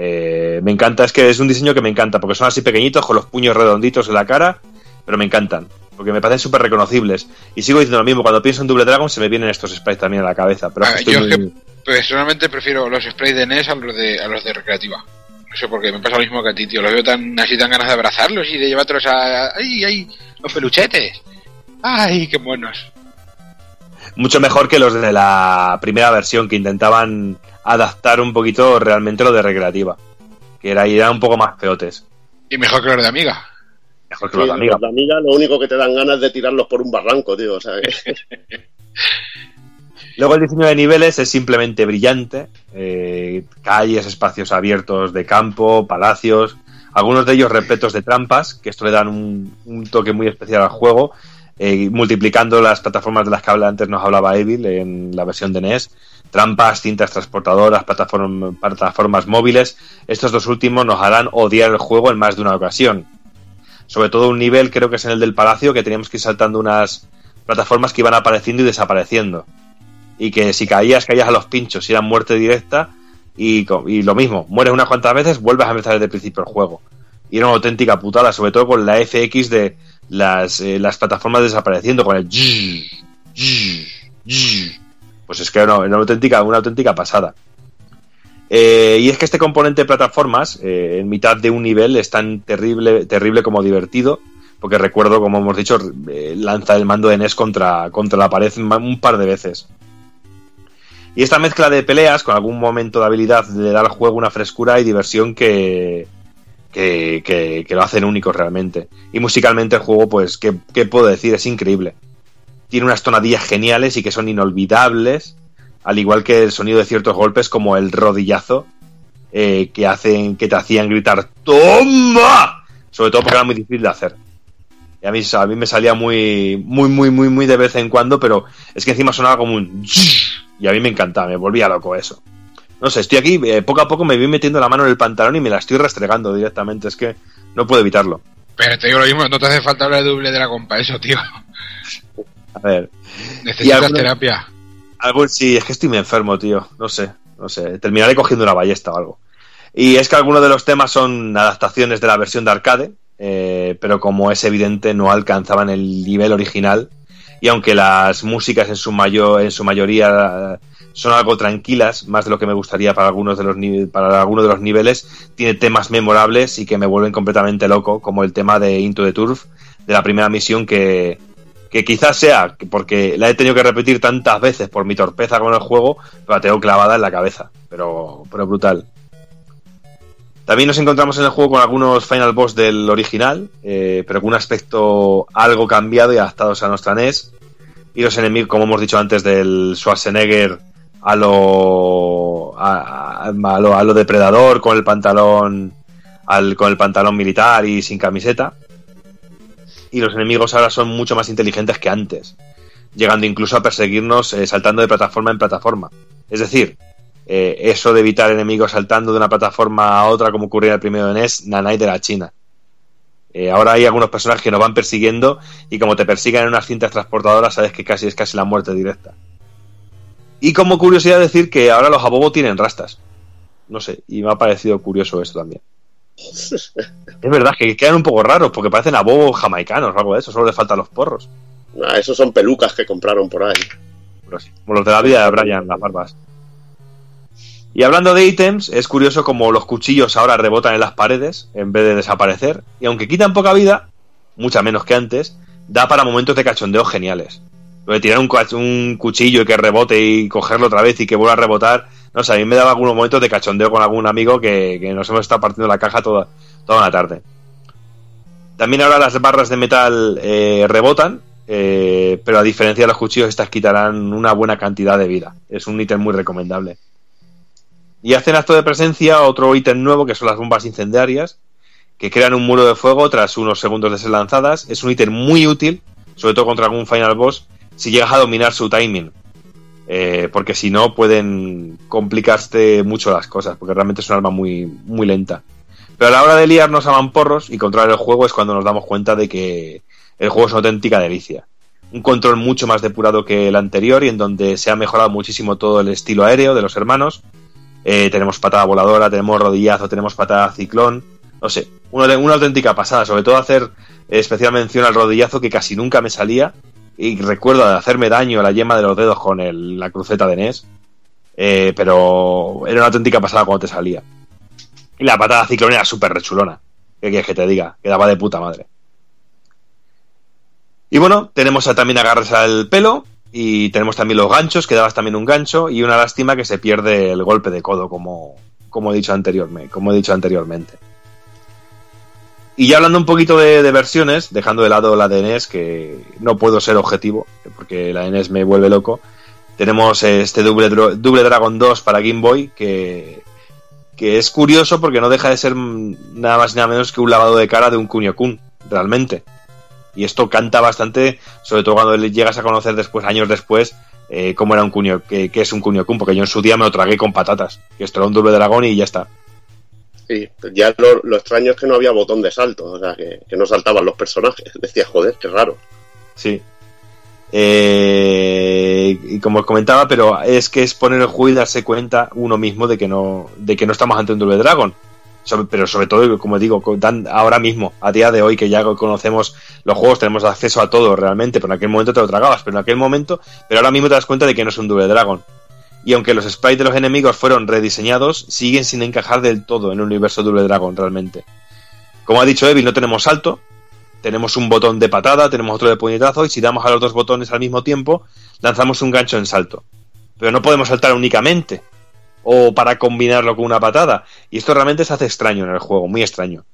Eh, me encanta, es que es un diseño que me encanta, porque son así pequeñitos, con los puños redonditos en la cara, pero me encantan, porque me parecen súper reconocibles. Y sigo diciendo lo mismo, cuando pienso en Double Dragon se me vienen estos sprites también a la cabeza, pero
Ah, yo
muy-
es que personalmente prefiero los sprays de NES a los de, a los de recreativa. No sé por qué, me pasa lo mismo que a ti, tío. Los veo tan así, tan ganas de abrazarlos y de llevártelos a. ¡Ay, ay! ¡Los peluchetes! ¡Ay, qué buenos!
mucho mejor que los de la primera versión, que intentaban adaptar un poquito realmente lo de recreativa, que era, eran un poco más peotes.
Y mejor que los de Amiga.
Mejor que
Sí,
los de Amiga.
los de Amiga lo único que te dan ganas es de tirarlos por un barranco, tío. O sea, que-
Luego el diseño de niveles es simplemente brillante. eh, calles, espacios abiertos de campo, palacios, algunos de ellos repletos de trampas, que esto le dan un, un toque muy especial al juego, eh, multiplicando las plataformas de las que antes nos hablaba Evil en la versión de NES. Trampas, cintas transportadoras, plataform- plataformas móviles. Estos dos últimos nos harán odiar el juego en más de una ocasión. Sobre todo un nivel, creo que es en el del palacio, que teníamos que ir saltando unas plataformas que iban apareciendo y desapareciendo y que si caías, caías a los pinchos, y era muerte directa, y, y lo mismo, mueres unas cuantas veces, vuelves a empezar desde el principio el juego. Y era una auténtica putada, sobre todo con la FX de las, eh, las plataformas desapareciendo, con el... Pues es que era una, auténtica, una auténtica pasada. Eh, y es que este componente de plataformas, eh, en mitad de un nivel, es tan terrible, terrible como divertido, porque recuerdo, como hemos dicho, eh, lanza el mando de NES contra, contra la pared un par de veces. Y esta mezcla de peleas con algún momento de habilidad le da al juego una frescura y diversión que, que, que- lo hacen único realmente. Y musicalmente el juego, pues, ¿qué, qué puedo decir? Es increíble. Tiene unas tonadillas geniales y que son inolvidables, al igual que el sonido de ciertos golpes como el rodillazo, eh, que hacen que te hacían gritar ¡Toma! Sobre todo porque era muy difícil de hacer. Y a mí, a mí me salía muy, muy, muy, muy, muy de vez en cuando, pero es que encima sonaba como un... Y a mí me encantaba, me volvía loco eso. No sé, estoy aquí, eh, poco a poco me voy metiendo la mano en el pantalón y me la estoy restregando directamente, es que no puedo evitarlo.
Pero te digo lo mismo, no te hace falta hablar de doble de la compa, eso, tío.
A ver.
Necesitas terapia.
Algo, sí, es que estoy muy enfermo, tío. No sé, no sé. Terminaré cogiendo una ballesta o algo. Y es que algunos de los temas son adaptaciones de la versión de arcade, eh, pero como es evidente, no alcanzaban el nivel original. Y aunque las músicas en su, mayor, en su mayoría son algo tranquilas, más de lo que me gustaría para algunos de los, para algunos de los niveles, tiene temas memorables y que me vuelven completamente loco, como el tema de Into the Turf, de la primera misión que, que quizás sea que- porque la he tenido que repetir tantas veces por mi torpeza con el juego, la tengo clavada en la cabeza. Pero, pero brutal. También nos encontramos en el juego con algunos final boss del original, eh, pero con un aspecto algo cambiado y adaptados a nuestra NES. Y los enemigos, como hemos dicho antes, del Schwarzenegger a lo, a, a- lo, a lo depredador con el pantalón al, con el pantalón militar y sin camiseta y los enemigos ahora son mucho más inteligentes que antes, llegando incluso a perseguirnos eh, saltando de plataforma en plataforma. Es decir, eh, eso de evitar enemigos saltando de una plataforma a otra como ocurría el primero de NES, nanay de la China. Eh, ahora hay algunos personajes que nos van persiguiendo y como te persigan en unas cintas transportadoras sabes que casi es casi la muerte directa. Y como curiosidad decir que ahora los abobo tienen rastas. No sé, y me ha parecido curioso eso también. Es verdad que quedan un poco raros porque parecen abobos jamaicanos o algo de eso, solo le faltan los porros.
Ah, esos son pelucas que compraron por ahí.
Pero sí, como los de la vida de Brian, las barbas. Y hablando de ítems, es curioso como los cuchillos ahora rebotan en las paredes en vez de desaparecer. Y aunque quitan poca vida, mucha menos que antes, da para momentos de cachondeo geniales. De tirar un, cuchillo y que rebote y cogerlo otra vez y que vuelva a rebotar. No sé, a mí me daba algunos momentos de cachondeo con algún amigo que, que nos hemos estado partiendo la caja toda, toda una tarde. También ahora las barras de metal eh, rebotan, eh, pero a diferencia de los cuchillos, estas quitarán una buena cantidad de vida. Es un ítem muy recomendable. Y hacen acto de presencia otro ítem nuevo que son las bombas incendiarias, que crean un muro de fuego tras unos segundos de ser lanzadas. Es un ítem muy útil, sobre todo contra algún final boss, si llegas a dominar su timing. Eh, porque si no pueden complicarse mucho las cosas, porque realmente es un arma muy, muy lenta. Pero a la hora de liarnos a mamporros y controlar el juego es cuando nos damos cuenta de que el juego es una auténtica delicia. Un control mucho más depurado que el anterior y en donde se ha mejorado muchísimo todo el estilo aéreo de los hermanos. Eh, tenemos patada voladora, tenemos rodillazo, tenemos patada ciclón. No sé, una, una auténtica pasada. Sobre todo hacer especial mención al rodillazo que casi nunca me salía. Y recuerdo de hacerme daño a la yema de los dedos con el- la cruceta de NES. Eh, pero era una auténtica pasada cuando te salía. Y la patada ciclón era súper rechulona. ¿Qué quieres que te diga? Quedaba de puta madre. Y bueno, tenemos a- también agarres al pelo. Y tenemos también los ganchos, que dabas también un gancho. Y una lástima que se pierde el golpe de codo, como, como, he, dicho como he dicho anteriormente. Y ya hablando un poquito de, de versiones, dejando de lado la de NES, que no puedo ser objetivo, porque la NES me vuelve loco, tenemos este Double, Dragon 2 para Game Boy, que, que es curioso porque no deja de ser nada más y nada menos que un lavado de cara de un Kunio Kun, realmente. Y esto canta bastante, sobre todo cuando le llegas a conocer después, años después, eh, cómo era un Kunio, que, es un Kunio Kun, porque yo en su día me lo tragué con patatas, que esto era un Double Dragon y ya está.
Sí, ya lo, lo extraño es que no había botón de salto, o sea, que, que no saltaban los personajes. Decía, joder, qué raro.
Sí. Eh, y como comentaba, pero es que es poner el juego y darse cuenta uno mismo de que no, de que no estamos ante un Double Dragon. Pero sobre todo, como digo, ahora mismo, a día de hoy, que ya conocemos los juegos, tenemos acceso a todo realmente, pero en aquel momento te lo tragabas, pero en aquel momento, pero ahora mismo te das cuenta de que no es un Double Dragon. Y aunque los sprites de los enemigos fueron rediseñados, siguen sin encajar del todo en el universo Double Dragon realmente. Como ha dicho Evil, no tenemos salto, tenemos un botón de patada, tenemos otro de puñetazo, y si damos a los dos botones al mismo tiempo, lanzamos un gancho en salto. Pero no podemos saltar únicamente, o para combinarlo con una patada. Y esto realmente se hace extraño en el juego, muy extraño.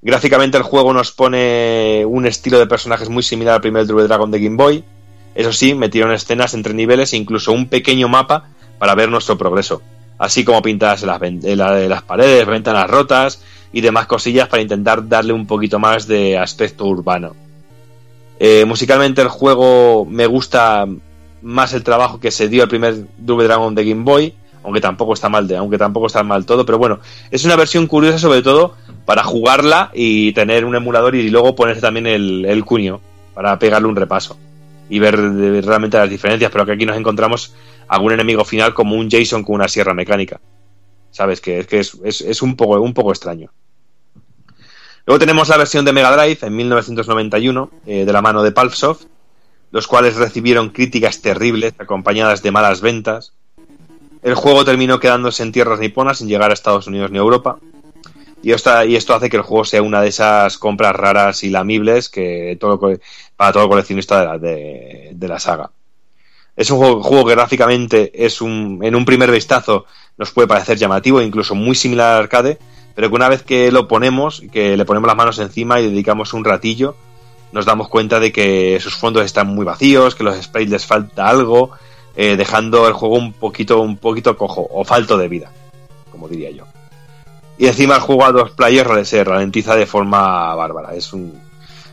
Gráficamente el juego nos pone un estilo de personajes muy similar al primer Double Dragon de Game Boy. Eso sí, metieron escenas entre niveles e incluso un pequeño mapa para ver nuestro progreso. Así como pintadas las, la- en las paredes, ventanas rotas y demás cosillas para intentar darle un poquito más de aspecto urbano. Eh, musicalmente el juego me gusta más el trabajo que se dio al primer Double Dragon de Game Boy, aunque tampoco está mal de, aunque tampoco está mal todo, pero bueno, es una versión curiosa sobre todo para jugarla y tener un emulador y luego ponerse también el, el cuño para pegarle un repaso y ver de- realmente las diferencias, pero que aquí nos encontramos algún enemigo final como un Jason con una sierra mecánica. ¿Sabes? Que es que es, es, un poco un poco extraño. Luego tenemos la versión de Mega Drive en 1991, eh, de la mano de Pulpsoft, los cuales recibieron críticas terribles acompañadas de malas ventas. El juego terminó quedándose en tierras niponas sin llegar a Estados Unidos ni Europa. Y esto, hace que el juego sea una de esas compras raras y lamibles que todo, para todo coleccionista de la, saga. Es un juego, que gráficamente es un, en un primer vistazo nos puede parecer llamativo incluso muy similar al arcade, pero que una vez que lo ponemos, que le ponemos las manos encima y dedicamos un ratillo, nos damos cuenta de que sus fondos están muy vacíos, que los sprites les falta algo, eh, dejando el juego un poquito, un poquito cojo o falto de vida, como diría yo. Y encima el juego a dos players se ralentiza de forma bárbara. Es un,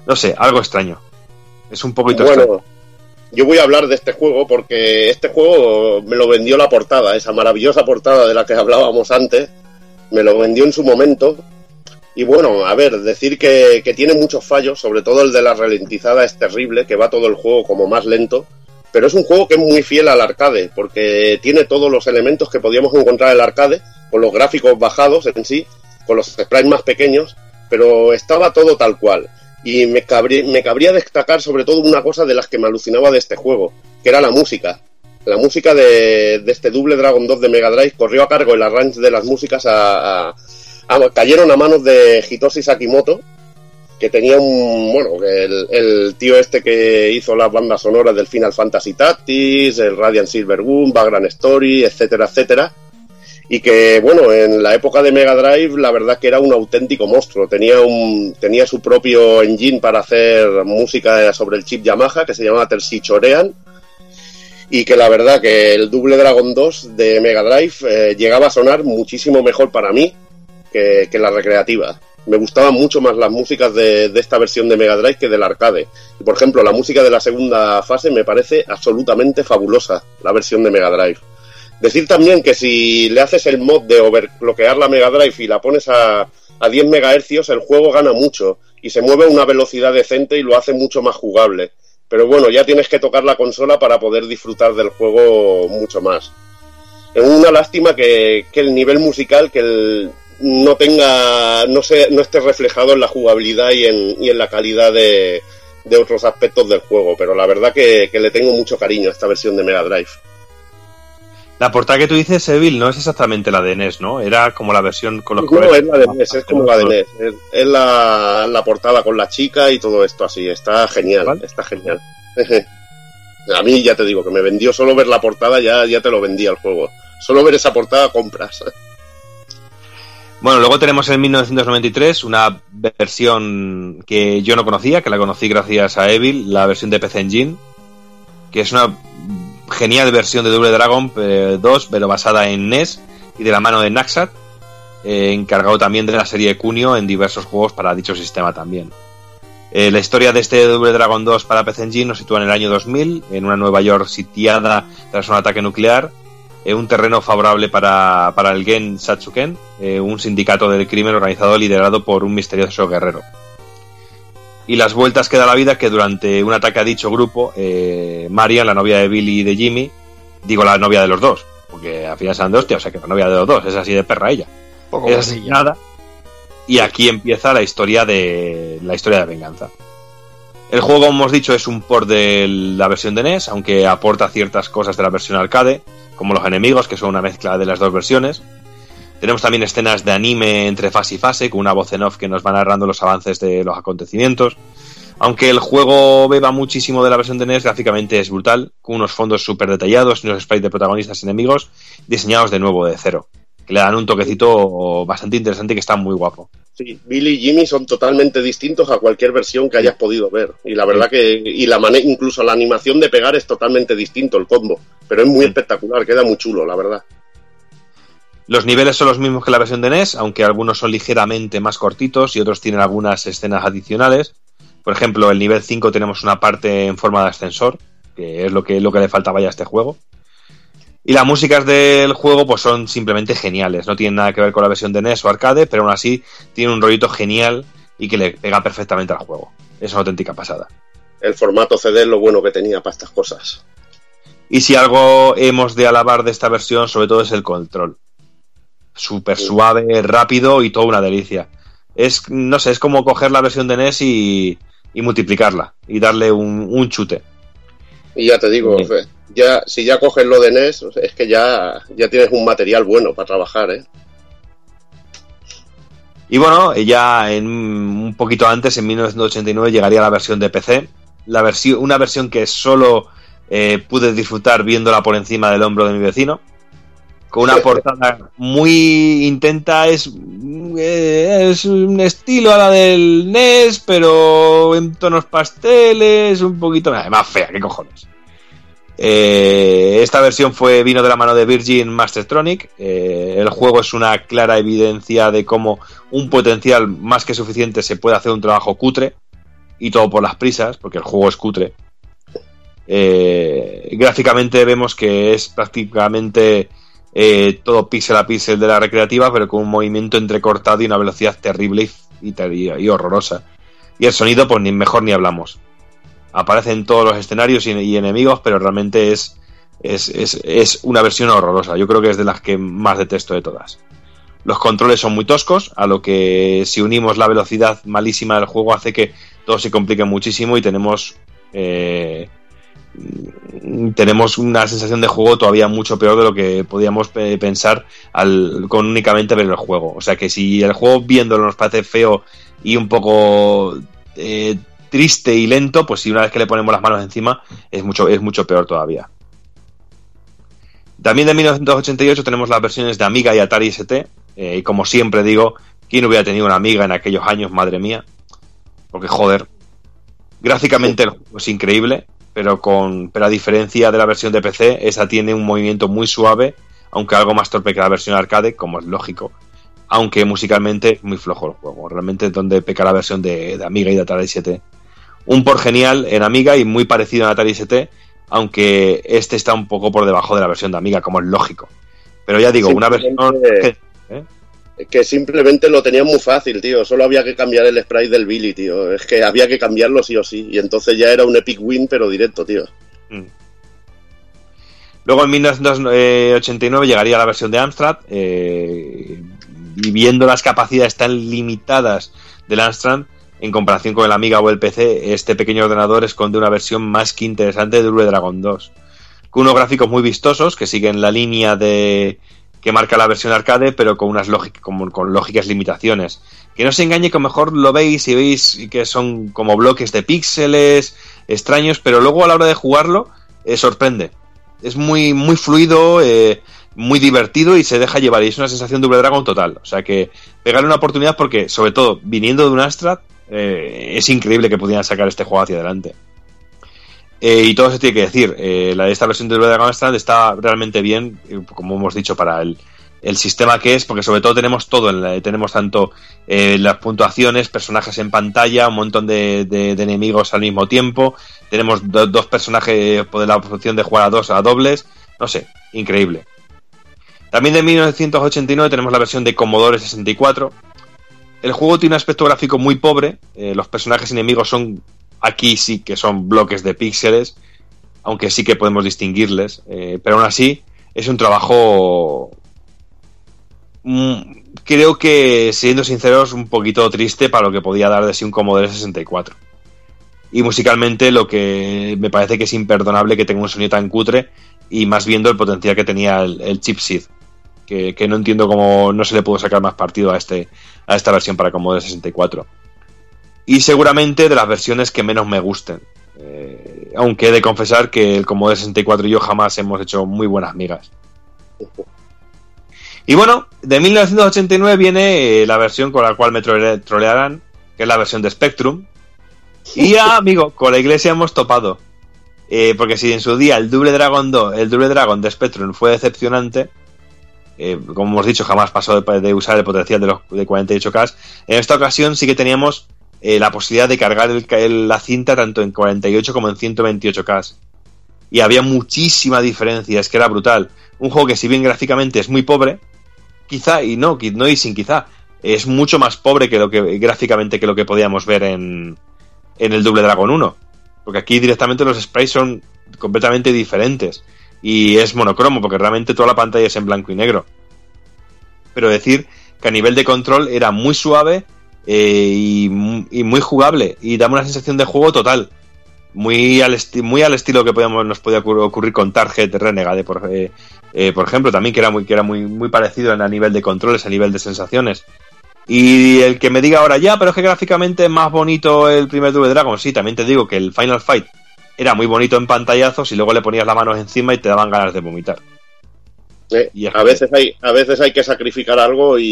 no sé, algo extraño. Es un poquito extraño.
Bueno, yo voy a hablar de este juego porque este juego me lo vendió la portada, esa maravillosa portada de la que hablábamos antes, me lo vendió en su momento. Y bueno, a ver, decir que, que tiene muchos fallos, sobre todo el de la ralentizada es terrible, que va todo el juego como más lento, pero es un juego que es muy fiel al arcade, porque tiene todos los elementos que podíamos encontrar en el arcade, con los gráficos bajados en sí, con los sprites más pequeños, pero estaba todo tal cual. Y me, cabrí- me cabría destacar sobre todo una cosa de las que me alucinaba de este juego, que era la música. La música de, de este Double Dragon 2 de Mega Drive corrió a cargo el arrange de las músicas a, a- a- cayeron a manos de Hitoshi Sakimoto, que tenía un, bueno, que el, tío este que hizo las bandas sonoras del Final Fantasy Tactics, el Radiant Silver Gun, Background Story, etcétera, etcétera. Y que, bueno, en la época de Mega Drive, la verdad que era un auténtico monstruo. Tenía, un, tenía su propio engine para hacer música sobre el chip Yamaha, que se llamaba Tersi Chorean. Y que la verdad que el Double Dragon 2 de Mega Drive eh, llegaba a sonar muchísimo mejor para mí que la recreativa. Me gustaban mucho más las músicas de, de esta versión de Mega Drive que del arcade. Y por ejemplo, la música de la segunda fase me parece absolutamente fabulosa, la versión de Mega Drive. Decir también que si le haces el mod de overclockear la Mega Drive y la pones a, a 10 MHz, el juego gana mucho y se mueve a una velocidad decente y lo hace mucho más jugable. Pero bueno, ya tienes que tocar la consola para poder disfrutar del juego mucho más. Es una lástima que, que el nivel musical, que el, no tenga, no, se, no esté reflejado en la jugabilidad y en, y en la calidad de, de otros aspectos del juego, pero la verdad que, que le tengo mucho cariño a esta versión de Mega Drive.
La portada que tú dices, Evil, no es exactamente la de NES, ¿no? Era como la versión con los
No,
colores.
es la de NES, es como la de NES. Es, es la, la portada con la chica y todo esto así. Está genial, está genial. A mí ya te digo que me vendió solo ver la portada, ya, ya te lo vendía el juego. Solo ver esa portada compras.
Bueno, luego tenemos en 1993 una versión que yo no conocía, que la conocí gracias a Evil, la versión de PC Engine, que es una genial versión de Double Dragon 2, pero basada en NES y de la mano de Naxat, eh, encargado también de la serie Cunio en diversos juegos para dicho sistema también. Eh, la historia de este Double Dragon 2 para PC Engine nos sitúa en el año 2000, en una Nueva York sitiada tras un ataque nuclear, en un terreno favorable para, para el Gen Satsuken, eh, un sindicato del crimen organizado liderado por un misterioso guerrero. Y las vueltas que da la vida que durante un ataque a dicho grupo, eh, Marian, la novia de Billy y de Jimmy, digo la novia de los dos, porque al final se de hostia, o sea que la novia de los dos, es así de perra ella. es asesinada y aquí empieza la historia de la historia de venganza. El juego, como hemos dicho, es un port de la versión de NES, aunque aporta ciertas cosas de la versión arcade, como los enemigos, que son una mezcla de las dos versiones. Tenemos también escenas de anime entre fase y fase, con una voz en off que nos va narrando los avances de los acontecimientos. Aunque el juego beba muchísimo de la versión de NES, gráficamente es brutal, con unos fondos súper detallados y unos sprites de protagonistas y enemigos diseñados de nuevo de cero que le dan un toquecito bastante interesante y que está muy guapo.
Sí, Billy y Jimmy son totalmente distintos a cualquier versión que hayas podido ver. Y la verdad que, y la incluso la animación de pegar es totalmente distinto el combo. Pero es muy espectacular, queda muy chulo, la verdad.
Los niveles son los mismos que la versión de NES, aunque algunos son ligeramente más cortitos y otros tienen algunas escenas adicionales. Por ejemplo, el nivel 5 tenemos una parte en forma de ascensor, que es lo que, lo que le faltaba ya a este juego. Y las músicas del juego pues son simplemente geniales, no tienen nada que ver con la versión de NES o arcade, pero aún así tiene un rollito genial y que le pega perfectamente al juego. Es una auténtica pasada.
El formato CD es lo bueno que tenía para estas cosas.
Y si algo hemos de alabar de esta versión, sobre todo es el control. Súper suave, rápido y toda una delicia. Es, no sé, es como coger la versión de NES y, multiplicarla y darle un, chute.
Y ya te digo, ya si ya coges lo de NES, es que ya, ya tienes un material bueno para trabajar, ¿eh?
Y bueno, ya en un poquito antes, en 1989, llegaría la versión de PC. La versión, una versión que solo eh, pude disfrutar viéndola por encima del hombro de mi vecino. Con una portada muy intenta, es, eh, es un estilo a la del NES, pero en tonos pasteles, un poquito más fea, ¿qué cojones? Eh, esta versión fue vino de la mano de Virgin Mastertronic. Eh, el juego es una clara evidencia de cómo un potencial más que suficiente se puede hacer un trabajo cutre y todo por las prisas, porque el juego es cutre. Eh, gráficamente vemos que es prácticamente todo píxel a píxel de la recreativa, pero con un movimiento entrecortado y una velocidad terrible y, horrorosa. Y el sonido, pues ni mejor ni hablamos aparece en todos los escenarios y, enemigos, pero realmente es, es, una versión horrorosa. Yo creo que es de las que más detesto de todas. Los controles son muy toscos, a lo que si unimos la velocidad malísima del juego hace que todo se complique muchísimo y tenemos eh, tenemos una sensación de juego todavía mucho peor de lo que podíamos pensar con únicamente ver el juego. O sea que si el juego viéndolo nos parece feo y un poco eh, triste y lento, pues si una vez que le ponemos las manos encima es mucho, es mucho peor todavía. También de 1988 tenemos las versiones de Amiga y Atari ST. Eh, y como siempre digo, ¿quién hubiera tenido una Amiga en aquellos años? Madre mía. Porque joder. Gráficamente juego es increíble, pero, con, pero a diferencia de la versión de PC, esa tiene un movimiento muy suave, aunque algo más torpe que la versión arcade, como es lógico. Aunque musicalmente es muy flojo el juego. Realmente donde peca la versión de, de Amiga y de Atari ST un por genial en Amiga y muy parecido en Atari ST, aunque este está un poco por debajo de la versión de Amiga, como es lógico. Pero ya digo, una versión...
¿eh? Que simplemente lo tenía muy fácil, tío. Solo había que cambiar el sprite del Billy, tío. Es que había que cambiarlo sí o sí. Y entonces ya era un epic win, pero directo, tío. Mm.
Luego en 1989 llegaría la versión de Amstrad. Eh, y viendo las capacidades tan limitadas del Amstrad, en comparación con el Amiga o el PC, este pequeño ordenador esconde una versión más que interesante de Dragon 2. Con unos gráficos muy vistosos que siguen la línea de que marca la versión arcade, pero con unas con, lógicas limitaciones. Que no se engañe que mejor lo veis y veis que son como bloques de píxeles extraños, pero luego a la hora de jugarlo eh, sorprende. Es muy, muy fluido, eh, muy divertido y se deja llevar y es una sensación Double Dragon total. O sea que pegarle una oportunidad porque, sobre todo, viniendo de un Astra, eh, es increíble que pudieran sacar este juego hacia adelante. Eh, y todo se tiene que decir, eh, la de esta versión de Dragon Astra está realmente bien, eh, como hemos dicho, para el, el sistema que es, porque sobre todo tenemos todo, en la- tenemos tanto las puntuaciones, personajes en pantalla, un montón de, enemigos al mismo tiempo, tenemos do- dos personajes, por la opción de jugar a dos a dobles, no sé, increíble. También de 1989 tenemos la versión de Commodore 64. El juego tiene un aspecto gráfico muy pobre, eh, los personajes enemigos son, aquí sí que son bloques de píxeles, aunque sí que podemos distinguirles, eh, pero aún así es un trabajo mm, creo que, siendo sinceros, un poquito triste para lo que podía dar de sí un Commodore 64. Y musicalmente lo que me parece que es imperdonable que tenga un sonido tan cutre y más viendo el potencial que tenía el, el chip SID. Que, que no entiendo cómo no se le pudo sacar más partido a, este, a esta versión para Commodore 64. Y seguramente de las versiones que menos me gusten. Eh, aunque he de confesar que el Commodore 64 y yo jamás hemos hecho muy buenas migas. Y bueno, de 1989 viene eh, la versión con la cual me trole- trolearán, que es la versión de Spectrum. Y ya, amigo, con la iglesia hemos topado. Eh, porque si en su día el Double Dragon 2, el Double Dragon de Spectrum fue decepcionante, eh, como hemos dicho, jamás pasó de, usar el potencial de los de 48K. En esta ocasión sí que teníamos eh, la posibilidad de cargar la cinta tanto en 48 como en 128K. Y había muchísima diferencia, es que era brutal. Un juego que si bien gráficamente es muy pobre, quizá, y no, no y sin quizá, es mucho más pobre que lo que gráficamente que lo que podíamos ver en, en el Double Dragon 1. Porque aquí directamente los sprites son completamente diferentes. Y es monocromo, porque realmente toda la pantalla es en blanco y negro. Pero decir que a nivel de control era muy suave eh, y, mu- y muy jugable. Y daba una sensación de juego total. Muy al, estilo que nos podía ocurrir, con Target Renegade, por, eh, eh, por ejemplo, también que era muy, que era muy, muy parecido a nivel de controles, a nivel de sensaciones. Y el que me diga ahora ya, pero es que gráficamente es más bonito el primer Double Dragon, sí, también te digo que el Final Fight era muy bonito en pantallazos y luego le ponías las manos encima y te daban ganas de vomitar.
Eh,
Y
a veces hay a veces hay que sacrificar algo y,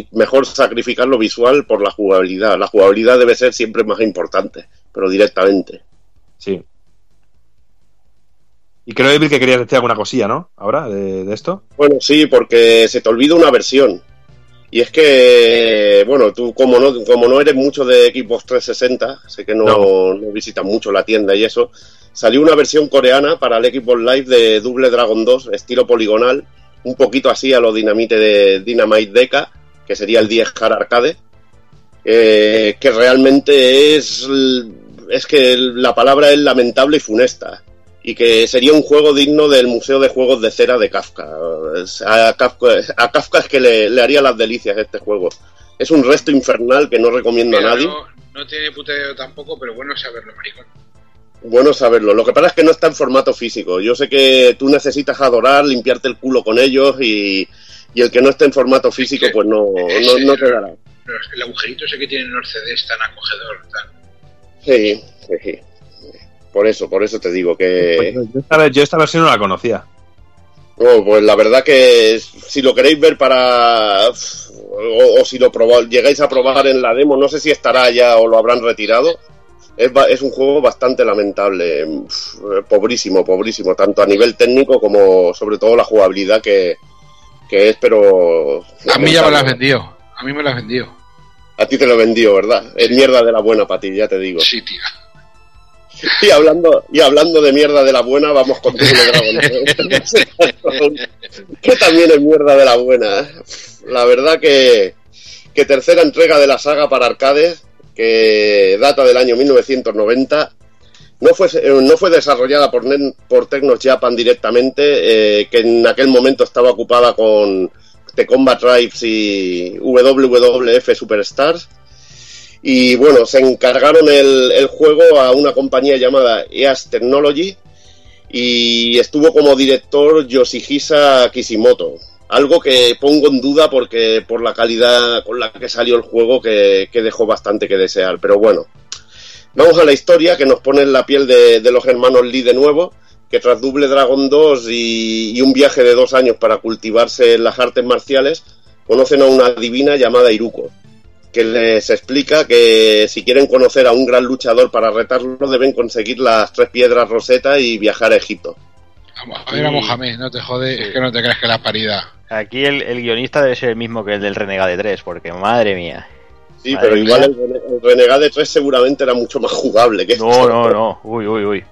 y mejor sacrificar lo visual por la jugabilidad. La jugabilidad debe ser siempre más importante, pero directamente.
Sí. Y creo, Evil, que querías decir alguna cosilla, ¿no? Ahora, de, de esto.
Bueno, sí, porque se te olvida una versión. Y es que, bueno, tú como no, como no eres mucho de Xbox 360, sé que no,
No.
no visitas mucho la tienda y eso, salió una versión coreana para el Xbox Live de Double Dragon 2, estilo poligonal, un poquito así a lo Dynamite de Dynamite Deca, que sería el 10 Hard Arcade, eh, que realmente es, es que la palabra es lamentable y funesta y que sería un juego digno del Museo de Juegos de Cera de Kafka. A Kafka, a Kafka es que le, le haría las delicias este juego. Es un resto infernal que no recomiendo a nadie.
No, no tiene puta idea tampoco, pero bueno saberlo, maricón.
Bueno saberlo. Lo que pasa es que no está en formato físico. Yo sé que tú necesitas adorar, limpiarte el culo con ellos y, y el que no esté en formato físico pues no, no, no te dará.
Pero es que el agujerito ese que tienen los CDs tan acogedor. Tan...
Sí, sí, sí. Por eso, por eso te digo que...
Pues yo, esta, yo esta versión no la conocía.
No, pues la verdad que si lo queréis ver para o, o si lo proba- llegáis a probar en la demo, no sé si estará ya o lo habrán retirado. Es, es un juego bastante lamentable, Uf, pobrísimo, pobrísimo, tanto a nivel técnico como sobre todo la jugabilidad que, que es, pero
A mí ya me lo has vendido. A mí me lo has vendido.
A ti te lo vendió, ¿verdad? Es mierda de la buena para ti, ya te digo.
Sí, tío.
Y hablando, y hablando de mierda de la buena, vamos con Double Dragon. que también es mierda de la buena. La verdad que, que tercera entrega de la saga para arcades, que data del año 1990. No fue, eh, no fue desarrollada por, por Tecnos Japan directamente, eh, que en aquel momento estaba ocupada con The Combat Tribes y WWF Superstars. Y bueno, se encargaron el, juego a una compañía llamada EAS Technology y estuvo como director Yoshihisa Kishimoto. Algo que pongo en duda porque por la calidad con la que salió el juego que, dejó bastante que desear. Pero bueno, vamos a la historia que nos pone en la piel de, los hermanos Lee de nuevo, que tras Double Dragon 2 y, y un viaje de dos años para cultivarse en las artes marciales, conocen a una divina llamada Iruko, que les explica que si quieren conocer a un gran luchador para retarlo, deben conseguir las tres piedras Rosetta y viajar a Egipto.
Vamos a ver a Mohamed, no te jode, es que no te creas que la paridad.
Aquí el, el guionista debe ser el mismo que el del Renegade 3, porque madre mía.
Sí,
Madre
pero igual
mía.
el, Rene- el Renegade 3 seguramente era mucho más jugable que
No,
esto.
no, no. Uy, uy, uy.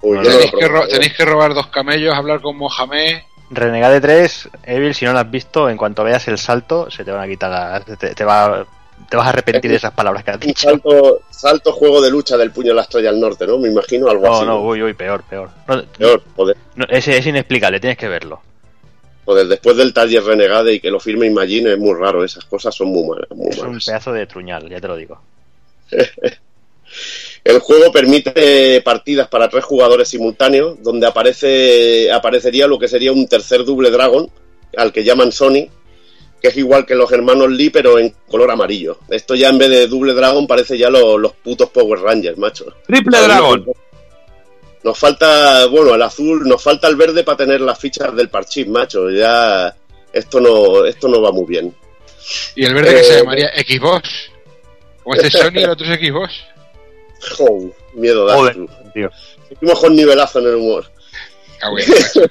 Uy,
No,
Tenéis que, ro-
probaba,
tenéis que robar dos camellos, hablar con Mohamed.
Renegade 3, Evil, si no lo has visto, en cuanto veas el salto, se te van a quitar las- te, te va, te vas a arrepentir de esas palabras que has
Un
dicho.
salto, salto juego de lucha del puño de la estrella al norte, ¿no? Me imagino algo
No,
así.
no, uy, uy, peor, peor. No,
Peor, joder.
no, ese es inexplicable, tienes que verlo.
Joder, después del taller Renegade y que lo firme Imagine es muy raro, esas cosas son muy malas. Muy
Es un pedazo de truñal, ya te lo digo.
El juego permite partidas para tres jugadores simultáneos, donde aparece aparecería lo que sería un tercer Double Dragon, al que llaman Sony, que es igual que los hermanos Lee, pero en color amarillo. Esto ya en vez de Double Dragon parece ya lo- los putos Power Rangers, macho.
Triple Dragon.
Nos falta, bueno, el azul, nos falta el verde para tener las fichas del parchís, macho. Ya esto no, esto no va muy bien.
Y el verde que
Eh,
se llamaría Xbox. Como este es Sony y el otro es Xbox.
Miedo da.
Joder,
tú.
tío.
Seguimos con nivelazo en el humor.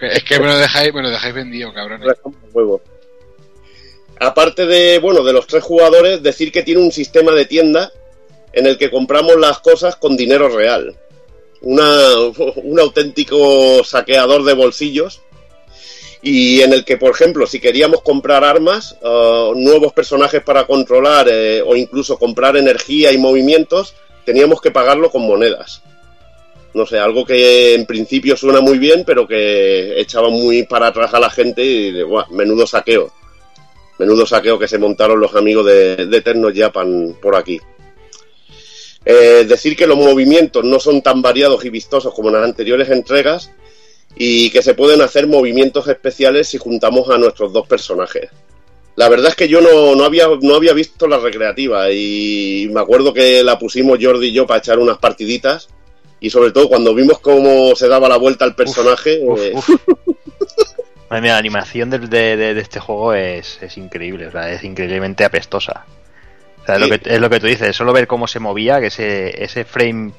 Es que me lo dejáis, me lo dejáis vendido, cabrones.
Juego. Aparte de, bueno, de los tres jugadores, decir que tiene un sistema de tienda en el que compramos las cosas con dinero real. Una, un auténtico saqueador de bolsillos. Y en el que, por ejemplo, si queríamos comprar armas, eh, nuevos personajes para controlar eh, o incluso comprar energía y movimientos, teníamos que pagarlo con monedas. No sé, algo que en principio suena muy bien, pero que echaba muy para atrás a la gente y de, "Buah, menudo saqueo. Menudo saqueo que se montaron los amigos de, de Japan por aquí. Eh, decir que los movimientos no son tan variados y vistosos como en las anteriores entregas y que se pueden hacer movimientos especiales si juntamos a nuestros dos personajes. La verdad es que yo no, no había, no había visto la recreativa y me acuerdo que la pusimos Jordi y yo para echar unas partiditas y sobre todo cuando vimos cómo se daba la vuelta al personaje,
Uf,
eh,
uf. Madre mía, la animación de, de- de- de este juego es, es increíble, o sea, es increíblemente apestosa. O sea, es, lo que, es lo que tú dices, solo ver cómo se movía, que ese, ese frame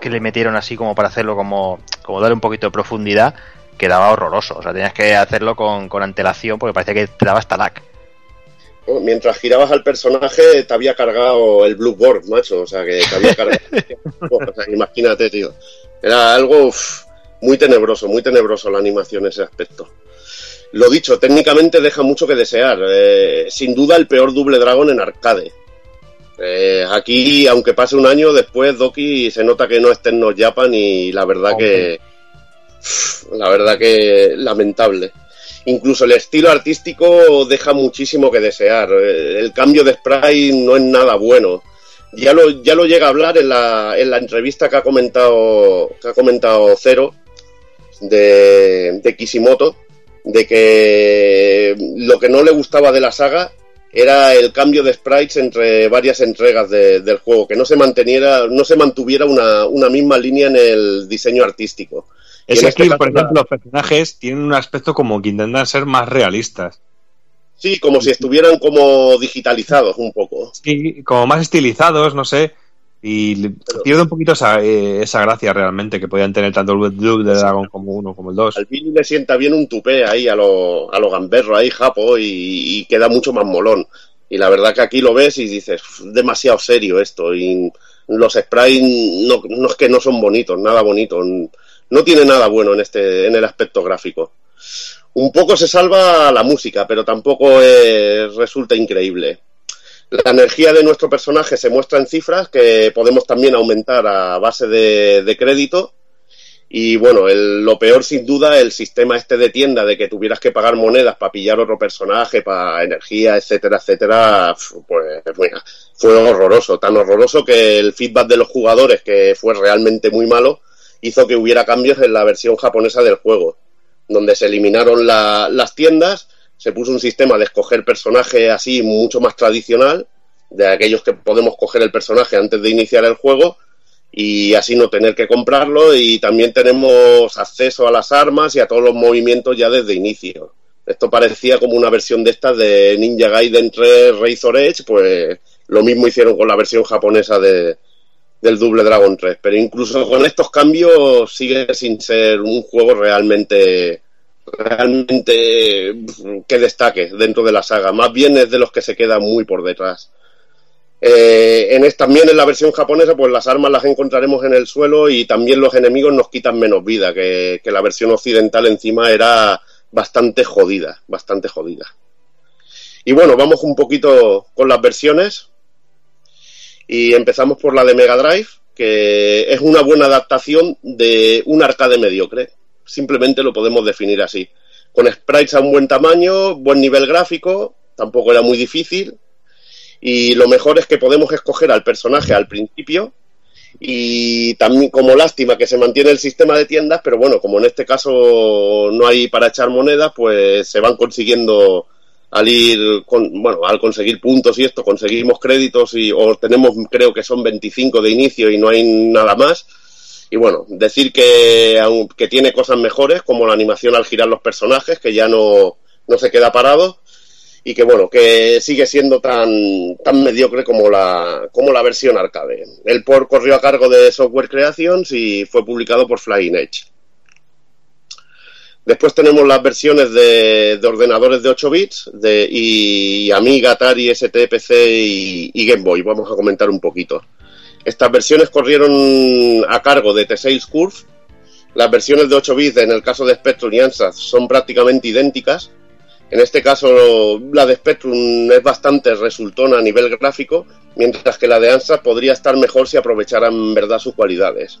que le metieron así como para hacerlo como, como darle un poquito de profundidad, quedaba horroroso. O sea, tenías que hacerlo con, con antelación porque parecía que te daba hasta lag.
Bueno, mientras girabas al personaje te había cargado el Bloodborne, macho, o sea que te había cargado. o sea, imagínate, tío. Era algo uf, muy tenebroso, muy tenebroso la animación en ese aspecto. Lo dicho, técnicamente deja mucho que desear. Eh, sin duda el peor Double Dragon en arcade. Eh, aquí, aunque pase un año después, Doki se nota que no es Techno Japan y la verdad que. La verdad que lamentable. Incluso el estilo artístico deja muchísimo que desear. Eh, El cambio de sprite no es nada bueno. Ya lo, ya lo llega a hablar en la, en la entrevista que ha comentado, que ha comentado Cero de, de Kishimoto, de que lo que no le gustaba de la saga era el cambio de sprites entre varias entregas de- del juego, que no se manteniera, no se mantuviera una, una misma línea en el diseño artístico.
Es que
este
aquí, por
la-
ejemplo, los personajes tienen un aspecto como que intentan ser más realistas.
Sí, como si estuvieran como digitalizados un poco.
Sí, como más estilizados, no sé. Y le- pierde un poquito esa, eh, esa gracia realmente que podían tener tanto el Blue de Dragon como uno como el dos.
Al Billy le sienta bien un tupé ahí a lo, a lo gamberro ahí, japo, y, y queda mucho más molón. Y la verdad que aquí lo ves y dices, "Uf, demasiado serio esto. Y los sprites no, no es que no son bonitos, nada bonito. No tiene nada bueno en este, en el aspecto gráfico. Un poco se salva la música, pero tampoco es- resulta increíble. La energía de nuestro personaje se muestra en cifras que podemos también aumentar a base de, crédito. Y bueno, el- lo peor sin duda, el sistema este de tienda de que tuvieras que pagar monedas para pillar otro personaje, para energía, etcétera, etcétera, pues mira, fue horroroso. Tan horroroso que el feedback de los jugadores, que fue realmente muy malo, hizo que hubiera cambios en la versión japonesa del juego, donde se eliminaron la- las tiendas, se puso un sistema de escoger personaje así mucho más tradicional, de aquellos que podemos coger el personaje antes de iniciar el juego, y así no tener que comprarlo y también tenemos acceso a las armas y a todos los movimientos ya desde inicio. Esto parecía como una versión de estas de Ninja Gaiden 3 Razor Edge, pues lo mismo hicieron con la versión japonesa de, del Double Dragon 3, pero incluso con estos cambios sigue sin ser un juego realmente realmente que destaque dentro de la saga, más bien es de los que se queda muy por detrás. Eh, en también en la versión japonesa, pues las armas las encontraremos en el suelo y también los enemigos nos quitan menos vida, que, que la versión occidental encima era bastante jodida, bastante jodida. Y bueno, vamos un poquito con las versiones. Y empezamos por la de Mega Drive, que es una buena adaptación de un arcade mediocre. Simplemente lo podemos definir así. Con sprites a un buen tamaño, buen nivel gráfico, tampoco era muy difícil. Y lo mejor es que podemos escoger al personaje al principio. Y también como lástima que se mantiene el sistema de tiendas, pero bueno, como en este caso no hay para echar monedas, pues se van consiguiendo al ir, con, bueno, al conseguir puntos y esto, conseguimos créditos y, o tenemos, creo que son 25 de inicio y no hay nada más. Y bueno, decir que, que tiene cosas mejores, como la animación al girar los personajes, que ya no, no se queda parado, y que bueno, que sigue siendo tan, tan mediocre como la, como la versión arcade. El por corrió a cargo de Software Creations y fue publicado por Flying Edge. Después tenemos las versiones de, ordenadores de 8 bits de, y Amiga, Atari, ST, PC y, Game Boy. Vamos a comentar un poquito. Estas versiones corrieron a cargo de T6 Curve. Las versiones de 8 bits, en el caso de Spectrum y ANSA, son prácticamente idénticas. En este caso, la de Spectrum es bastante resultona a nivel gráfico, mientras que la de ANSA podría estar mejor si aprovecharan verdad sus cualidades.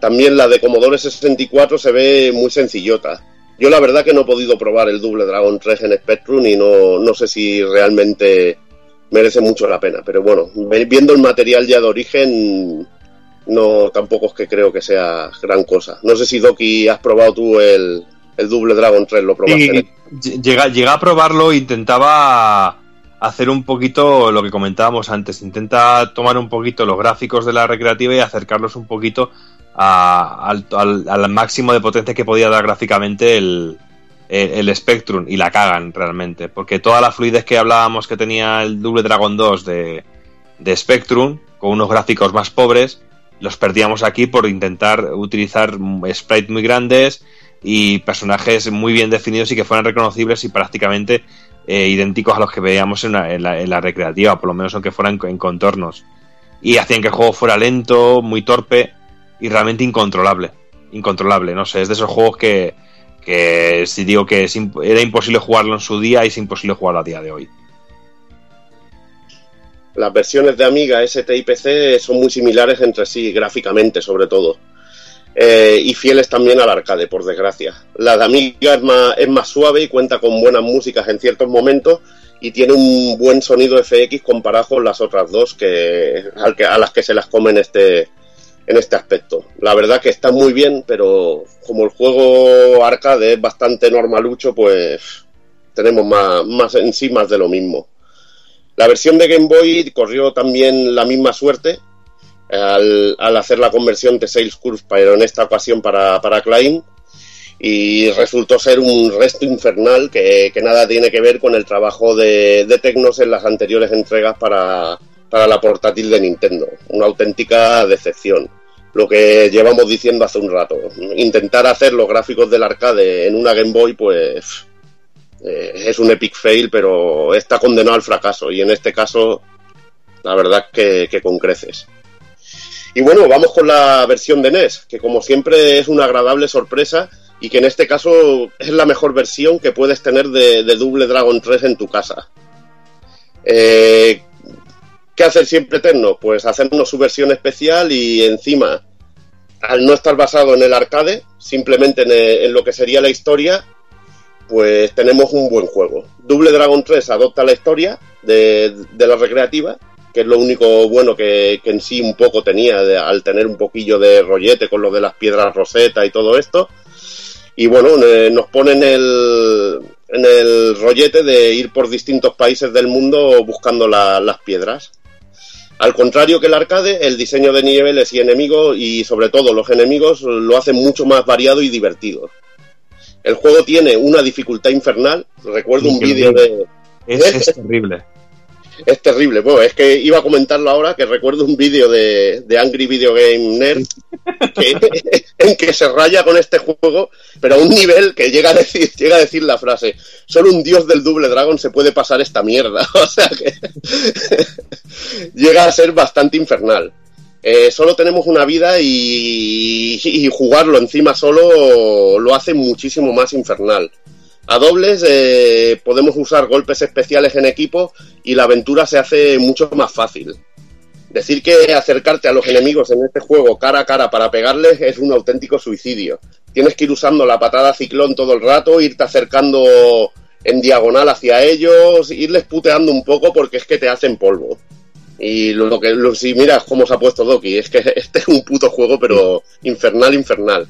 También la de Commodore 64 se ve muy sencillota. Yo la verdad que no he podido probar el Double Dragon 3 en Spectrum y no, no sé si realmente merece mucho la pena. Pero bueno, viendo el material ya de origen, no tampoco es que creo que sea gran cosa. No sé si Doki has probado tú el, el Double Dragon 3, lo probaste.
llega, a probarlo, intentaba hacer un poquito lo que comentábamos antes, intenta tomar un poquito los gráficos de la recreativa y acercarlos un poquito al, máximo de potencia que podía dar gráficamente el, el, Spectrum y la cagan realmente, porque toda la fluidez que hablábamos que tenía el Double Dragon 2 de, Spectrum, con unos gráficos más pobres, los perdíamos aquí por intentar utilizar sprites muy grandes y personajes muy bien definidos y que fueran reconocibles y prácticamente eh, idénticos a los que veíamos en la, en, la, recreativa, por lo menos aunque fueran en contornos. Y hacían que el juego fuera lento, muy torpe y realmente incontrolable. Incontrolable, no sé, es de esos juegos que, que si digo que era imposible jugarlo en su día, es imposible jugarlo a día de hoy.
Las versiones de Amiga, ST y PC son muy similares entre sí, gráficamente sobre todo. Eh, y fieles también al arcade, por desgracia. La de Amiga es más, es más suave y cuenta con buenas músicas en ciertos momentos y tiene un buen sonido FX comparado con las otras dos que, a las que se las comen este, en este aspecto. La verdad que está muy bien, pero como el juego arcade es bastante normalucho, pues tenemos más, más en sí más de lo mismo. La versión de Game Boy corrió también la misma suerte al, hacer la conversión de Sales Curve, pero en esta ocasión para, para y resultó ser un resto infernal que, nada tiene que ver con el trabajo de, de Tecnos en las anteriores entregas para, para la portátil de Nintendo. Una auténtica decepción. Lo que llevamos diciendo hace un rato. Intentar hacer los gráficos del arcade en una Game Boy, pues eh, es un epic fail, pero está condenado al fracaso. Y en este caso, la verdad que, que con creces. Y bueno, vamos con la versión de NES, que como siempre es una agradable sorpresa y que en este caso es la mejor versión que puedes tener de, de Double Dragon 3 en tu casa. Eh, ¿Qué hacer siempre eterno? Pues hacernos su versión especial y encima, al no estar basado en el arcade, simplemente en, lo que sería la historia, pues tenemos un buen juego. Double Dragon 3 adopta la historia de, la recreativa, que es lo único bueno que, en sí un poco tenía al tener un poquillo de rollete con lo de las piedras roseta y todo esto. Y bueno, nos ponen el, en el rollete de ir por distintos países del mundo buscando las piedras. Al contrario que el arcade, el diseño de niveles y enemigos, y sobre todo los enemigos, lo hace mucho más variado y divertido. El juego tiene una dificultad infernal. Recuerdo un vídeo de.
Es, es terrible.
Es terrible. Bueno, es que iba a comentarlo ahora, que recuerdo un vídeo de, Angry Video Game Nerd en que se raya con este juego, pero a un nivel que llega a decir, llega a decir la frase, solo un dios del Double Dragon se puede pasar esta mierda. O sea que llega a ser bastante infernal. Eh, solo tenemos una vida y jugarlo encima solo lo hace muchísimo más infernal. A dobles eh, podemos usar golpes especiales en equipo y la aventura se hace mucho más fácil. Decir que acercarte a los enemigos en este juego cara a cara para pegarles es un auténtico suicidio. Tienes que ir usando la patada ciclón todo el rato, irte acercando en diagonal hacia ellos, irles puteando un poco porque es que te hacen polvo. Y lo, que si miras cómo se ha puesto Doki, es que este es un puto juego, pero infernal, infernal.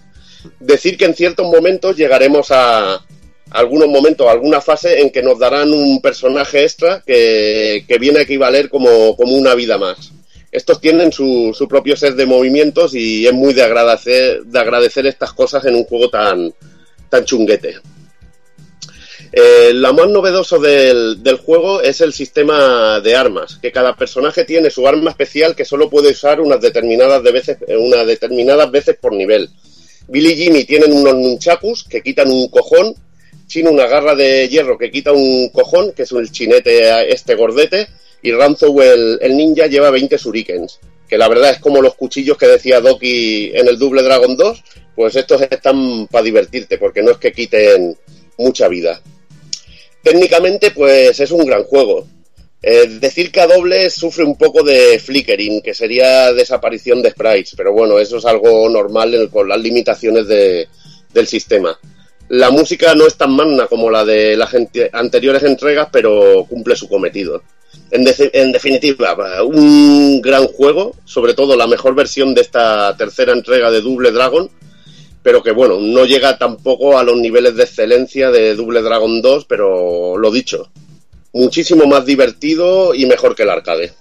Decir que en ciertos momentos llegaremos a algunos momentos, alguna fase en que nos darán un personaje extra que, viene a equivaler como, como una vida más. Estos tienen su, su propio set de movimientos y es muy de agradecer, de agradecer estas cosas en un juego tan, tan chunguete. Eh, lo más novedoso del, del juego es el sistema de armas, que cada personaje tiene su arma especial que solo puede usar unas determinadas, de veces, eh, unas determinadas veces por nivel. Billy y Jimmy tienen unos nunchakus que quitan un cojón, Chino una garra de hierro que quita un cojón, que es el chinete este gordete, y Ranzo el, el ninja lleva 20 shurikens, que la verdad es como los cuchillos que decía Doki en el Double Dragon 2, pues estos están para divertirte, porque no es que quiten mucha vida. Técnicamente, pues es un gran juego. Eh, decir que a doble sufre un poco de flickering, que sería desaparición de sprites, pero bueno, eso es algo normal con las limitaciones de- del sistema. La música no es tan magna como la de las anteriores entregas, pero cumple su cometido. En definitiva, un gran juego, sobre todo la mejor versión de esta tercera entrega de Double Dragon, pero que bueno, no llega tampoco a los niveles de excelencia de Double Dragon 2, pero lo dicho, muchísimo más divertido y mejor que el arcade.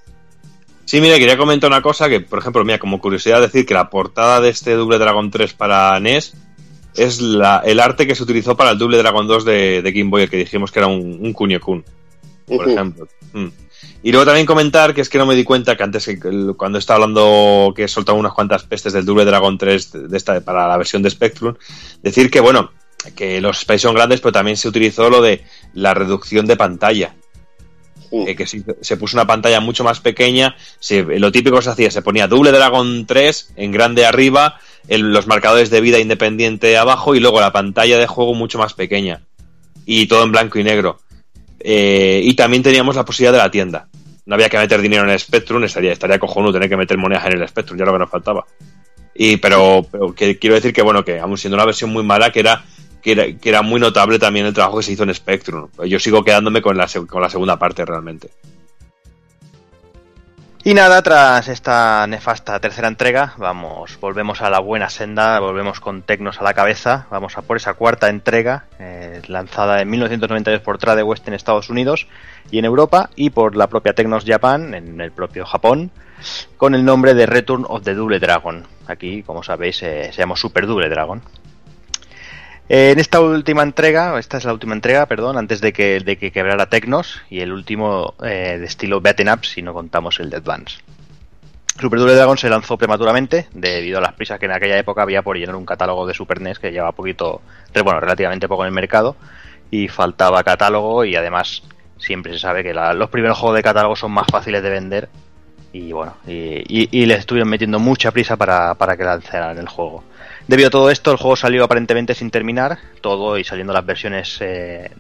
Sí, mira, quería comentar una cosa que, por ejemplo, mira, como curiosidad decir que la portada de este Double Dragon 3 para NES es la, el arte que se utilizó para el Double Dragon 2 de, de Game Boy, el que dijimos que era un, un Kunio Kun, por ejemplo. Mm. Y luego también comentar que es que no me di cuenta que antes, que cuando estaba hablando que soltaba unas cuantas pestes del Double Dragon 3 de, esta, para la versión de Spectrum, decir que, bueno, que los sprites son grandes, pero también se utilizó lo de la reducción de pantalla. Eh, que se, se puso una pantalla mucho más pequeña. se- lo típico que se hacía, se ponía Double Dragon 3 en grande arriba, los marcadores de vida independiente abajo y luego la pantalla de juego mucho más pequeña. Y todo en blanco y negro. Eh, y también teníamos la posibilidad de la tienda. No había que meter dinero en el Spectrum, estaría, estaría cojonudo tener que meter monedas en el Spectrum, ya lo que nos faltaba. Y, pero, que, quiero decir que, bueno, que aún siendo una versión muy mala, que era, que era, que era muy notable también el trabajo que se hizo en Spectrum. Yo sigo quedándome con la, con la segunda parte realmente.
Y nada, tras esta nefasta tercera entrega, vamos, volvemos a la buena senda, volvemos con Tecnos a la cabeza, vamos a por esa cuarta entrega, eh, lanzada en 1992 por Trade West en Estados Unidos y en Europa, y por la propia Tecnos Japan en el propio Japón, con el nombre de Return of the Double Dragon. Aquí, como sabéis, eh, se llama Super Double Dragon. Eh, En esta última entrega, esta es la última entrega, perdón, antes de que, de que quebrara Tecnos y el último eh, de estilo Beaten Up si no contamos el de Advance. Super Dragon se lanzó prematuramente debido a las prisas que en aquella época había por llenar un catálogo de Super NES que llevaba poquito, bueno, relativamente poco en el mercado y faltaba catálogo y además siempre se sabe que los primeros juegos de catálogo son más fáciles de vender y bueno, y le estuvieron metiendo mucha prisa para, para que lanzaran el juego. Debido a todo esto, el juego salió aparentemente sin terminar, todo y saliendo las versiones eh,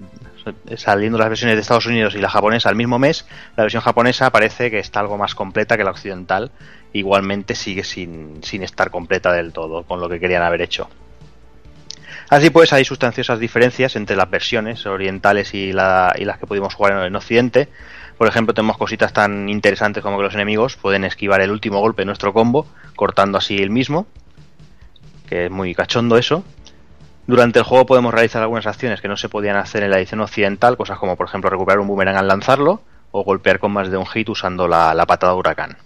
saliendo las versiones de Estados Unidos y la japonesa al mismo mes, la versión japonesa parece que está algo más completa que la occidental, igualmente sigue sin, sin estar completa del todo con lo que querían haber hecho. Así pues, hay sustanciosas diferencias entre las versiones orientales y, la- y las que pudimos jugar en Occidente. Por ejemplo, tenemos cositas tan interesantes como que los enemigos pueden esquivar el último golpe de nuestro combo, cortando así el mismo, que es muy cachondo eso. Durante el juego podemos realizar algunas acciones que no se podían hacer en la edición occidental, cosas como por ejemplo recuperar un boomerang al lanzarlo o golpear con más de un hit usando la, la patada huracán.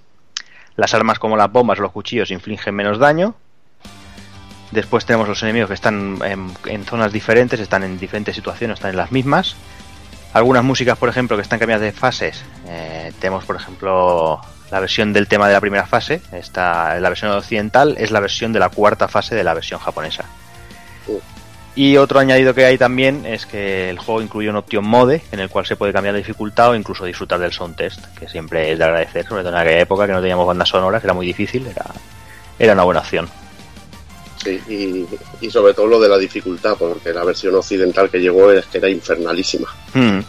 Las armas como las bombas o los cuchillos infligen menos daño. Después tenemos los enemigos que están en, zonas diferentes, están en diferentes situaciones, están en las mismas. Algunas músicas, por ejemplo, que están cambiadas de fases. Eh, tenemos, por ejemplo, la versión del tema de la primera fase. Esta, la versión occidental es la versión de la cuarta fase de la versión japonesa. Y otro añadido que hay también es que el juego incluye un option mode en el cual se puede cambiar la dificultad o incluso disfrutar del sound test, que siempre es de agradecer, sobre todo en aquella época que no teníamos bandas sonoras, que era muy difícil, era, era una buena opción.
Sí, y, y sobre todo lo de la dificultad, porque la versión occidental que llegó es que era infernalísima.
Mm.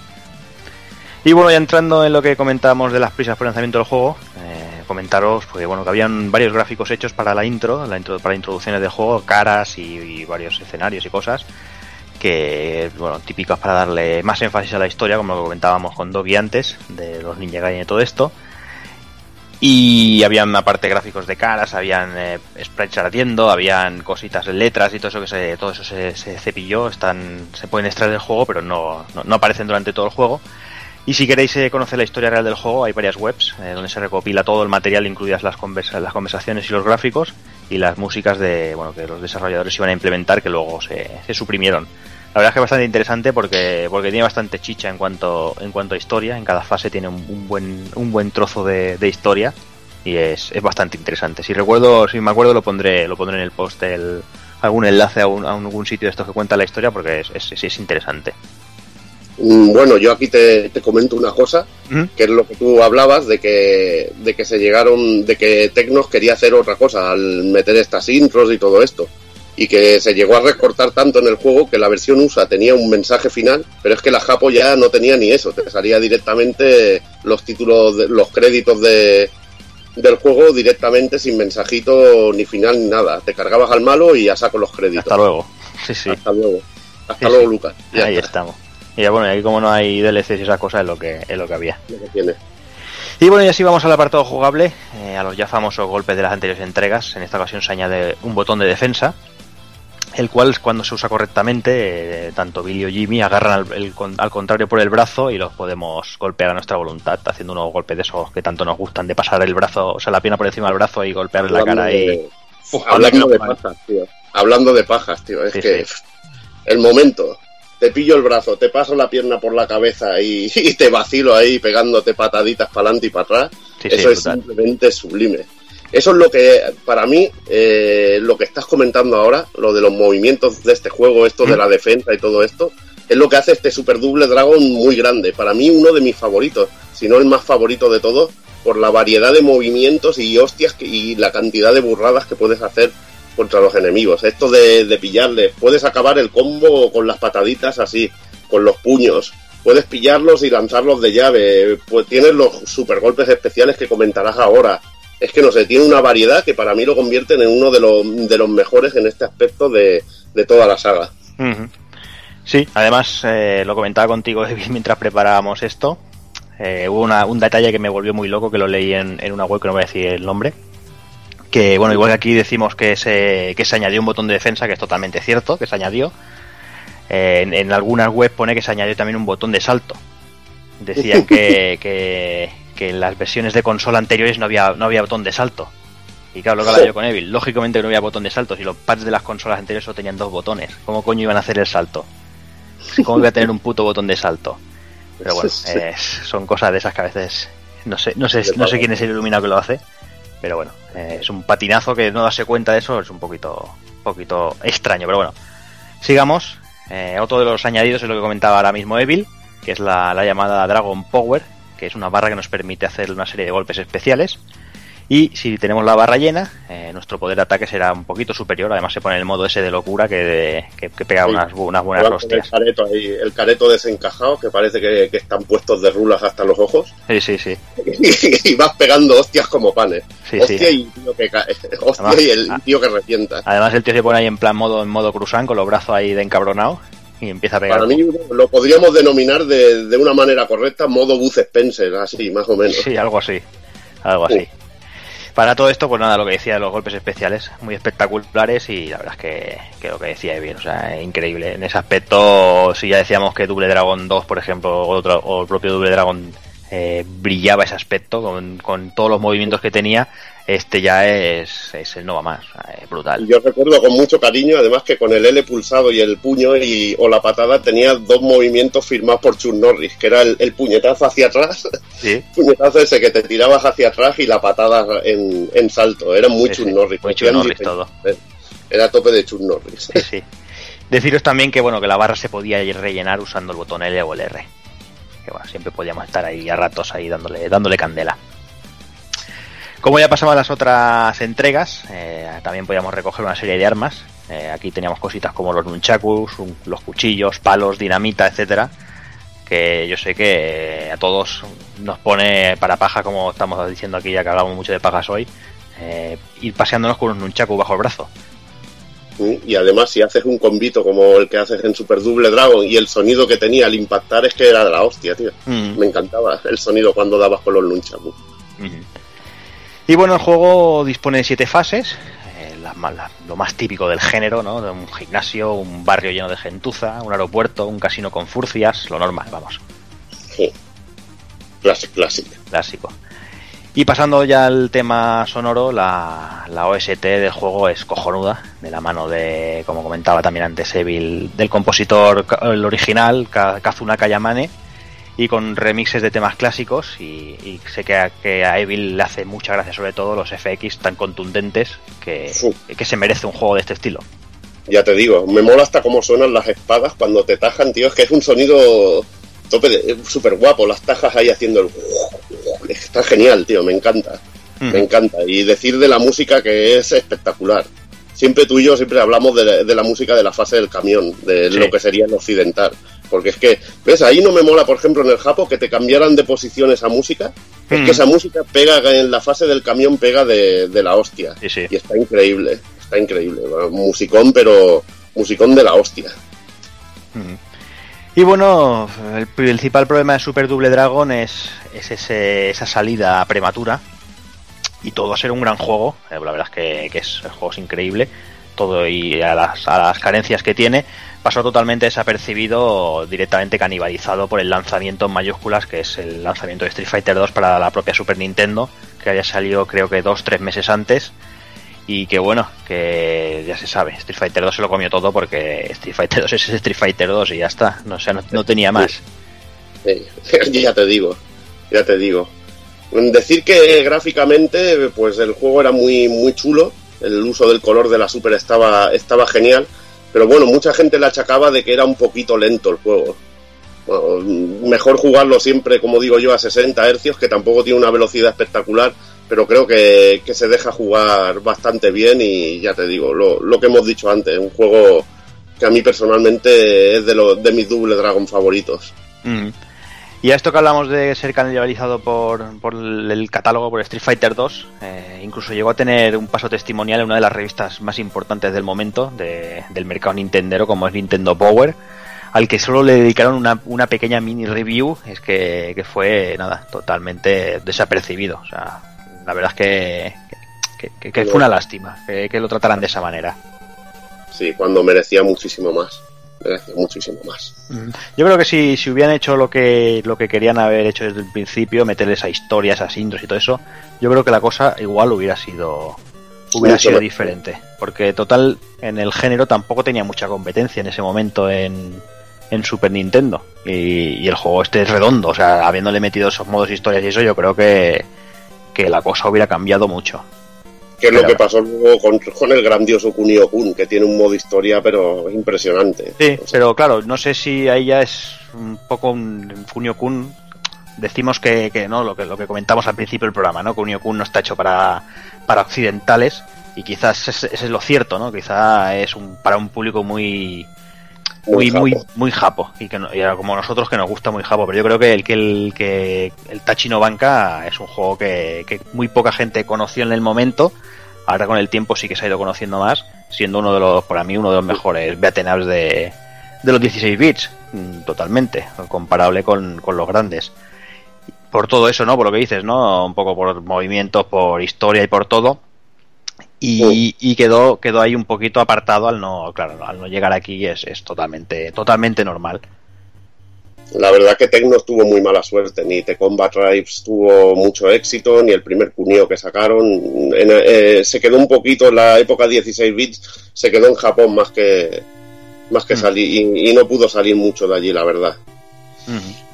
Y bueno, ya entrando en lo que comentábamos de las prisas por lanzamiento del juego, eh, comentaros pues, bueno, que habían varios gráficos hechos para la intro, la intro para introducciones de juego, caras y, varios escenarios y cosas que, bueno, típicas para darle más énfasis a la historia, como lo comentábamos con Doggy antes, de los Ninja Gaiden y todo esto. Y habían aparte gráficos de caras, habían eh, sprites ardiendo, habían cositas en letras y todo eso que se, todo eso se, se cepilló, están, se pueden extraer del juego, pero no, no aparecen durante todo el juego. Y si queréis eh, conocer la historia real del juego, hay varias webs eh, donde se recopila todo el material, incluidas las, conversa las conversaciones y los gráficos y las músicas de bueno que los desarrolladores iban a implementar que luego se, se suprimieron. La verdad es que es bastante interesante porque, porque tiene bastante chicha en cuanto, en cuanto a historia. En cada fase tiene un, buen, un buen trozo de, historia y es, es, bastante interesante. Si recuerdo, si me acuerdo, lo pondré, lo pondré en el post el, algún enlace a, un, a algún sitio de estos que cuenta la historia porque es, es interesante.
Mm, Bueno, yo aquí te, te comento una cosa,
¿Mm?
que es lo que tú hablabas de que, de que se llegaron, de que Tecnos quería hacer otra cosa al meter estas intros y todo esto. Y que se llegó a recortar tanto en el juego que la versión USA tenía un mensaje final, pero es que la Japo ya no tenía ni eso, te salía directamente los títulos, de, los créditos de, del juego directamente sin mensajito ni final ni nada. Te cargabas al malo y ya saco los créditos.
Hasta luego. Sí, sí.
Hasta luego. Hasta
Sí,
luego. Lucas.
Ahí estamos. Y ya, bueno, y aquí como no hay DLCs y esas cosas es lo que, es lo que había.
Lo que tiene.
Y bueno, y así vamos al apartado jugable, eh, a los ya famosos golpes de las anteriores entregas. En esta ocasión se añade un botón de defensa, el cual cuando se usa correctamente, eh, tanto Billy o Jimmy agarran al, el con- al contrario por el brazo y los podemos golpear a nuestra voluntad, haciendo unos golpes de esos que tanto nos gustan, de pasar el brazo, o sea, la pierna por encima del brazo y golpearle la cara y...
hablando de pajas, tío. Hablando de pajas, tío. Es
Sí,
que
sí.
el momento. Te pillo el brazo, te paso la pierna por la cabeza y, y te vacilo ahí pegándote pataditas para adelante y para atrás.
Sí, sí,
Eso es
brutal.
simplemente sublime. Eso es lo que, para mí, eh, lo que estás comentando ahora, lo de los movimientos de este juego, esto de
Mm.
la defensa y todo esto, es lo que hace este Super Double Dragon muy grande. Para mí, uno de mis favoritos, si no el más favorito de todos, por la variedad de movimientos y hostias que- y la cantidad de burradas que puedes hacer contra los enemigos. Esto de, de pillarles, puedes acabar el combo con las pataditas así, con los puños. Puedes pillarlos y lanzarlos de llave. Pues tienes los super golpes especiales que comentarás ahora. Es que no sé, tiene una variedad que para mí lo convierten en uno de los, de los mejores en este aspecto de, toda la saga.
Sí, además eh, lo comentaba contigo mientras preparábamos esto. Eh, hubo una- un detalle que me volvió muy loco, que lo leí en, en una web que no voy a decir el nombre. Que bueno, igual que aquí decimos que se, que se añadió un botón de defensa, que es totalmente cierto, que se añadió. Eh, en, en algunas webs pone que se añadió también un botón de salto. Decían que, que, que en las versiones de consola anteriores no había, no había botón de salto. Y claro, lo que hablaba yo con Evil, lógicamente no había botón de salto, si los pads de las consolas anteriores solo tenían dos botones. ¿Cómo coño iban a hacer el salto? ¿Cómo iba a tener un puto botón de salto? Pero bueno,
Sí.
eh, son cosas de esas que a veces no sé, no sé, no sé quién es el iluminado que lo hace, pero bueno, eh, es un patinazo que no darse cuenta de eso es un poquito, poquito extraño, pero bueno. Sigamos. Eh, otro de los añadidos es lo que comentaba ahora mismo Evil, que es la, la llamada Dragon Power, que es una barra que nos permite hacer una serie de golpes especiales. Y si tenemos la barra llena, eh, nuestro poder de ataque será un poquito superior. Además, se pone el modo ese de locura que, que, que pega
Sí.
unas, unas buenas hostias.
careto ahí, el careto desencajado, que parece que, que están puestos de rulas hasta los ojos.
Sí, sí, sí.
y vas pegando hostias como panes.
Sí,
hostia
sí.
y tío que cae. Hostia
Además,
y el tío que revienta.
Además, el tío se pone ahí en plan modo, en modo cruzán, con los brazos ahí de encabronado, y empieza a pegar.
Para mí lo podríamos denominar de, de una manera correcta modo Buzz Spencer, así, más o menos.
Sí, algo así. Algo así. Para todo esto, pues nada, lo que decía de los golpes especiales, muy espectaculares y la verdad es que, que lo que decía es bien, o sea, increíble. En ese aspecto, si ya decíamos que Double Dragon 2, por ejemplo, o, otro, el propio Double Dragon eh, brillaba ese aspecto con todos los movimientos que tenía. Este ya es, es el no va más, eh, brutal.
Yo recuerdo con mucho cariño, además que con el L pulsado y el puño y, o la patada tenía dos movimientos firmados por Chuck Norris, que era el, el puñetazo hacia atrás,
Sí,
puñetazo ese que te tirabas hacia atrás y la patada en, en salto. Era muy
Sí,
Chuck Norris.
muy Chuck Norris todo.
Era a tope de Chuck Norris.
sí, sí. Deciros también que bueno que la barra se podía rellenar usando el botón L o el R. Que bueno, siempre podíamos estar ahí a ratos ahí dándole, dándole candela. Como ya pasaban las otras entregas, eh, también podíamos recoger una serie de armas. Eh, aquí teníamos cositas como los nunchakus, un- los cuchillos, palos, dinamita, etcétera. Que yo sé que eh, a todos nos pone para paja, como estamos diciendo aquí, ya que hablamos mucho de pajas hoy, eh, ir paseándonos con un nunchaku bajo el brazo.
Mm, Y además, si haces un combito como el que haces en Super Double Dragon y el sonido que tenía al impactar es que era de la hostia, tío.
Mm.
Me encantaba el sonido cuando dabas con los nunchaku.
Ujú. Y bueno, el juego dispone de siete fases, eh, la- la- lo más típico del género, ¿no? De un gimnasio, un barrio lleno de gentuza, un aeropuerto, un casino con furcias, lo normal, vamos,
Sí. Classic, classic.
clásico. Y pasando ya al tema sonoro, la, la OST del juego es cojonuda, de la mano de, como comentaba también antes Evil, del compositor el original, Ka- Kazunaka Yamane, y con remixes de temas clásicos y, y sé que a, que a Evil le hace mucha gracia sobre todo los FX tan contundentes que,
Sí.
que se merece un juego de este estilo.
Ya te digo, me mola hasta cómo suenan las espadas cuando te tajan, tío. Es que es un sonido tope súper guapo. Las tajas ahí haciendo el. Está genial, tío. Me encanta. Me encanta. Y decir de la música que es espectacular. Siempre tú y yo siempre hablamos de la, de la música de la fase del camión, de
Sí.
lo que sería el occidental. Porque es que, ¿ves? Ahí no me mola, por ejemplo, en el Japo que te cambiaran de posición esa música. Es
Mm.
que esa música pega en la fase del camión, pega de, de la hostia.
Sí, sí.
Y está increíble, está increíble. Bueno, musicón, pero musicón de la hostia.
Ujú. Y bueno, el principal problema de Super Double Dragon es, es ese- esa salida prematura. Y todo a ser un gran juego. eh, La verdad es que, que es, el juego es increíble. Todo y a las, a las carencias que tiene. Pasó totalmente desapercibido, directamente canibalizado por el lanzamiento en mayúsculas, que es el lanzamiento de Street Fighter 2 para la propia Super Nintendo, que había salido creo que dos, tres meses antes. Y que bueno, que ya se sabe, Street Fighter 2 se lo comió todo porque Street Fighter 2 es Street Fighter 2 y ya está, no, o no, tenía más.
Ya te digo, ya te digo. Decir que gráficamente, pues el juego era muy, muy chulo, el uso del color de la Super estaba, estaba genial, pero bueno, mucha gente le achacaba de que era un poquito lento el juego. Bueno, mejor jugarlo siempre, como digo yo, a 60 hercios, que tampoco tiene una velocidad espectacular, pero creo que, que se deja jugar bastante bien y ya te digo, lo, lo que hemos dicho antes, un juego que a mí personalmente es de, los de mis Double Dragon favoritos.
Mm. Y a esto que hablamos de ser canibalizado por, por el catálogo, por Street Fighter 2, eh, incluso llegó a tener un paso testimonial en una de las revistas más importantes del momento de- del mercado nintendero, como es Nintendo Power, al que solo le dedicaron una, una pequeña mini review, es que, que fue, nada, totalmente desapercibido. O sea, la verdad es que, que, fue una lástima que lo trataran de esa manera.
Sí, cuando merecía muchísimo más. Muchísimo más.
Yo creo que si, si hubieran hecho lo que, lo que querían haber hecho desde el principio, meterle esa historia, esas intros y todo eso, yo creo que la cosa igual hubiera sido hubiera
Mucho
sido
mejor.
diferente. Porque total, en el género tampoco tenía mucha competencia en ese momento en, en Super Nintendo. Y, y el juego este es redondo, o sea, habiéndole metido esos modos historias y eso, yo creo que, que la cosa hubiera cambiado mucho.
Que es lo que pasó luego con, con el grandioso Kunio Kun, que tiene un modo historia, pero impresionante.
Sí, pero claro, no sé si ahí ya es un poco un Kunio Kun. Decimos que, que no, lo que, lo que comentamos al principio del programa, ¿no? Kunio Kun no está hecho para, para occidentales y quizás ese es lo cierto, ¿no? Quizá es un, para un público muy muy
Muy
muy
japo.
muy japo y que no- y como nosotros que nos gusta muy japo, pero yo creo que el que el que el Tachino Banca es un juego que, que muy poca gente conoció en el momento. Ahora con el tiempo sí que se ha ido conociendo más, siendo uno de los, para mí, uno de los mejores beat'em ups de, de los 16 bits, mm, totalmente, comparable con, con los grandes. Por todo eso, ¿no? Por lo que dices, ¿no? Un poco por movimientos, por historia y por todo. Y, y quedó, quedó ahí un poquito apartado al no, claro, al no llegar aquí es, es totalmente, totalmente normal.
la verdad que Tecnos tuvo muy mala suerte, ni The Combat Tribes tuvo mucho éxito, ni el primer Kunio que sacaron. En- eh, se quedó un poquito en la época 16 bits, se quedó en Japón más que más que salir y, y no pudo salir mucho de allí, la verdad.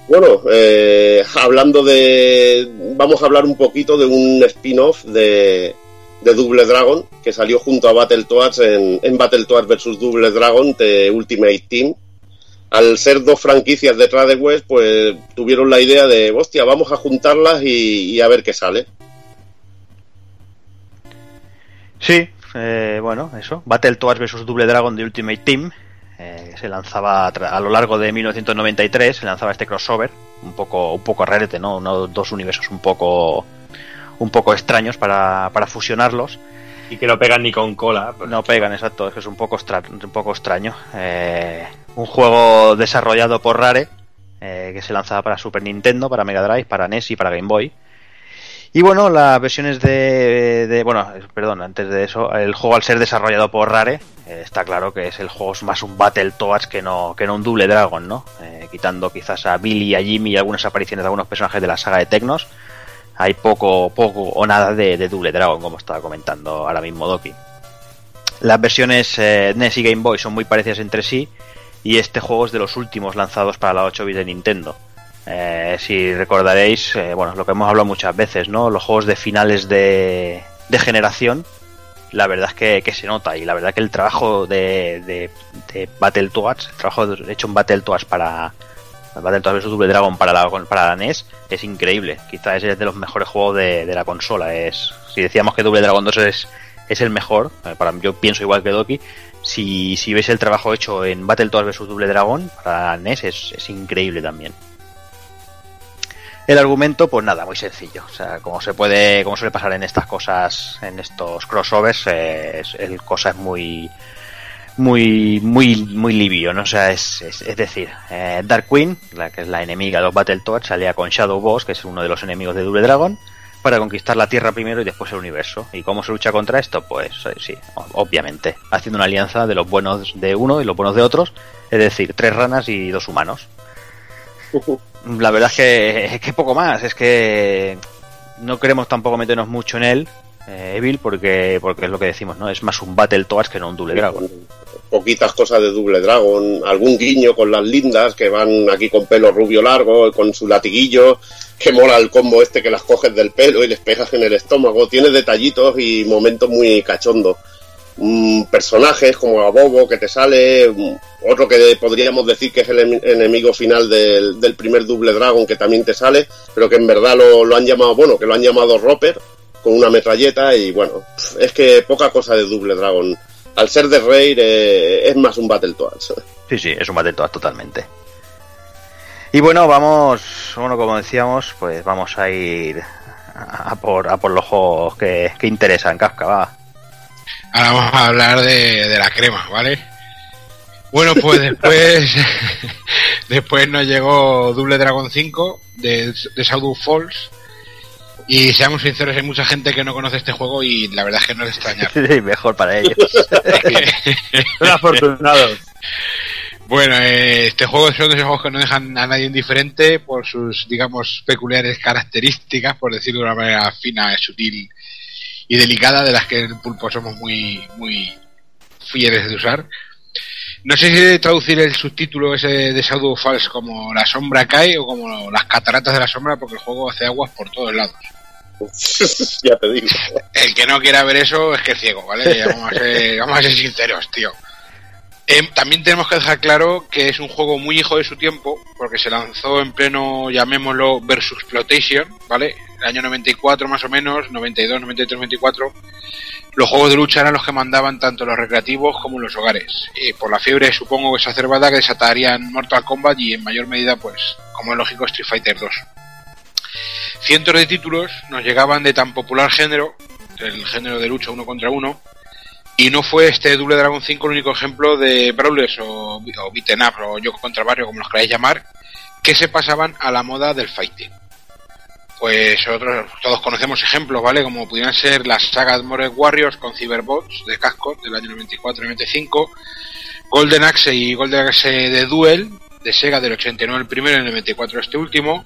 Bueno, eh, hablando de. Vamos a hablar un poquito de un spin-off de, de Double Dragon que salió junto a Battletoads en, en Battletoads vs Double Dragon de Ultimate Team. Al ser dos franquicias detrás de West, pues tuvieron la idea de, hostia, vamos a juntarlas y, a ver qué sale.
Sí, eh, bueno, eso. Battletoads vs Double Dragon de Ultimate Team. eh, se lanzaba a, a lo largo de 1993, se lanzaba este crossover, un poco, un poco rarete, ¿no? Uno, dos universos un poco, un poco extraños para, para fusionarlos.
Y que no pegan ni con cola. pues.
No pegan, exacto, es que es un poco, extra- un poco extraño. Eh, un juego desarrollado por Rare, eh, que se lanzaba para Super Nintendo, para Mega Drive, para NES y para Game Boy. Y bueno, las versiones de, de- Bueno, perdón, antes de eso, el juego al ser desarrollado por Rare, eh, está claro que es el juego más un Battletoads que no, que no un Double Dragon, ¿no? Eh, quitando quizás a Billy, a Jimmy y algunas apariciones de algunos personajes de la saga de Tecnos, hay poco, poco o nada de, Double Dragon, como estaba comentando ahora mismo Doki. Las versiones eh, NES y Game Boy son muy parecidas entre sí, y este juego es de los últimos lanzados para la 8 bits de Nintendo. Eh, si recordaréis, eh, bueno, lo que hemos hablado muchas veces, ¿no? Los juegos de finales de, de generación, la verdad es que, se nota y la verdad que el trabajo de, de, de Battletoads, el trabajo hecho en Battletoads para Battletoads vs Double Dragon para la, para la NES es increíble. Quizás es de los mejores juegos de, de la consola. Es si decíamos que Double Dragon 2 es, es el mejor, eh, para yo pienso igual que Doki. Si, si veis el trabajo hecho en Battletoads vs Double Dragon para NES es, es increíble también. El argumento, pues nada, muy sencillo. O sea, como se puede, como suele pasar en estas cosas, en estos crossovers, eh, es- el cosa es muy, muy, muy, muy libio, ¿no? O sea, es, es, es decir, eh, Dark Queen, la que es la enemiga de los Battletoads, salía con Shadow Boss, que es uno de los enemigos de Double Dragon, para conquistar la Tierra primero y después el universo. ¿Y cómo se lucha contra esto? Pues eh, sí, obviamente, haciendo una alianza de los buenos de uno y los buenos de otros, es decir, tres ranas y dos humanos. La verdad es que, es que poco más, es que no queremos tampoco meternos mucho en él, eh, Evil, porque, porque es lo que decimos, ¿no? Es más un Battletoads que no un Double Dragon.
Poquitas cosas de Double Dragon, algún guiño con las lindas que van aquí con pelo rubio largo, con su latiguillo, que mola el combo este que las coges del pelo y les pegas en el estómago. Tiene detallitos y momentos muy cachondos. Mm, personajes como a Bobo que te sale, mm, otro que podríamos decir que es el em- enemigo final del, del primer Double Dragon que también te sale, pero que en verdad lo, lo han llamado, bueno, que lo han llamado Roper con una metralleta y bueno, es que poca cosa de Double Dragon. Al ser de Raid eh, es más un Battletoads.
Sí, sí, es un Battletoads totalmente. Y bueno, vamos, bueno, como decíamos, pues vamos a ir a por, a por los juegos que, que interesan, Kafka, va.
Ahora vamos a hablar de, de la crema, ¿vale? Bueno, pues después después nos llegó Double Dragon 5 de, de Shadow Falls. Y seamos sinceros, hay mucha gente que no conoce este juego y la verdad es que no es extrañar.
Sí, mejor para ellos.
Son afortunados.
Bueno, eh, este juego es uno de esos juegos que no dejan a nadie indiferente por sus, digamos, peculiares características, por decirlo de una manera fina, sutil y delicada, de las que en Pulpo somos muy, muy fieles de usar. No sé si traducir el subtítulo ese de Shadow Falls como La sombra cae o como Las cataratas de la sombra, porque el juego hace aguas por todos lados.
ya te digo.
El que no quiera ver eso es que es ciego, ¿vale? Vamos a ser, vamos a ser sinceros, tío. Eh, también tenemos que dejar claro que es un juego muy hijo de su tiempo, porque se lanzó en pleno, llamémoslo, versus exploitation, ¿vale? El año 94 más o menos, 92, 93, 94. Los juegos de lucha eran los que mandaban tanto los recreativos como los hogares. Y por la fiebre, supongo, exacerbada que desatarían Mortal Kombat y en mayor medida, pues, como es lógico, Street Fighter 2. Cientos de títulos nos llegaban de tan popular género, el género de lucha uno contra uno, y no fue este Double Dragon 5 el único ejemplo de brawlers o, o beaten up o yo contra barrio, como los queráis llamar, que se pasaban a la moda del fighting. Pues otros, todos conocemos ejemplos, ¿vale? Como pudieran ser las sagas More Warriors con Cyberbots de Casco del año 94 y 95, Golden Axe y Golden Axe de Duel, de Sega del 89 el primero y el 94 este último,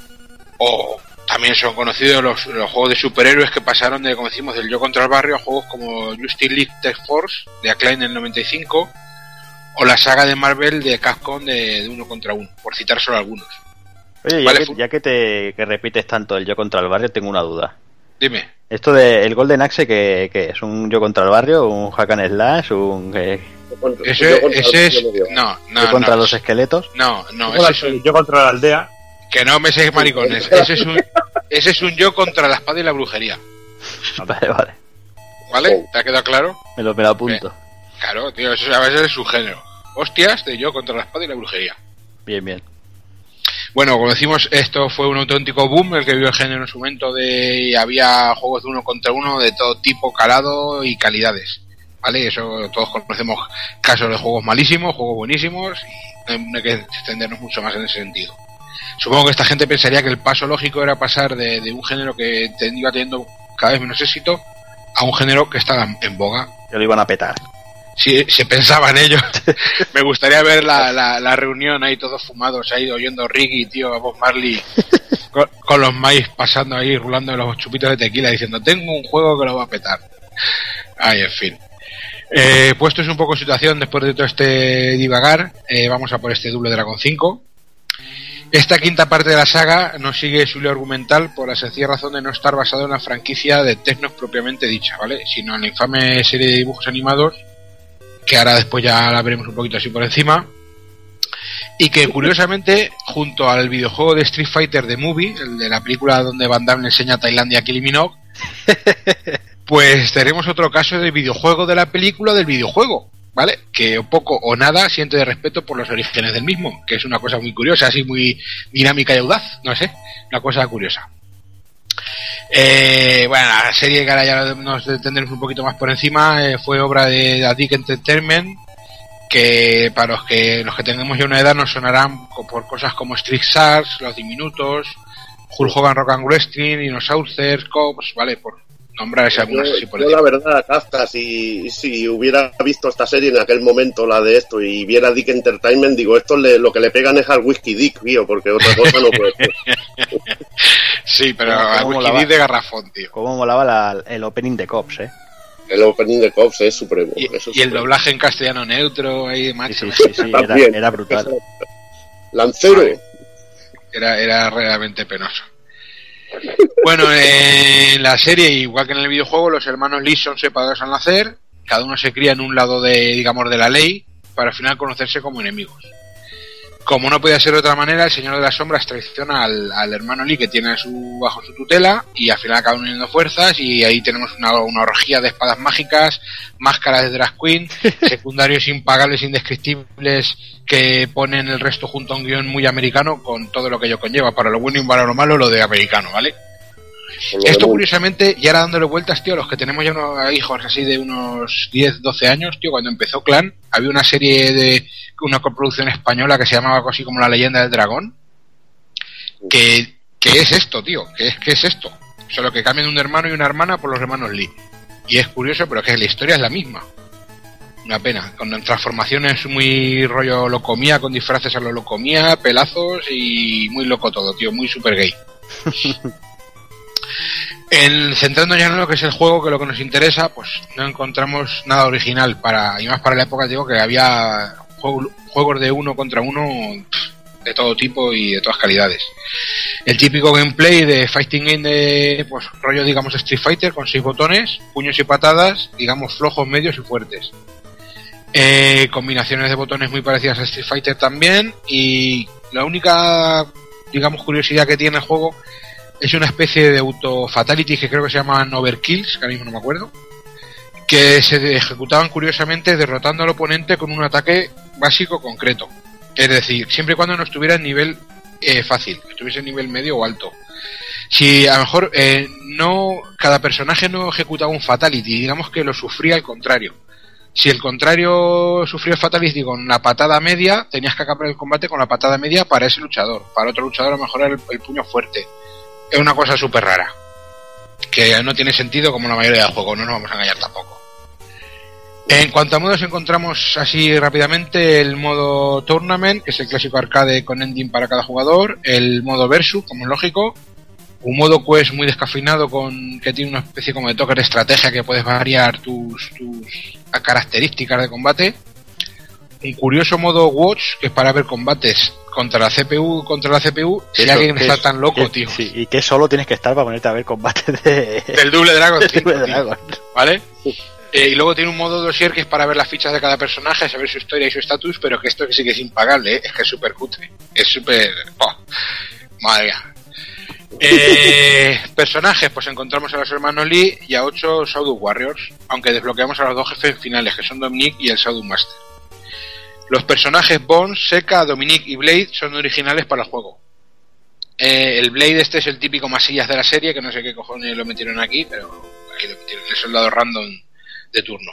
o también son conocidos los, los juegos de superhéroes que pasaron de, como decimos, del yo contra el barrio a juegos como Justice League Tech Force de Acclaim en el 95 o la saga de Marvel de Capcom de, de uno contra uno, por citar solo algunos.
Oye, ya,
Vale,
que,
fu-
ya que te que repites tanto el yo contra el barrio, tengo una duda.
Dime,
Esto de el Golden Axe, que, que es un yo contra el barrio, un hack and slash, un eh,
ese, ese es... No, no,
yo contra
no,
los esqueletos.
no, no, ese es un...
yo contra la aldea.
Que no me seis maricones, ese es un... Ese es un yo contra la espada y la brujería,
Vale, vale.
¿vale? ¿Te ha quedado claro?
Me lo, me lo apunto.
Claro, tío, eso a veces es su género. Hostias de yo contra la espada y la brujería.
Bien, bien.
Bueno, como decimos, esto fue un auténtico boom el que vio el género en su momento de había juegos de uno contra uno de todo tipo, calado y calidades. ¿Vale? Eso todos conocemos casos de juegos malísimos, juegos buenísimos y no hay que extendernos mucho más en ese sentido. Supongo que esta gente pensaría que el paso lógico era pasar de, de un género que te- iba teniendo cada vez menos éxito a un género que estaba en- boga.
Que lo iban a petar.
Si se pensaba en ello. Me gustaría ver la, la, la reunión ahí todos fumados, ahí oyendo Ricky, tío, a Bob Marley, con, con los maíz pasando ahí, rulando los chupitos de tequila, diciendo, tengo un juego que lo va a petar. Ay, en fin. Eh, puestos un poco situación después de todo este divagar, eh, vamos a por este Double Dragon 5. Esta quinta parte de la saga no sigue su hilo argumental por la sencilla razón de no estar basado en la franquicia de Tecnos propiamente dicha, ¿vale? Sino en la infame serie de dibujos animados que ahora después ya la veremos un poquito así por encima. Y que curiosamente, junto al videojuego de Street Fighter The Movie, el de la película donde Van Damme le enseña a Tailandia a Kylie Minogue, pues tenemos otro caso de videojuego de la película del videojuego, ¿vale? Que poco o nada siente de respeto por los orígenes del mismo, que es una cosa muy curiosa, así muy dinámica y audaz, no sé, una cosa curiosa. Eh, bueno, la serie que ahora ya nos detendremos un poquito más por encima eh, fue obra de Dick Entertainment que para los que los que tengamos ya una edad nos sonarán por cosas como Street Stars, Los Diminutos, Hulk Hogan Rock and Wrestling, Dinosaurs, Cops, vale, por nombrar
Yo,
algunas así por
yo la verdad, Kafka, si, si hubiera visto esta serie en aquel momento, la de esto, y viera Dick Entertainment, digo, esto le- lo que le pegan es al Whisky Dick, tío, porque otra cosa no puede ser.
Sí, pero
¿Cómo
a
molaba?
Wikidid de garrafón, tío.
Cómo molaba la- el opening de Cops, eh.
El opening de Cops es supremo.
Y,
eso es
y el
supremo.
doblaje en castellano neutro ahí de
Sí,
macho.
sí, sí, sí, era, era brutal.
Lancero.
Era, era realmente penoso. Bueno, en la serie, igual que en el videojuego, los hermanos Lee son separados al nacer, cada uno se cría en un lado de, digamos, de la ley, para al final conocerse como enemigos. Como no podía ser de otra manera, el Señor de las Sombras traiciona al, al hermano Lee que tiene a su, bajo su tutela y al final acaban uniendo fuerzas y ahí tenemos una, una orgía de espadas mágicas, máscaras de drag queen, secundarios impagables, indescriptibles que ponen el resto junto a un guion muy americano con todo lo que ello conlleva, para lo bueno y para lo malo lo de americano, ¿vale? Esto curiosamente, y ahora dándole vueltas, tío, los que tenemos ya unos hijos así de unos 10, 12 años, tío, cuando empezó Clan, había una serie de una coproducción española que se llamaba algo así como La leyenda del dragón, que, que es esto, tío, que es, que es esto. Solo que cambian un hermano y una hermana por los hermanos Lee. Y es curioso, pero que la historia es la misma. Una pena, con transformaciones muy rollo locomía, con disfraces a lo locomía, pelazos y muy loco todo, tío, muy super gay. En, centrando ya en lo que es el juego, que lo que nos interesa, pues no encontramos nada original para, y más para la época, digo que había juego- juegos de uno contra uno de todo tipo y de todas calidades. El típico gameplay de fighting game de pues rollo digamos Street Fighter con seis botones, puños y patadas, digamos flojos, medios y fuertes. Eh, combinaciones de botones muy parecidas a Street Fighter también y la única digamos curiosidad que tiene el juego es una especie de auto fatality que creo que se llaman overkills, que ahora mismo no me acuerdo, que se ejecutaban curiosamente derrotando al oponente con un ataque básico concreto. Es decir, siempre y cuando no estuviera en nivel eh, fácil, estuviese en nivel medio o alto. Si a lo mejor eh, no cada personaje no ejecutaba un fatality, digamos que lo sufría al contrario. Si el contrario sufría el fatality con la patada media, tenías que acabar el combate con la patada media para ese luchador. Para otro luchador a lo mejor era el puño fuerte. Es una cosa súper rara. Que no tiene sentido como la mayoría del juego, no nos vamos a engañar tampoco. En cuanto a modos, encontramos así rápidamente el modo Tournament, que es el clásico arcade con ending para cada jugador, el modo Versus, como es lógico, un modo Quest muy descafeinado con que tiene una especie como de toque de estrategia que puedes variar tus, tus características de combate, un curioso modo Watch, que es para ver combates contra la CPU, contra la CPU, si
Eso,
alguien
que
está
es-
tan loco,
que-
tío.
Sí, y que solo tienes que estar para ponerte a ver combates de...
Del Double Dragon 5,
Double
tío.
Dragon.
¿Vale? Eh, y luego tiene un modo dossier que es para ver las fichas de cada personaje, saber su historia y su estatus, pero que esto que sí que es impagable, ¿eh? es que es súper cutre. Es súper... Madre mía. Eh, personajes, pues encontramos a los hermanos Lee y a ocho Shadow Warriors, aunque desbloqueamos a los dos jefes finales, que son Dominic y el Shadow Master. Los personajes Bones, Seca, Dominic y Blade son originales para el juego. Eh, el Blade este es el típico masillas de la serie, que no sé qué cojones lo metieron aquí, pero aquí lo metieron, el soldado random de turno.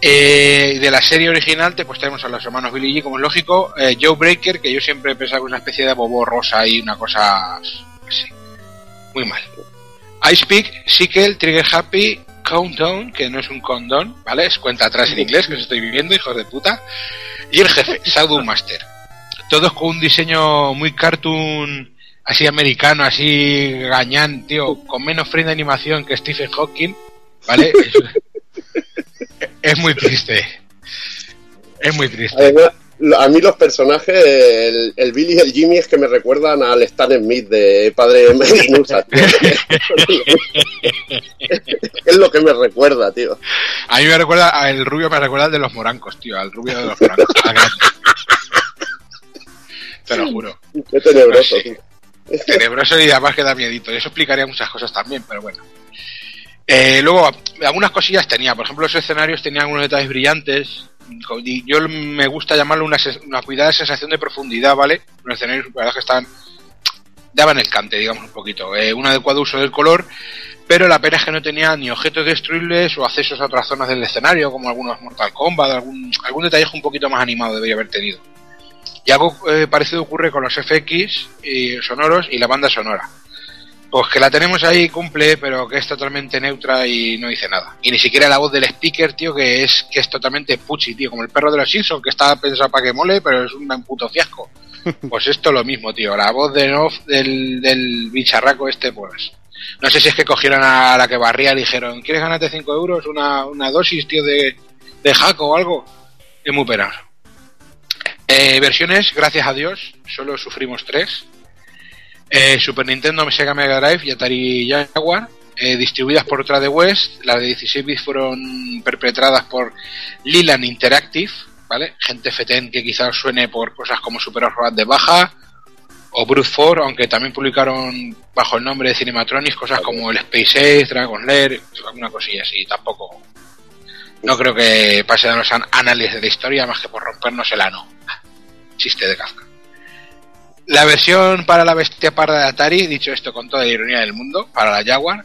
Eh, de la serie original te pues tenemos a los hermanos Billy G, como es lógico, eh, Joe Breaker, que yo siempre he pensado que es una especie de bobo rosa y una cosa así, muy mal. Ice Peak, Sickle, Trigger Happy, Countdown, que no es un condón, ¿vale? Es cuenta atrás en inglés, que os estoy viviendo, hijos de puta. Y el jefe, Shadow Master. Todos con un diseño muy cartoon, así americano, así gañán, tío, con menos frame de animación que Stephen Hawking, ¿vale? Es, es muy triste. Es muy triste.
A mí los personajes, el, el Billy y el Jimmy, es que me recuerdan al Stan Smith de Padre Medinusa, tío. es lo que me recuerda, tío.
A mí me recuerda, el rubio me recuerda al de los morancos, tío, al rubio de los morancos. Te lo juro.
Qué tenebroso.
Sí. Tenebroso y además que da miedito. Y eso explicaría muchas cosas también, pero bueno. Eh, luego, algunas cosillas tenía. Por ejemplo, los escenarios tenían algunos detalles brillantes. Yo me gusta llamarlo una, una cuidada sensación de profundidad, ¿vale? Los escenarios, la verdad, que estaban. daban el cante, digamos, un poquito. Eh, un adecuado uso del color, pero la pena es que no tenía ni objetos destruibles o accesos a otras zonas del escenario, como algunos Mortal Kombat, algún, algún detalle un poquito más animado debería haber tenido. Y algo eh, parecido ocurre con los FX y sonoros y la banda sonora. Pues que la tenemos ahí, cumple, pero que es totalmente neutra y no dice nada. Y ni siquiera la voz del speaker, tío, que es que es totalmente puchi, tío, como el perro de los Simpsons, que está pensado para que mole, pero es un puto fiasco. Pues esto lo mismo, tío. La voz de off del, del bicharraco este, pues... No sé si es que cogieron a la que barría y dijeron, ¿quieres ganarte 5 euros? Una, una dosis, tío, de, de hack o algo. Es muy penoso. Eh, versiones, gracias a Dios, solo sufrimos tres. Eh, Super Nintendo, Sega Mega Drive y Atari Jaguar, eh, distribuidas por otra de West. Las de 16 bits fueron perpetradas por Lilan Interactive, ¿vale? Gente fetén que quizás suene por cosas como Super Hot de Baja o Brute Force, aunque también publicaron bajo el nombre de Cinematronics cosas como el Space Ace, Dragon Lair, alguna cosilla así, tampoco. No creo que pase a los an- anales de la historia más que por rompernos el ano. Chiste de Kafka. La versión para la bestia parda de Atari, dicho esto con toda la ironía del mundo, para la Jaguar,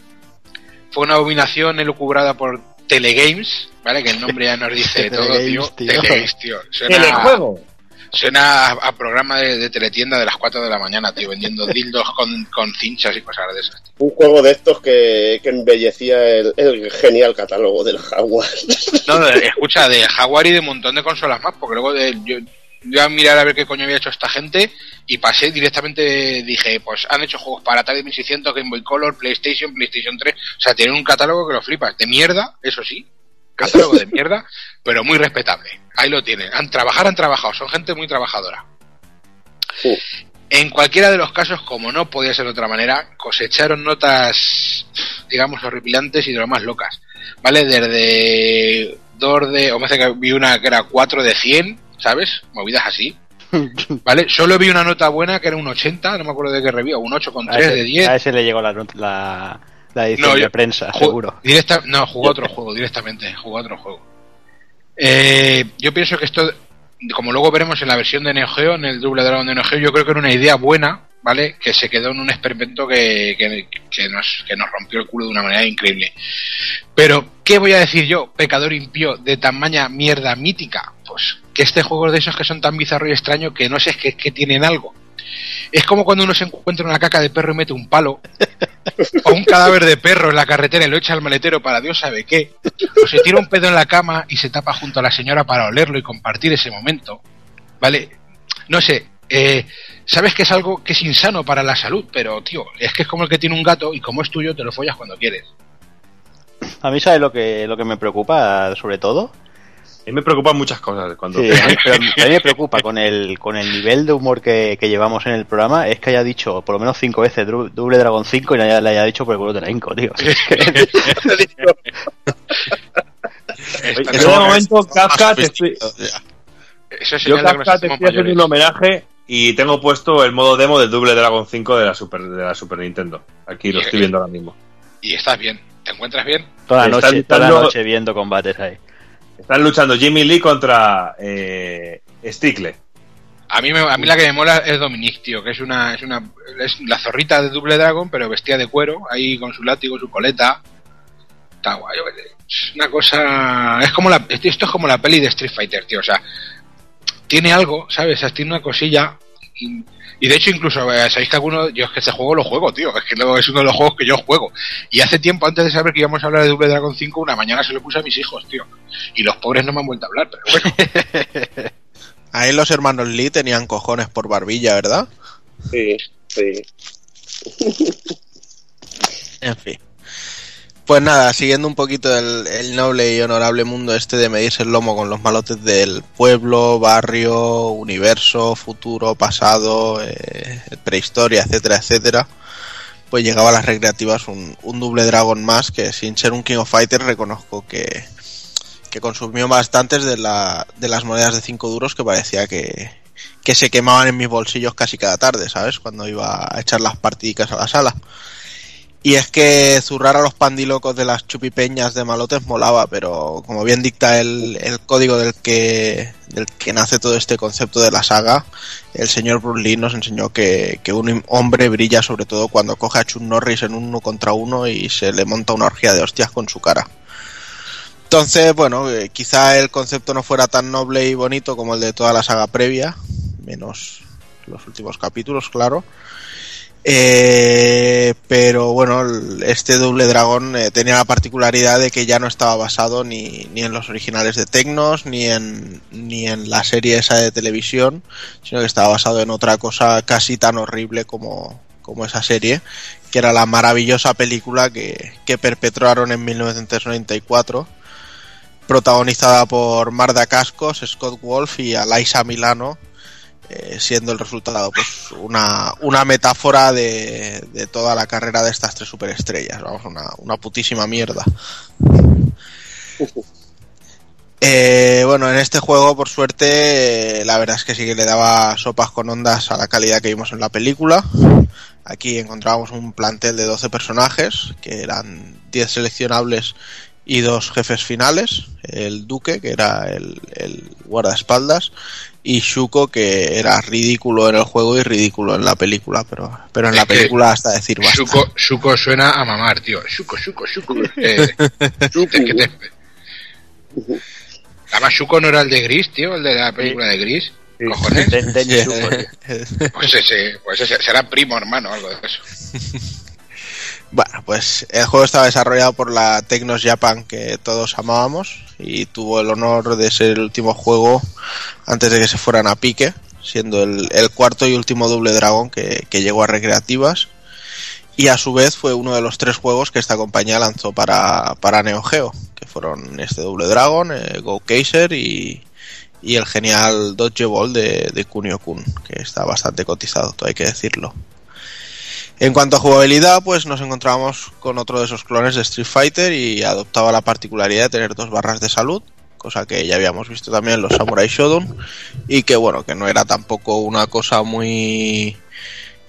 fue una abominación elucubrada por Telegames, ¿vale? Que el nombre ya nos dice todo, tío.
Telegames, tío.
Telegames, tío. Suena,
Telejuego.
suena a, a programa de, de teletienda de las 4 de la mañana, tío, vendiendo dildos con, con cinchas y cosas de esas.
Un juego de estos que, que embellecía el, el genial catálogo del Jaguar.
No, de- escucha, de Jaguar y de un montón de consolas más, porque luego de, yo, yo a mirar a ver qué coño había hecho esta gente y pasé directamente, dije, pues han hecho juegos para Atari 1600, Game Boy Color, PlayStation, PlayStation 3, o sea, tienen un catálogo que lo flipas, de mierda, eso sí, catálogo de mierda, pero muy respetable, ahí lo tienen, han trabajar, han trabajado, son gente muy trabajadora. En cualquiera de los casos, como no podía ser de otra manera, cosecharon notas, digamos, horripilantes y de lo más locas. ¿Vale? Desde dos de, o me hace que vi una que era 4 de 100, ¿sabes? Movidas así. ¿Vale? Solo vi una nota buena que era un 80, no me acuerdo de qué review, un 8,3
A ese,
de 10.
a ese le llegó la, la, la edición
No, yo-
de prensa, seguro.
Directa, no, jugó a otro juego, directamente, jugó a otro juego. Eh, yo pienso que esto, como luego veremos en la versión de Neo Geo, en el Double Dragon de Neo Geo, yo creo que era una idea buena, ¿vale? Que se quedó en un experimento que, que, que nos, que nos rompió el culo de una manera increíble. Pero, ¿qué voy a decir yo, pecador impío, de tamaña mierda mítica? Pues que este juego es de esos que son tan bizarro y extraño que no sé, es que, que tienen algo. Es como cuando uno se encuentra una caca de perro y mete un palo, o un cadáver de perro en la carretera y lo echa al maletero para Dios sabe qué, o se tira un pedo en la cama y se tapa junto a la señora para olerlo y compartir ese momento, ¿vale? No sé, eh, sabes que es algo que es insano para la salud, pero tío, es que es como el que tiene un gato y como es tuyo te lo follas cuando quieres.
A mí, ¿sabes lo que, lo que me preocupa sobre todo?
A mí me preocupan muchas cosas. Cuando
Sí, a mí, pero a mí me preocupa con el, con el nivel de humor que, que llevamos en el programa es que haya dicho por lo menos cinco veces Double Dragon 5 y le haya, le haya dicho por el culo de la Inco, tío.
En este momento, Kafka, te estoy,
Eso
yo Kafka te estoy haciendo un homenaje y tengo puesto el modo demo del Double Dragon 5 de la Super, de la Super Nintendo. Aquí lo estoy viendo ahora mismo.
Y estás bien, ¿te encuentras bien?
Toda la noche, toda la noche viendo combates ahí.
Están luchando Jimmy Lee contra eh, Stickle.
A mí, me- a mí la que me mola es Dominique, tío, que es una, es una es la zorrita de Double Dragon, pero vestida de cuero, ahí con su látigo, su coleta. Está guay, es una cosa, es como la, esto es como la peli de Street Fighter, tío, o sea, tiene algo, ¿sabes? Tiene una cosilla y, y de hecho incluso, eh, sabéis que alguno, yo es que este juego lo juego, tío, es que luego es uno de los juegos que yo juego. Y hace tiempo, antes de saber que íbamos a hablar de Double Dragon 5, una mañana se lo puse a mis hijos, tío. Y los pobres no me han vuelto a hablar, pero bueno.
Ahí los hermanos Lee tenían cojones por barbilla, ¿verdad?
Sí, sí.
En fin. Pues nada, siguiendo un poquito el, noble y honorable mundo este de medirse el lomo con los malotes del pueblo, barrio, universo, futuro, pasado, eh, prehistoria, etcétera, etcétera, pues llegaba a las recreativas un, un doble dragón más que sin ser un King of Fighters reconozco que, que consumió bastantes de, la, de las monedas de 5 duros que parecía que, que se quemaban en mis bolsillos casi cada tarde, ¿sabes? Cuando iba a echar las partidicas a la sala. Y es que zurrar a los pandilocos de las chupipeñas de malotes molaba, pero como bien dicta el, el código del que, del que nace todo este concepto de la saga, el señor Bruce nos enseñó que, que un hombre brilla sobre todo cuando coge a Chuck Norris en uno contra uno y se le monta una orgía de hostias con su cara. Entonces, bueno, eh, quizá el concepto no fuera tan noble y bonito como el de toda la saga previa, menos los últimos capítulos, claro. Eh, pero bueno, este doble dragón eh, tenía la particularidad de que ya no estaba basado ni, ni en los originales de Tecnos, ni en, ni en la serie esa de televisión, sino que estaba basado en otra cosa casi tan horrible como, como esa serie, que era la maravillosa película que, que perpetraron en 1994 protagonizada por Marda Cascos, Scott Wolf y Alaisa Milano, eh, siendo el resultado pues una, una metáfora de, de toda la carrera de estas tres superestrellas, vamos, una, una putísima mierda. Eh, bueno, en este juego, por suerte, la verdad es que sí que le daba sopas con ondas a la calidad que vimos en la película. Aquí encontrábamos un plantel de 12 personajes, que eran 10 seleccionables y dos jefes finales, el duque, que era el, el guardaespaldas, y Shuko, que era ridículo en el juego y ridículo en la película, pero, pero en la
Es que
película hasta decir basta.
Shuko, Shuko suena a mamar, tío. Shuko, Shuko, Shuko. Eh, es que te- Además, Shuko no era el de Gris, tío, el de la película de Gris. Cojones.
De- Shuko.
Pues ese, pues ese será primo hermano, algo de eso.
Bueno, pues el juego estaba desarrollado por la Tecnos Japan que todos amábamos y tuvo el honor de ser el último juego antes de que se fueran a pique, siendo el, cuarto y último doble dragón que, llegó a recreativas y a su vez fue uno de los tres juegos que esta compañía lanzó para, para Neo Geo, que fueron este doble dragón, eh, Go Kaiser y, y el genial Dodge Ball de, de Kunio Kun, que está bastante cotizado, todo hay que decirlo. En cuanto a jugabilidad, pues nos encontramos con otro de esos clones de Street Fighter y adoptaba la particularidad de tener dos barras de salud, cosa que ya habíamos visto también en los Samurai Shodown y que bueno, que no era tampoco una cosa muy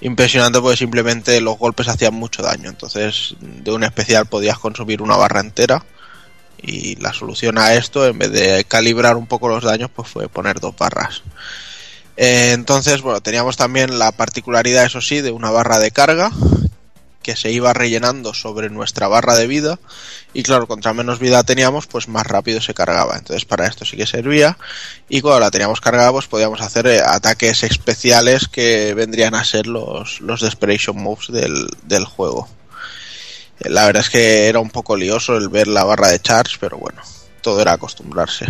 impresionante porque simplemente los golpes hacían mucho daño, entonces de un especial podías consumir una barra entera y la solución a esto en vez de calibrar un poco los daños pues fue poner dos barras. Eh, entonces, bueno, teníamos también la particularidad, eso sí, de una barra de carga que se iba rellenando sobre nuestra barra de vida y claro, contra menos vida teníamos, pues más rápido se cargaba. Entonces para esto sí que servía y cuando la teníamos cargada, pues podíamos hacer eh, ataques especiales que vendrían a ser los, los Desperation Moves del, del juego. La verdad es que era un poco lioso el ver la barra de charge, pero bueno, todo era acostumbrarse.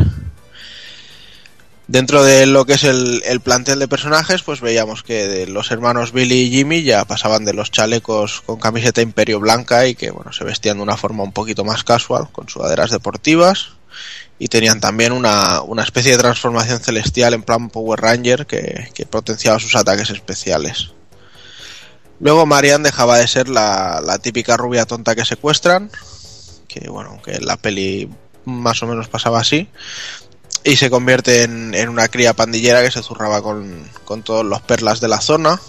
Dentro de lo que es el, el, plantel de personajes, pues veíamos que de los hermanos Billy y Jimmy ya pasaban de los chalecos con camiseta imperio blanca y que bueno, se vestían de una forma un poquito más casual, con sudaderas deportivas. Y tenían también una, una especie de transformación celestial en plan Power Ranger que, que potenciaba sus ataques especiales. Luego Marianne dejaba de ser la, la, típica rubia tonta que secuestran, que bueno, aunque en la peli más o menos pasaba así, y se convierte en, en una cría pandillera que se zurraba con, con, todos los perlas de la zona.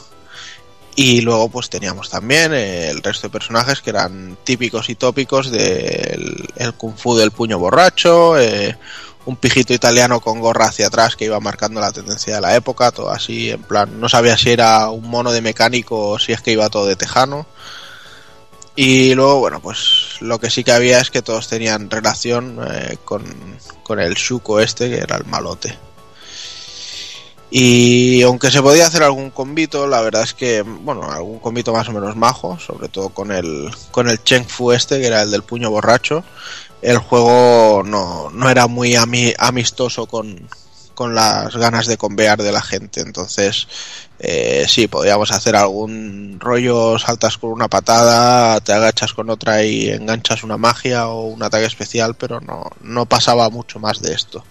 Y luego pues teníamos también el resto de personajes que eran típicos y tópicos del el kung fu del puño borracho, eh, un pijito italiano con gorra hacia atrás que iba marcando la tendencia de la época, todo así, en plan, no sabía si era un mono de mecánico o si es que iba todo de tejano. Y luego, bueno, pues lo que sí que había es que todos tenían relación eh, con, con, el Shuko este, que era el malote. Y aunque se podía hacer algún convito, la verdad es que, bueno, algún convito más o menos majo, sobre todo con el, con el Cheng Fu este, que era el del puño borracho, el juego no, no era muy ami amistoso con, con las ganas de convear de la gente. Entonces, eh, sí, podríamos hacer algún rollo, saltas con una patada, te agachas con otra y enganchas una magia o un ataque especial, pero no, no pasaba mucho más de esto.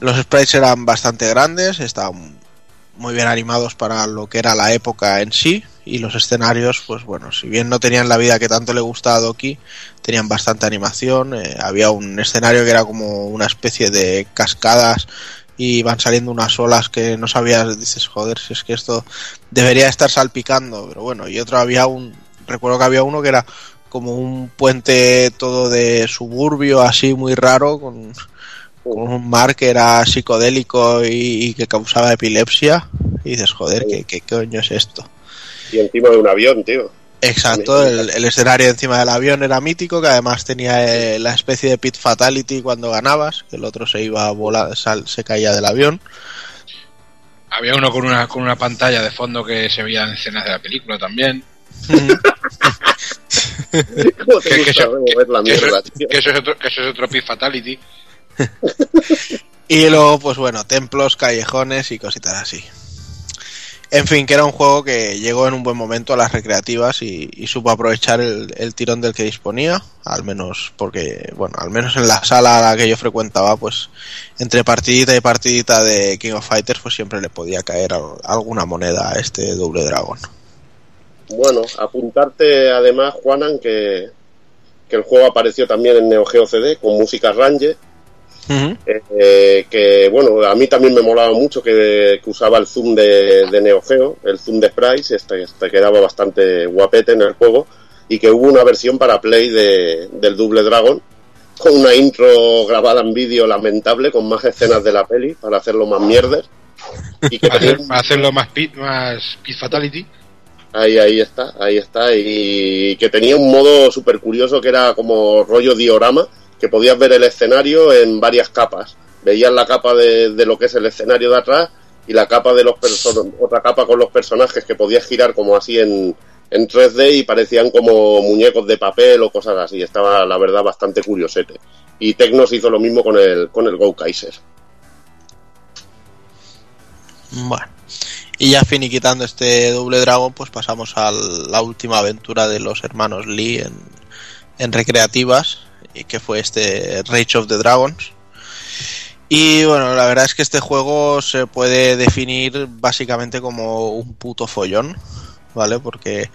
Los sprites eran bastante grandes, estaban muy bien animados para lo que era la época en sí y los escenarios, pues bueno, si bien no tenían la vida que tanto le gustaba a Doki, tenían bastante animación. Eh, había un escenario que era como una especie de cascadas y van saliendo unas olas que no sabías, dices, joder, si es que esto debería estar salpicando, pero bueno, y otro había un, recuerdo que había uno que era como un puente todo de suburbio, así muy raro, con, un mar que era psicodélico y, que causaba epilepsia, y dices, joder, ¿qué, qué coño es esto?
Y encima de un avión, tío.
Exacto, el, el, escenario encima del avión era mítico, que además tenía eh, la especie de pit fatality cuando ganabas, que el otro se iba a volar, sal, se caía del avión.
Había uno con una, con una pantalla de fondo que se veían escenas de la película también.
¿Cómo te que, gusta que, ver la mierda,
que, que, eso es otro, que eso es otro pit fatality.
y luego, pues bueno, templos, callejones y cositas así. En fin, que era un juego que llegó en un buen momento a las recreativas y, supo aprovechar el, el, tirón del que disponía, al menos porque, bueno, al menos en la sala a la que yo frecuentaba, pues entre partidita y partidita de King of Fighters, pues siempre le podía caer alguna moneda a este doble dragón.
Bueno, apuntarte además, Juanan, que, que el juego apareció también en Neo Geo CD con música Ranger Uh -huh. eh, que bueno, a mí también me molaba mucho que, que usaba el zoom de, de, Neo Geo, el zoom de sprites, este, este quedaba bastante guapete en el juego, y que hubo una versión para Play de, del Double Dragon, con una intro grabada en vídeo lamentable, con más escenas de la peli, para hacerlo más mierder.
Y que para, hacerlo más pit, más pit fatality.
Ahí, ahí está, ahí está, y que tenía un modo súper curioso que era como rollo diorama, que podías ver el escenario en varias capas. Veías la capa de, de, lo que es el escenario de atrás y la capa de los otra capa con los personajes que podías girar como así en, en 3D y parecían como muñecos de papel o cosas así. Estaba la verdad bastante curiosete. Y Tecnos hizo lo mismo con el con el Go Kaiser.
Bueno. Y ya finiquitando este doble dragón, pues pasamos a la última aventura de los hermanos Lee en, en recreativas, que fue este Rage of the Dragons. Y bueno, la verdad es que este juego se puede definir básicamente como un puto follón, ¿vale? Porque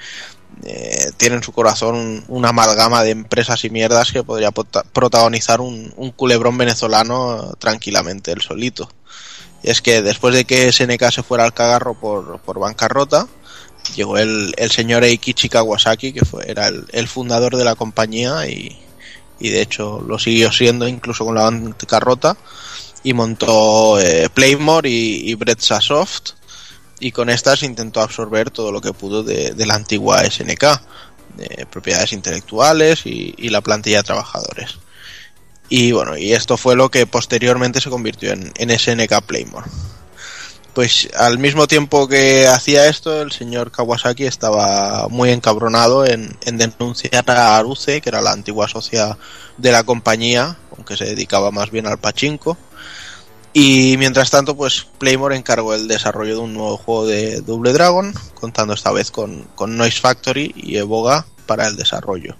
eh, tiene en su corazón una amalgama de empresas y mierdas que podría protagonizar un, un culebrón venezolano tranquilamente, el solito. Y es que después de que SNK se fuera al cagarro por, por bancarrota, llegó el, el señor Eikichi Kawasaki, que fue, era el, el fundador de la compañía y, y de hecho lo siguió siendo incluso con la bancarrota y montó eh, Playmore y, y Bretza Soft y con estas intentó absorber todo lo que pudo de, la antigua SNK de propiedades intelectuales y, la plantilla de trabajadores. Y bueno y esto fue lo que posteriormente se convirtió en SNK Playmore Pues al mismo tiempo que hacía esto, el señor Kawasaki estaba muy encabronado en, en denunciar a Aruce, que era la antigua socia de la compañía, aunque se dedicaba más bien al pachinko. Y mientras tanto, pues Playmore encargó el desarrollo de un nuevo juego de Double Dragon, contando esta vez con, con Noise Factory y Evoga para el desarrollo.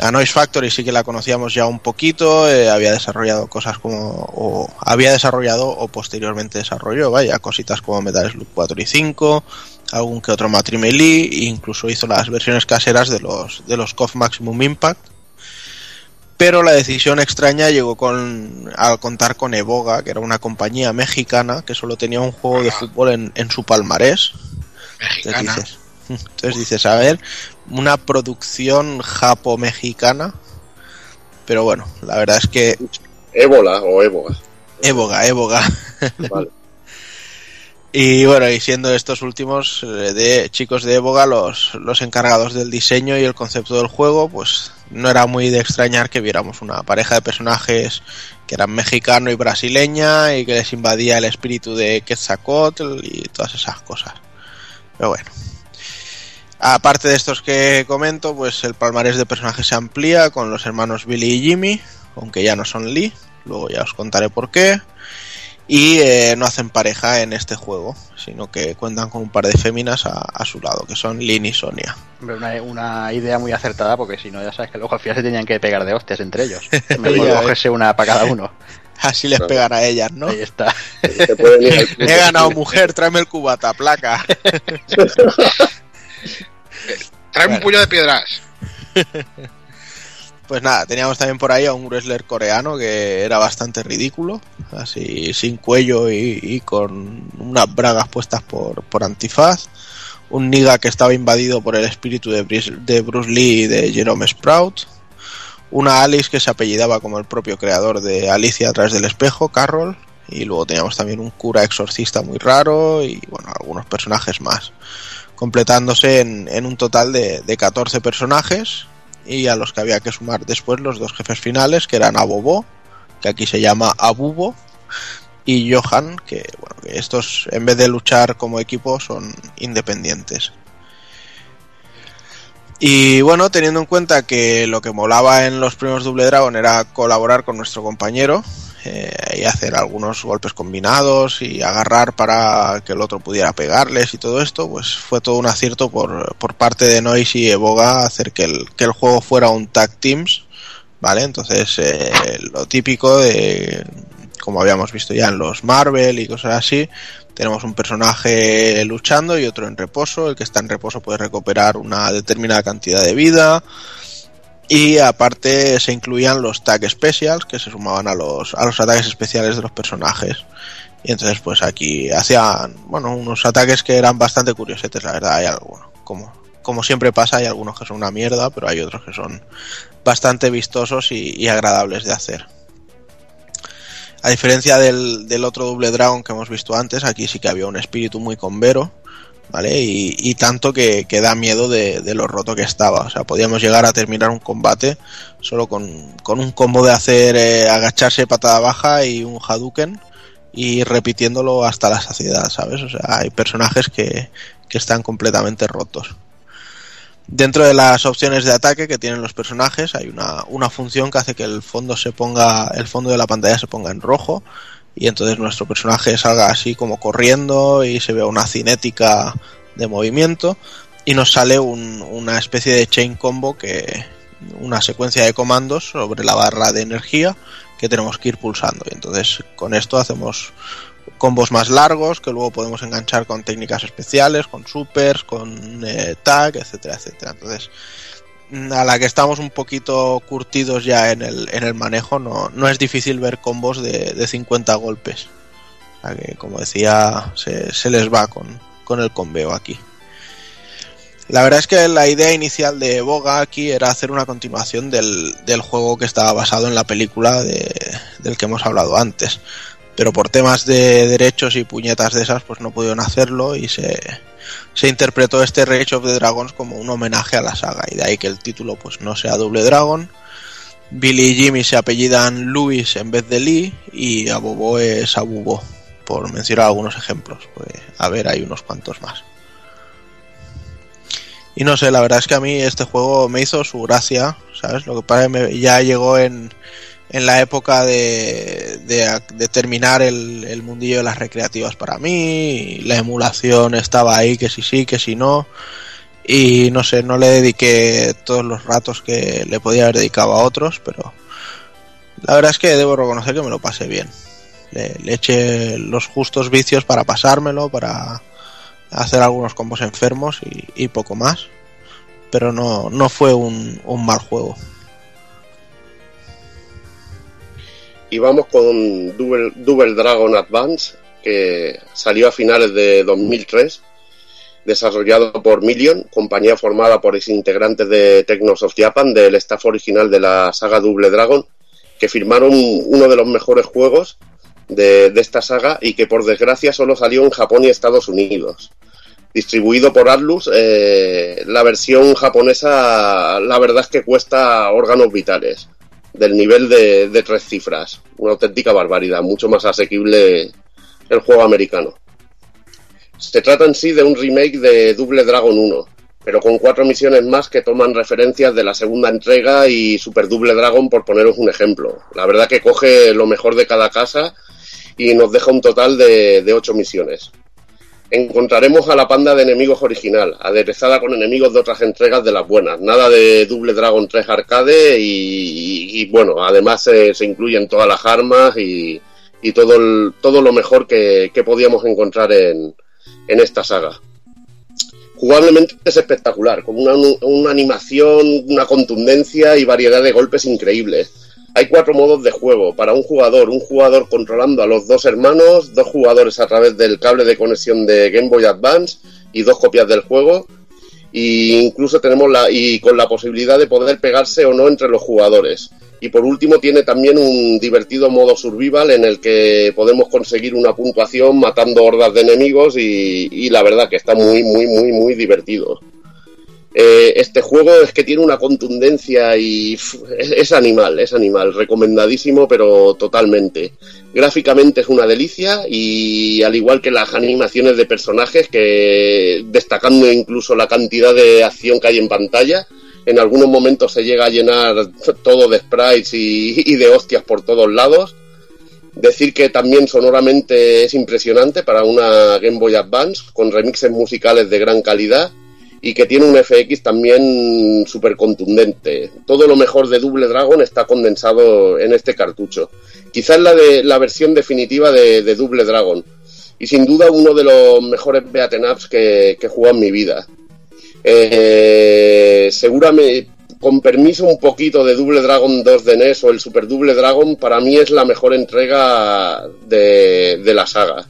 A Noise Factory sí que la conocíamos ya un poquito, eh, había desarrollado cosas como, o había desarrollado o posteriormente desarrolló, vaya, cositas como Metal Slug 4 y 5, algún que otro Matri Melee, e incluso hizo las versiones caseras de los, de los KOF Maximum Impact. Pero la decisión extraña llegó con, al contar con Evoga, que era una compañía mexicana que solo tenía un juego de fútbol en, en su palmarés. Entonces
Mexicana.
dices, entonces dices, a ver, una producción japo-mexicana. Pero bueno, la verdad es que
Ébola o éboga.
Evoga.
Vale.
Y bueno, y siendo estos últimos eh, de chicos de Evoga los, los encargados del diseño y el concepto del juego, pues no era muy de extrañar que viéramos una pareja de personajes que eran mexicano y brasileña y que les invadía el espíritu de Quetzalcoatl y todas esas cosas. Pero bueno. Aparte de estos que comento, pues el palmarés de personajes se amplía con los hermanos Billy y Jimmy, aunque ya no son Lee, luego ya os contaré por qué. Y eh, no hacen pareja en este juego, sino que cuentan con un par de féminas a, a su lado, que son Lynn y Sonia.
Hombre, Una, una idea muy acertada, porque si no, ya sabes que luego al final se tenían que pegar de hostias entre ellos. Mejor cogerse una para cada uno.
Así les pegan a ellas, ¿no?
Ahí está.
He ganado mujer, tráeme el cubata, placa.
Tráeme un puño de piedras.
Pues nada, teníamos también por ahí a un wrestler coreano que era bastante ridículo, así sin cuello y, y con unas bragas puestas por, por antifaz. Un Niga que estaba invadido por el espíritu de, Bris- de Bruce Lee y de Jerome Sprout. Una Alice que se apellidaba como el propio creador de Alicia a través del espejo, Carroll. Y luego teníamos también un cura exorcista muy raro y bueno, algunos personajes más. Completándose en, un total de, de 14 personajes y a los que había que sumar después los dos jefes finales, que eran Abobo, que aquí se llama Abubo, y Johan, que bueno, que estos en vez de luchar como equipo son independientes. Y bueno, teniendo en cuenta que lo que molaba en los primeros Double Dragon era colaborar con nuestro compañero eh, y hacer algunos golpes combinados y agarrar para que el otro pudiera pegarles y todo esto, pues fue todo un acierto por, por parte de Noise y Evoga hacer que el, que el juego fuera un tag teams, ¿vale? Entonces, eh, lo típico de, como habíamos visto ya en los Marvel y cosas así, tenemos un personaje luchando y otro en reposo. El que está en reposo puede recuperar una determinada cantidad de vida. Y aparte se incluían los tag specials que se sumaban a los, a los ataques especiales de los personajes. Y entonces pues aquí hacían, bueno, unos ataques que eran bastante curiosetes, la verdad. Hay algunos, como, como siempre pasa, hay algunos que son una mierda, pero hay otros que son bastante vistosos y, agradables de hacer. A diferencia del, del otro Double Dragon que hemos visto antes, aquí sí que había un espíritu muy convero, ¿vale? Y, y tanto que, que da miedo de, de lo roto que estaba. O sea, podíamos llegar a terminar un combate solo con, con un combo de hacer eh, agacharse patada baja y un Hadouken y repitiéndolo hasta la saciedad, ¿sabes? O sea, hay personajes que, que están completamente rotos. Dentro de las opciones de ataque que tienen los personajes hay una, una función que hace que el fondo se ponga, el fondo de la pantalla se ponga en rojo y entonces nuestro personaje salga así como corriendo y se vea una cinética de movimiento y nos sale un- una especie de chain combo que una secuencia de comandos sobre la barra de energía que tenemos que ir pulsando y entonces con esto hacemos combos más largos que luego podemos enganchar con técnicas especiales, con supers, con eh, tag, etcétera, etcétera. Entonces, a la que estamos un poquito curtidos ya en el, en el manejo, no, no es difícil ver combos de, de 50 golpes. Que, como decía, se, se les va con, con el conveo aquí. La verdad es que la idea inicial de Boga aquí era hacer una continuación del, del juego que estaba basado en la película de- del que hemos hablado antes pero por temas de derechos y puñetas de esas, pues no pudieron hacerlo y se, se interpretó este Rage of the Dragons como un homenaje a la saga y de ahí que el título pues no sea Double Dragon. Billy y Jimmy se apellidan Louis en vez de Lee y Abobo es Abubo por mencionar algunos ejemplos. Pues, a ver, hay unos cuantos más. Y no sé, la verdad es que a mí este juego me hizo su gracia, ¿sabes? Lo que pasa es que ya llegó en, en la época de, de, terminar el, mundillo de las recreativas para mí, la emulación estaba ahí, que sí sí, que sí no, y no sé, no le dediqué todos los ratos que le podía haber dedicado a otros, pero la verdad es que debo reconocer que me lo pasé bien. Le, le eché los justos vicios para pasármelo, para hacer algunos combos enfermos y, y poco más. Pero no, no fue un, un mal juego.
Y vamos con Double, Dragon Advance, que salió a finales de 2003, desarrollado por Million, compañía formada por integrantes de Technosoft Japan, del staff original de la saga Double Dragon, que firmaron uno de los mejores juegos de, de esta saga y que por desgracia solo salió en Japón y Estados Unidos. Distribuido por Atlus, eh, la versión japonesa la verdad es que cuesta órganos vitales del nivel de, de tres cifras. Una auténtica barbaridad, mucho más asequible el juego americano. Se trata en sí de un remake de Double Dragon 1, pero con cuatro misiones más que toman referencias de la segunda entrega y Super Double Dragon, por poneros un ejemplo. La verdad que coge lo mejor de cada casa y nos deja un total de, de ocho misiones. Encontraremos a la panda de enemigos original, aderezada con enemigos de otras entregas de las buenas. Nada de Double Dragon 3 arcade y, bueno, además se, se, incluyen todas las armas y, y todo, el, todo lo mejor que, que podíamos encontrar en, en esta saga. Jugablemente es espectacular, con una, una, animación, una contundencia y variedad de golpes increíbles. Hay cuatro modos de juego para un jugador, un jugador controlando a los dos hermanos, dos jugadores a través del cable de conexión de Game Boy Advance y dos copias del juego. Y incluso tenemos la y con la posibilidad de poder pegarse o no entre los jugadores. Y por último tiene también un divertido modo survival en el que podemos conseguir una puntuación matando hordas de enemigos y, y la verdad que está muy, muy, muy, muy divertido. Eh, este juego es que tiene una contundencia y es, es, animal, es animal, recomendadísimo pero totalmente. Gráficamente es una delicia y al igual que las animaciones de personajes que destacando incluso la cantidad de acción que hay en pantalla, en algunos momentos se llega a llenar todo de sprites y, y, de hostias por todos lados. Decir que también sonoramente es impresionante para una Game Boy Advance, con remixes musicales de gran calidad y que tiene un FX también súper contundente. Todo lo mejor de Double Dragon está condensado en este cartucho. Quizás la, de, la versión definitiva de, Double Dragon. Y sin duda uno de los mejores beaten ups que, que he jugado en mi vida. Eh, seguramente, con permiso un poquito de Double Dragon 2 de NES o el Super Double Dragon, para mí es la mejor entrega de, de la saga.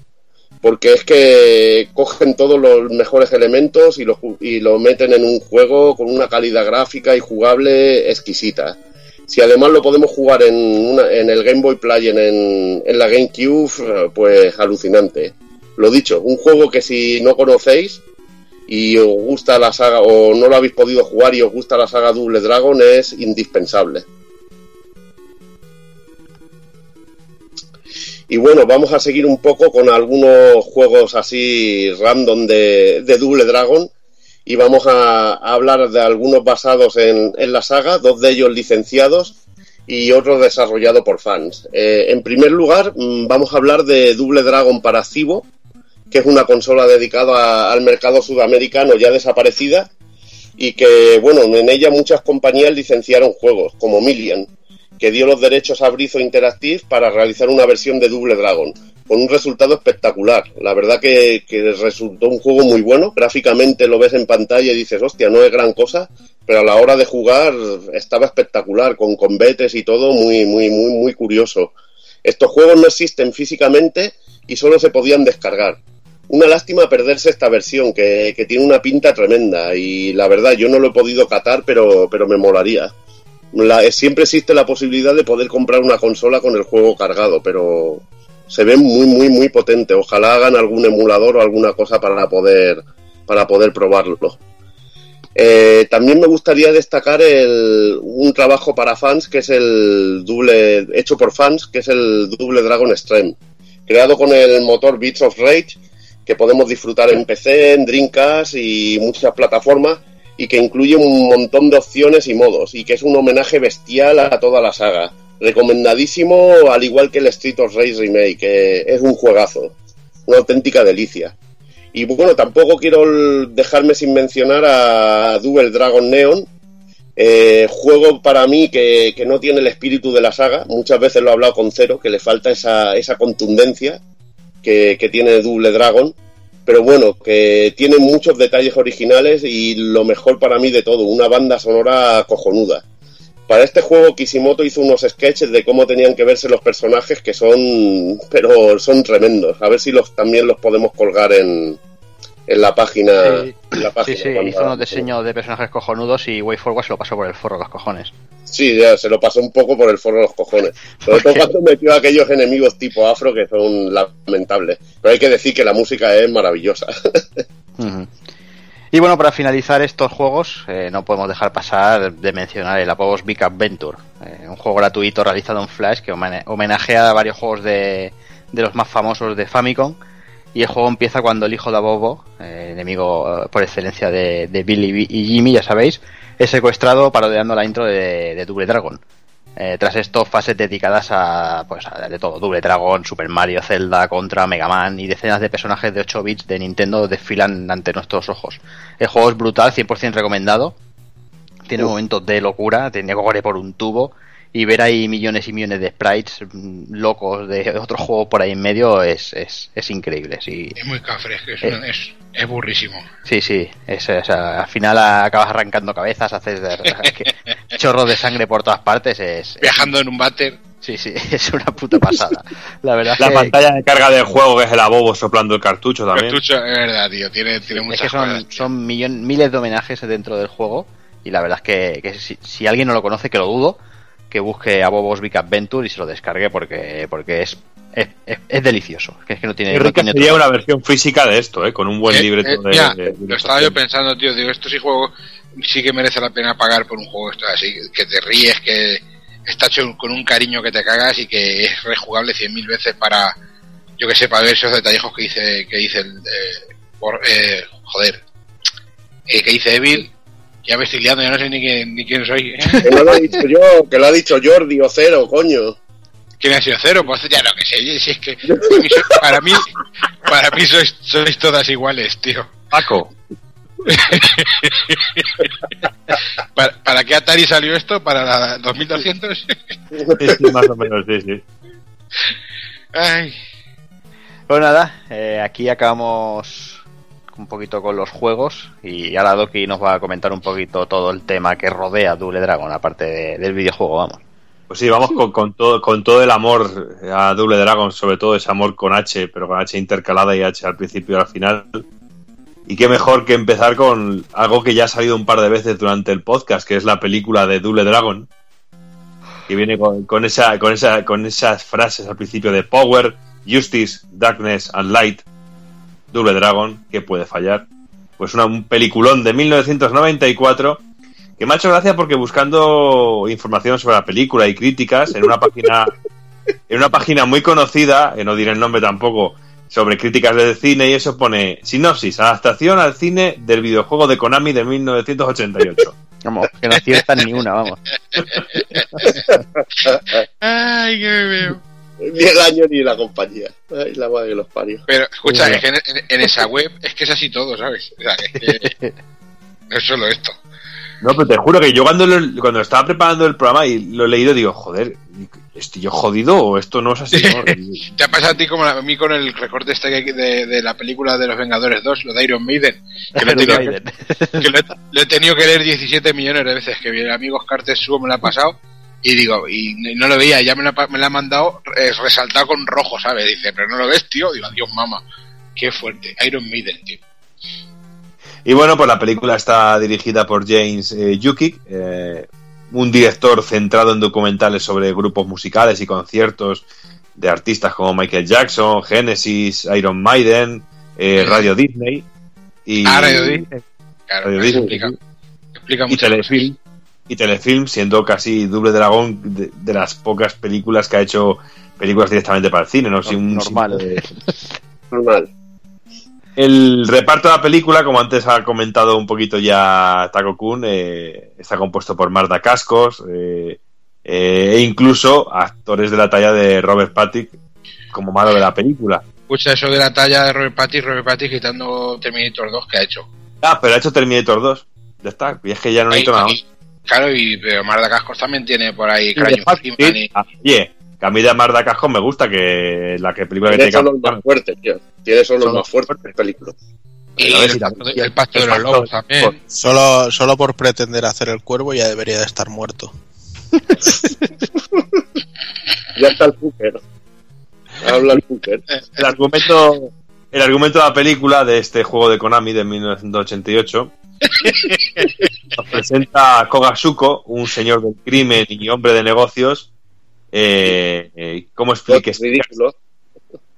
Porque es que cogen todos los mejores elementos y lo, y lo meten en un juego con una calidad gráfica y jugable exquisita. Si además lo podemos jugar en, una, en el Game Boy Play en, en la GameCube, pues alucinante. Lo dicho, un juego que si no conocéis, y os gusta la saga o no lo habéis podido jugar y os gusta la saga Double Dragon es indispensable. Y bueno, vamos a seguir un poco con algunos juegos así random de, Double Dragon y vamos a, hablar de algunos basados en, la saga, dos de ellos licenciados y otro desarrollado por fans. Eh, en primer lugar, vamos a hablar de Double Dragon para Cibo, que es una consola dedicada al mercado sudamericano ya desaparecida y que, bueno, en ella muchas compañías licenciaron juegos, como Million, que dio los derechos a Brizo Interactive para realizar una versión de Double Dragon, con un resultado espectacular. La verdad que, resultó un juego muy bueno, gráficamente lo ves en pantalla y dices, hostia, no es gran cosa, pero a la hora de jugar estaba espectacular, con combates y todo muy, muy, muy, muy curioso. Estos juegos no existen físicamente y solo se podían descargar una lástima perderse esta versión, que, que, tiene una pinta tremenda y la verdad yo no lo he podido catar, pero, pero me molaría. La, siempre existe la posibilidad de poder comprar una consola con el juego cargado, pero se ve muy, muy, muy potente. Ojalá hagan algún emulador o alguna cosa para poder, para poder probarlo. Eh, también me gustaría destacar el, un trabajo para fans que es el doble, hecho por fans, que es el Double Dragon Extreme creado con el motor Beats of Rage, que podemos disfrutar en PC, en Dreamcast y muchas plataformas, y que incluye un montón de opciones y modos, y que es un homenaje bestial a toda la saga. Recomendadísimo, al igual que el Street of Rage Remake, que es un juegazo, una auténtica delicia. Y bueno, tampoco quiero dejarme sin mencionar a Double Dragon Neon, eh, juego para mí que, que, no tiene el espíritu de la saga. Muchas veces lo he hablado con Cero, que le falta esa, esa contundencia que, que, tiene Double Dragon. Pero bueno, que tiene muchos detalles originales y lo mejor para mí de todo, una banda sonora cojonuda. Para este juego Kishimoto hizo unos sketches de cómo tenían que verse los personajes que son, pero son tremendos. A ver si los también los podemos colgar en, en la página.
Sí,
la página
sí, sí,
cuando-
hizo unos diseños de personajes cojonudos y WayForward se lo pasó por el forro de los cojones.
Sí, ya se lo pasó un poco por el forro de los cojones. Sobre todo cuando metió a aquellos enemigos tipo afro que son lamentables. Pero hay que decir que la música es maravillosa.
Y bueno, para finalizar estos juegos, eh, no podemos dejar pasar de mencionar el Apogos Big Adventure, eh, un juego gratuito realizado en Flash que homenajea a varios juegos de, de los más famosos de Famicom. Y el juego empieza cuando el hijo de Abobo, eh, enemigo eh, por excelencia de, de Billy y Jimmy, ya sabéis, es secuestrado parodiando la intro de, de Double Dragon. Eh, tras esto, fases dedicadas a, pues, a de todo, Double Dragon, Super Mario, Zelda, Contra, Mega Man y decenas de personajes de 8 bits de Nintendo desfilan ante nuestros ojos. El juego es brutal, 100% recomendado. Tiene momentos de locura, tenía que correr por un tubo y ver ahí millones y millones de sprites locos de otro juego por ahí en medio es, es, es increíble. Sí,
Es muy cafre, es, que es,
Eh.
es, es burrísimo.
Sí, sí, es, o sea, al final acabas arrancando cabezas, haces de- que- chorros de sangre por todas partes, es, es-
Viajando en un váter.
sí, sí, es una puta pasada. La verdad
La
que,
pantalla de carga del juego, que es el abobo soplando el cartucho también.
Cartucho, es verdad, tío. Tiene, tiene
es
muchas
que son,
cosas.
son millon- miles de homenajes dentro del juego y la verdad es que, que si, si alguien no lo conoce, que lo dudo, que busque a Bobos Big Adventure y se lo descargue porque, porque es, es, es- es delicioso. Que es que no tiene,
Y
no tiene
sería una versión física de esto, ¿eh? con un buen
Eh,
libreto
eh,
de,
mira,
de- de
lo estaba yo pensando, tío. Digo, esto sí juego sí que merece la pena pagar por un juego esto así, que te ríes, que está hecho con un cariño que te cagas y que es rejugable cien mil veces para, yo que sé, para ver esos detallejos que dice, que dice el, eh, por, eh, joder, eh, que dice Evil. Ya me estoy liando, ya no sé ni quién, ni quién soy. ¿eh?
Que no lo he dicho yo, que lo ha dicho Jordi o Cero, coño.
¿Quién ha sido cero? Pues ya no que sé, si es que para mí, sois- para mí, para mí sois, sois todas iguales, tío.
Paco,
¿Para, ¿Para qué Atari salió esto? ¿Para la 2200?
sí, sí, más o menos, sí, sí.
Ay,
Pues nada, eh, aquí acabamos un poquito con los juegos y ahora Doki nos va a comentar un poquito todo el tema que rodea Double Dragon, aparte de- del videojuego, vamos.
Pues sí, vamos con, con todo, con todo el amor a Double Dragon, sobre todo ese amor con H, pero con H intercalada y H al principio y al final. Y qué mejor que empezar con algo que ya ha salido un par de veces durante el podcast, que es la película de Double Dragon, que viene con, con esa, con, esa, con esas frases al principio de Power, Justice, Darkness and Light, Double Dragon, que puede fallar. Pues una, un peliculón de 1994 que me ha hecho gracia porque buscando información sobre la película y críticas en una página en una página muy conocida, que no diré el nombre tampoco, sobre críticas de cine y eso pone sinopsis, adaptación al cine del videojuego de Konami de 1988.
Vamos, que no aciertan ni una, vamos.
ay, veo.
Ni el año ni la compañía. Ay, la madre que los parió.
Pero escucha, es que en, en- en esa web es que es así todo, ¿sabes? O sea, es que no es solo esto.
No, pero te juro que yo cuando, lo- cuando estaba preparando el programa y lo he leído digo, joder, ¿estoy yo jodido o esto no es así? ¿no?
Te ha pasado a ti como a mí con el recorte este que- de, de la película de los Vengadores 2, lo de Iron Maiden, que lo he tenido, que lo he, lo he tenido que leer 17 millones de veces, que mi amigo Carter Subo me lo ha pasado y digo, y no lo veía, ya me pa- me lo ha mandado eh, resaltado con rojo, ¿sabes? Dice, pero no lo ves, tío, digo, adiós, mamá, qué fuerte, Iron Maiden, tío.
Y bueno, pues la película está dirigida por James eh, Yukik, eh, un director centrado en documentales sobre grupos musicales y conciertos de artistas como Michael Jackson, Genesis, Iron Maiden, eh, Radio Disney y,
Ah, Radio Disney. Claro,
Radio Disney,
explica, explica
y
muchas cosas.
Y telefilm siendo casi Double Dragón de, de las pocas películas que ha hecho películas directamente para el cine, ¿no? Si un-
Normal.
Normal.
El reparto de la película, como antes ha comentado un poquito ya Taco Kun, eh, está compuesto por Marta Cascos eh, eh, e incluso actores de la talla de Robert Patrick como malo de la película.
Escucha eso de la talla de Robert Pattinson, Robert Pattinson quitando Terminator 2 que ha hecho.
Ah, pero ha hecho Terminator 2. Ya está, y es que ya no necesito nada
ahí. Claro, y pero Marda Cascos también tiene por ahí y-
Ah, Oye, que a mí de Marta Cascos me gusta que la que película que
Tiene
tiene
son los más fuertes, tío. Tiene son los más fuertes de película.
y el, pacto de, el pacto de los lobos también.
Solo, solo por pretender hacer el cuervo ya debería de estar muerto.
Ya está el Fuker. Habla el Fuker.
el argumento el argumento de la película de este juego de Konami de 1988 nos presenta a Kogasuko, un señor del crimen y hombre de negocios, eh, eh, ¿cómo explica?
Ridículo.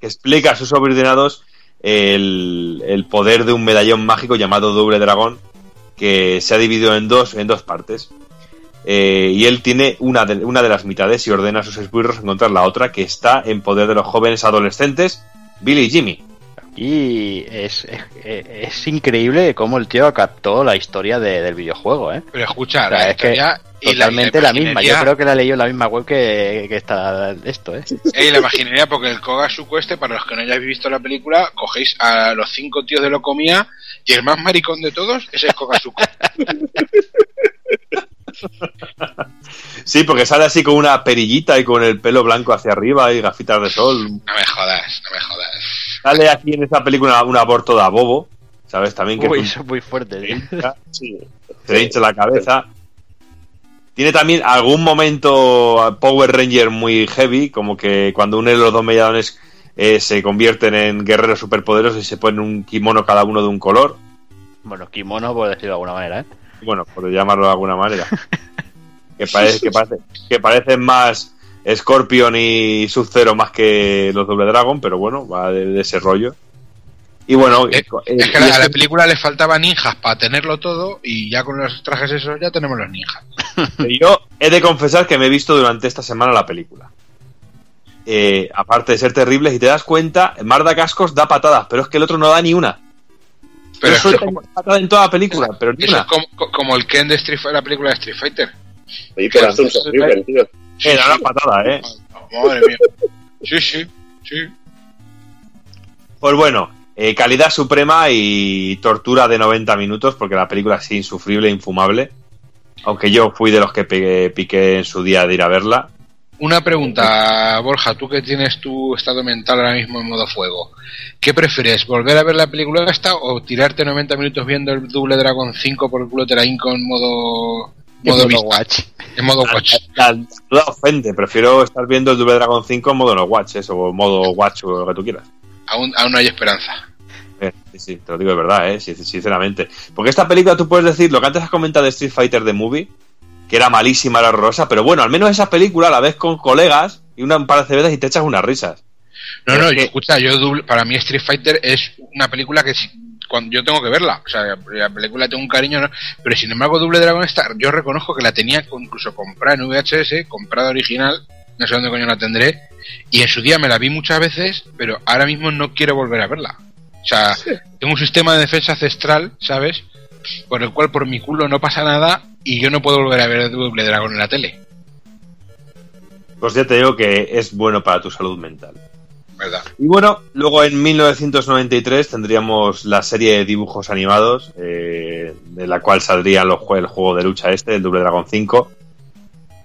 que explica a sus subordinados el, el poder de un medallón mágico llamado Doble Dragón que se ha dividido en dos, en dos partes. Eh, y él tiene una de, una de las mitades y ordena a sus esbirros encontrar la otra que está en poder de los jóvenes adolescentes, Billy y Jimmy.
Y es, es, es increíble cómo el tío captó la historia de- del videojuego, ¿eh?
Pero escucha,
O sea,
la
es que
y
totalmente la, misma. Yo creo que la leí en la misma web que, que está esto, ¿eh?
Ey, la imaginería, porque el Kogasuko este, para los que no hayáis visto la película, cogéis a los cinco tíos de Locomía y el más maricón de todos es el Kogasuko.
Sí, porque sale así con una perillita y con el pelo blanco hacia arriba y gafitas de sol.
No me jodas, no me jodas.
Sale aquí en esta película un aborto de bobo, ¿sabes? También que
Uy,
es un-
muy fuerte.
Sí.
se le hincha la cabeza. Tiene también algún momento Power Ranger muy heavy, como que cuando uno de los dos mediadones eh, se convierten en guerreros superpoderosos y se ponen un kimono cada uno de un color.
Bueno, kimono, por decirlo de alguna manera, ¿eh?
Bueno, por llamarlo de alguna manera. que, parece, que, parece, que parecen más Scorpion y Sub-Zero más que los Double Dragon, pero bueno, va de, de ese rollo. Y bueno,
Eh,
eh,
Es que a la,
este-
película le faltaba ninjas para tenerlo todo y ya con los trajes esos ya tenemos los ninjas.
Yo he de confesar que me he visto durante esta semana la película. Eh, aparte de ser terrible, si te das cuenta, Marda Cascos da patadas, pero es que el otro no da ni una.
Pero eso,
ni una patada en toda la película, pero ni
eso
una.
es como, co- como el Ken de Street Fighter, la película de Street Fighter.
Sí, pero hace un tío.
Era una patada, ¿eh?
Madre mía. Sí, sí, sí.
Pues bueno, eh, calidad suprema y tortura de 90 minutos, porque la película es insufrible, infumable. Aunque yo fui de los que pegué- piqué en su día de ir a verla.
Una pregunta, Borja, tú que tienes tu estado mental ahora mismo en modo fuego. ¿Qué prefieres, volver a ver la película esta o tirarte 90 minutos viendo el Double Dragon 5 por el culo te la hinco en modo, modo
modo
vista?
watch.
En modo watch.
La, la duda ofende, prefiero estar viendo el Double Dragon 5 en modo no watch, eso, o modo watch o lo que tú quieras.
Aún, aún no hay esperanza.
Eh, sí, sí, te lo digo de verdad, eh, sí, sinceramente. Porque esta película tú puedes decir lo que antes has comentado de Street Fighter The Movie, que era malísima, era horrorosa, pero bueno, al menos esa película la ves con colegas y una un par de cervezas y te echas unas risas.
No, no, yo, escucha, yo para mí Street Fighter es una película que cuando yo tengo que verla, o sea, la película tengo un cariño, ¿no? pero sin embargo Double Dragon esta, yo reconozco que la tenía incluso comprada en VHS, comprada original, no sé dónde coño la tendré, y en su día me la vi muchas veces, pero ahora mismo no quiero volver a verla. O sea, tengo un sistema de defensa ancestral, ¿sabes? Por el cual por mi culo no pasa nada y yo no puedo volver a ver Double Dragon en la tele,
Pues ya te digo que es bueno para tu salud mental. Y bueno, luego en 1993 tendríamos la serie de dibujos animados, eh, de la cual saldría el juego de lucha este, el Double Dragon 5,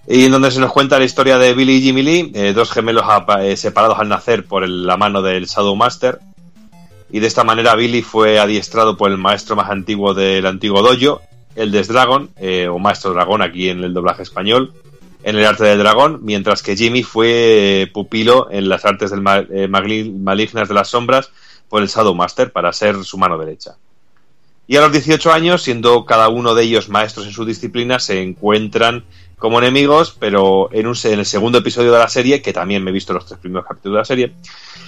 y en donde se nos cuenta la historia de Billy y Jimmy Lee, eh, dos gemelos eh, separados al nacer por la mano del Shadow Master, y de esta manera Billy fue adiestrado por el maestro más antiguo del antiguo dojo, el de Dragon, eh, o Maestro Dragón aquí en el doblaje español, en el arte del dragón, mientras que Jimmy fue eh, pupilo en las artes del eh, malignas de las sombras por el Shadow Master para ser su mano derecha. Y a los 18 años, siendo cada uno de ellos maestros en su disciplina, se encuentran como enemigos, pero en, un, en el segundo episodio de la serie, que también me he visto los tres primeros capítulos de la serie,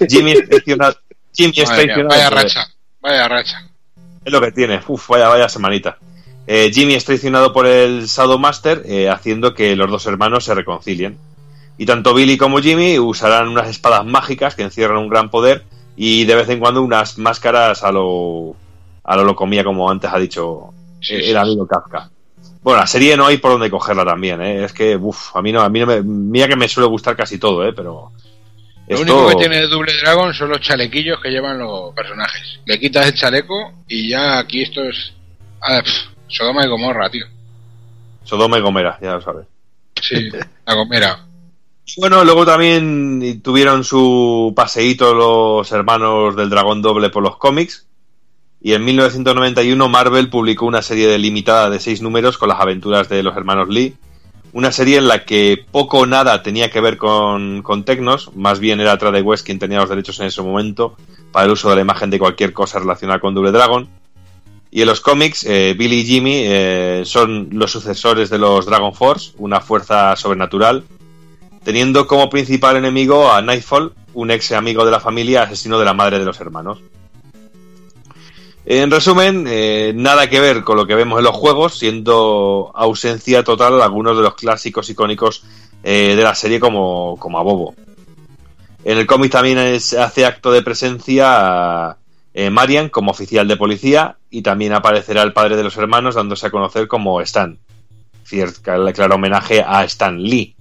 Jimmy es traicionado, Jimmy es
Madre mía,
traicionado
vaya
por-
racha, vaya racha.
es lo que tiene. Uf, vaya, vaya semanita. Eh, Jimmy es traicionado por el Shadow Master, eh, haciendo que los dos hermanos se reconcilien. Y tanto Billy como Jimmy usarán unas espadas mágicas que encierran un gran poder y de vez en cuando unas máscaras a lo a lo locomía, como antes ha dicho
Sí,
eh, el amigo Kafka. Bueno, la serie no hay por donde cogerla también, ¿eh? Es que, uff, a mí no, a mí no me, mira que me suele gustar casi todo, ¿eh? Pero
Lo
esto-
único que tiene de Double Dragon son los chalequillos que llevan los personajes. Le quitas el chaleco y ya aquí esto es. ah, Sodoma y Gomorra, tío.
Sodoma y Gomera, ya lo sabes.
Sí, la Gomera.
Bueno, luego también tuvieron su paseíto los hermanos del Dragón Doble por los cómics. Y en 1991 Marvel publicó una serie delimitada de seis números con las aventuras de los hermanos Lee. Una serie en la que poco o nada tenía que ver con, con Tecnos, más bien era Trade West quien tenía los derechos en ese momento para el uso de la imagen de cualquier cosa relacionada con Double Dragon. Y en los cómics, eh, Billy y Jimmy eh, son los sucesores de los Dragon Force, una fuerza sobrenatural, teniendo como principal enemigo a Nightfall, un ex amigo de la familia, asesino de la madre de los hermanos. En resumen, eh, nada que ver con lo que vemos en los juegos, siendo ausencia total algunos de los clásicos icónicos de la serie como, como a Bobo. En el cómic también es- hace acto de presencia eh, Marian como oficial de policía y también aparecerá el padre de los hermanos dándose a conocer como Stan. Cierto, claro homenaje a Stan Lee.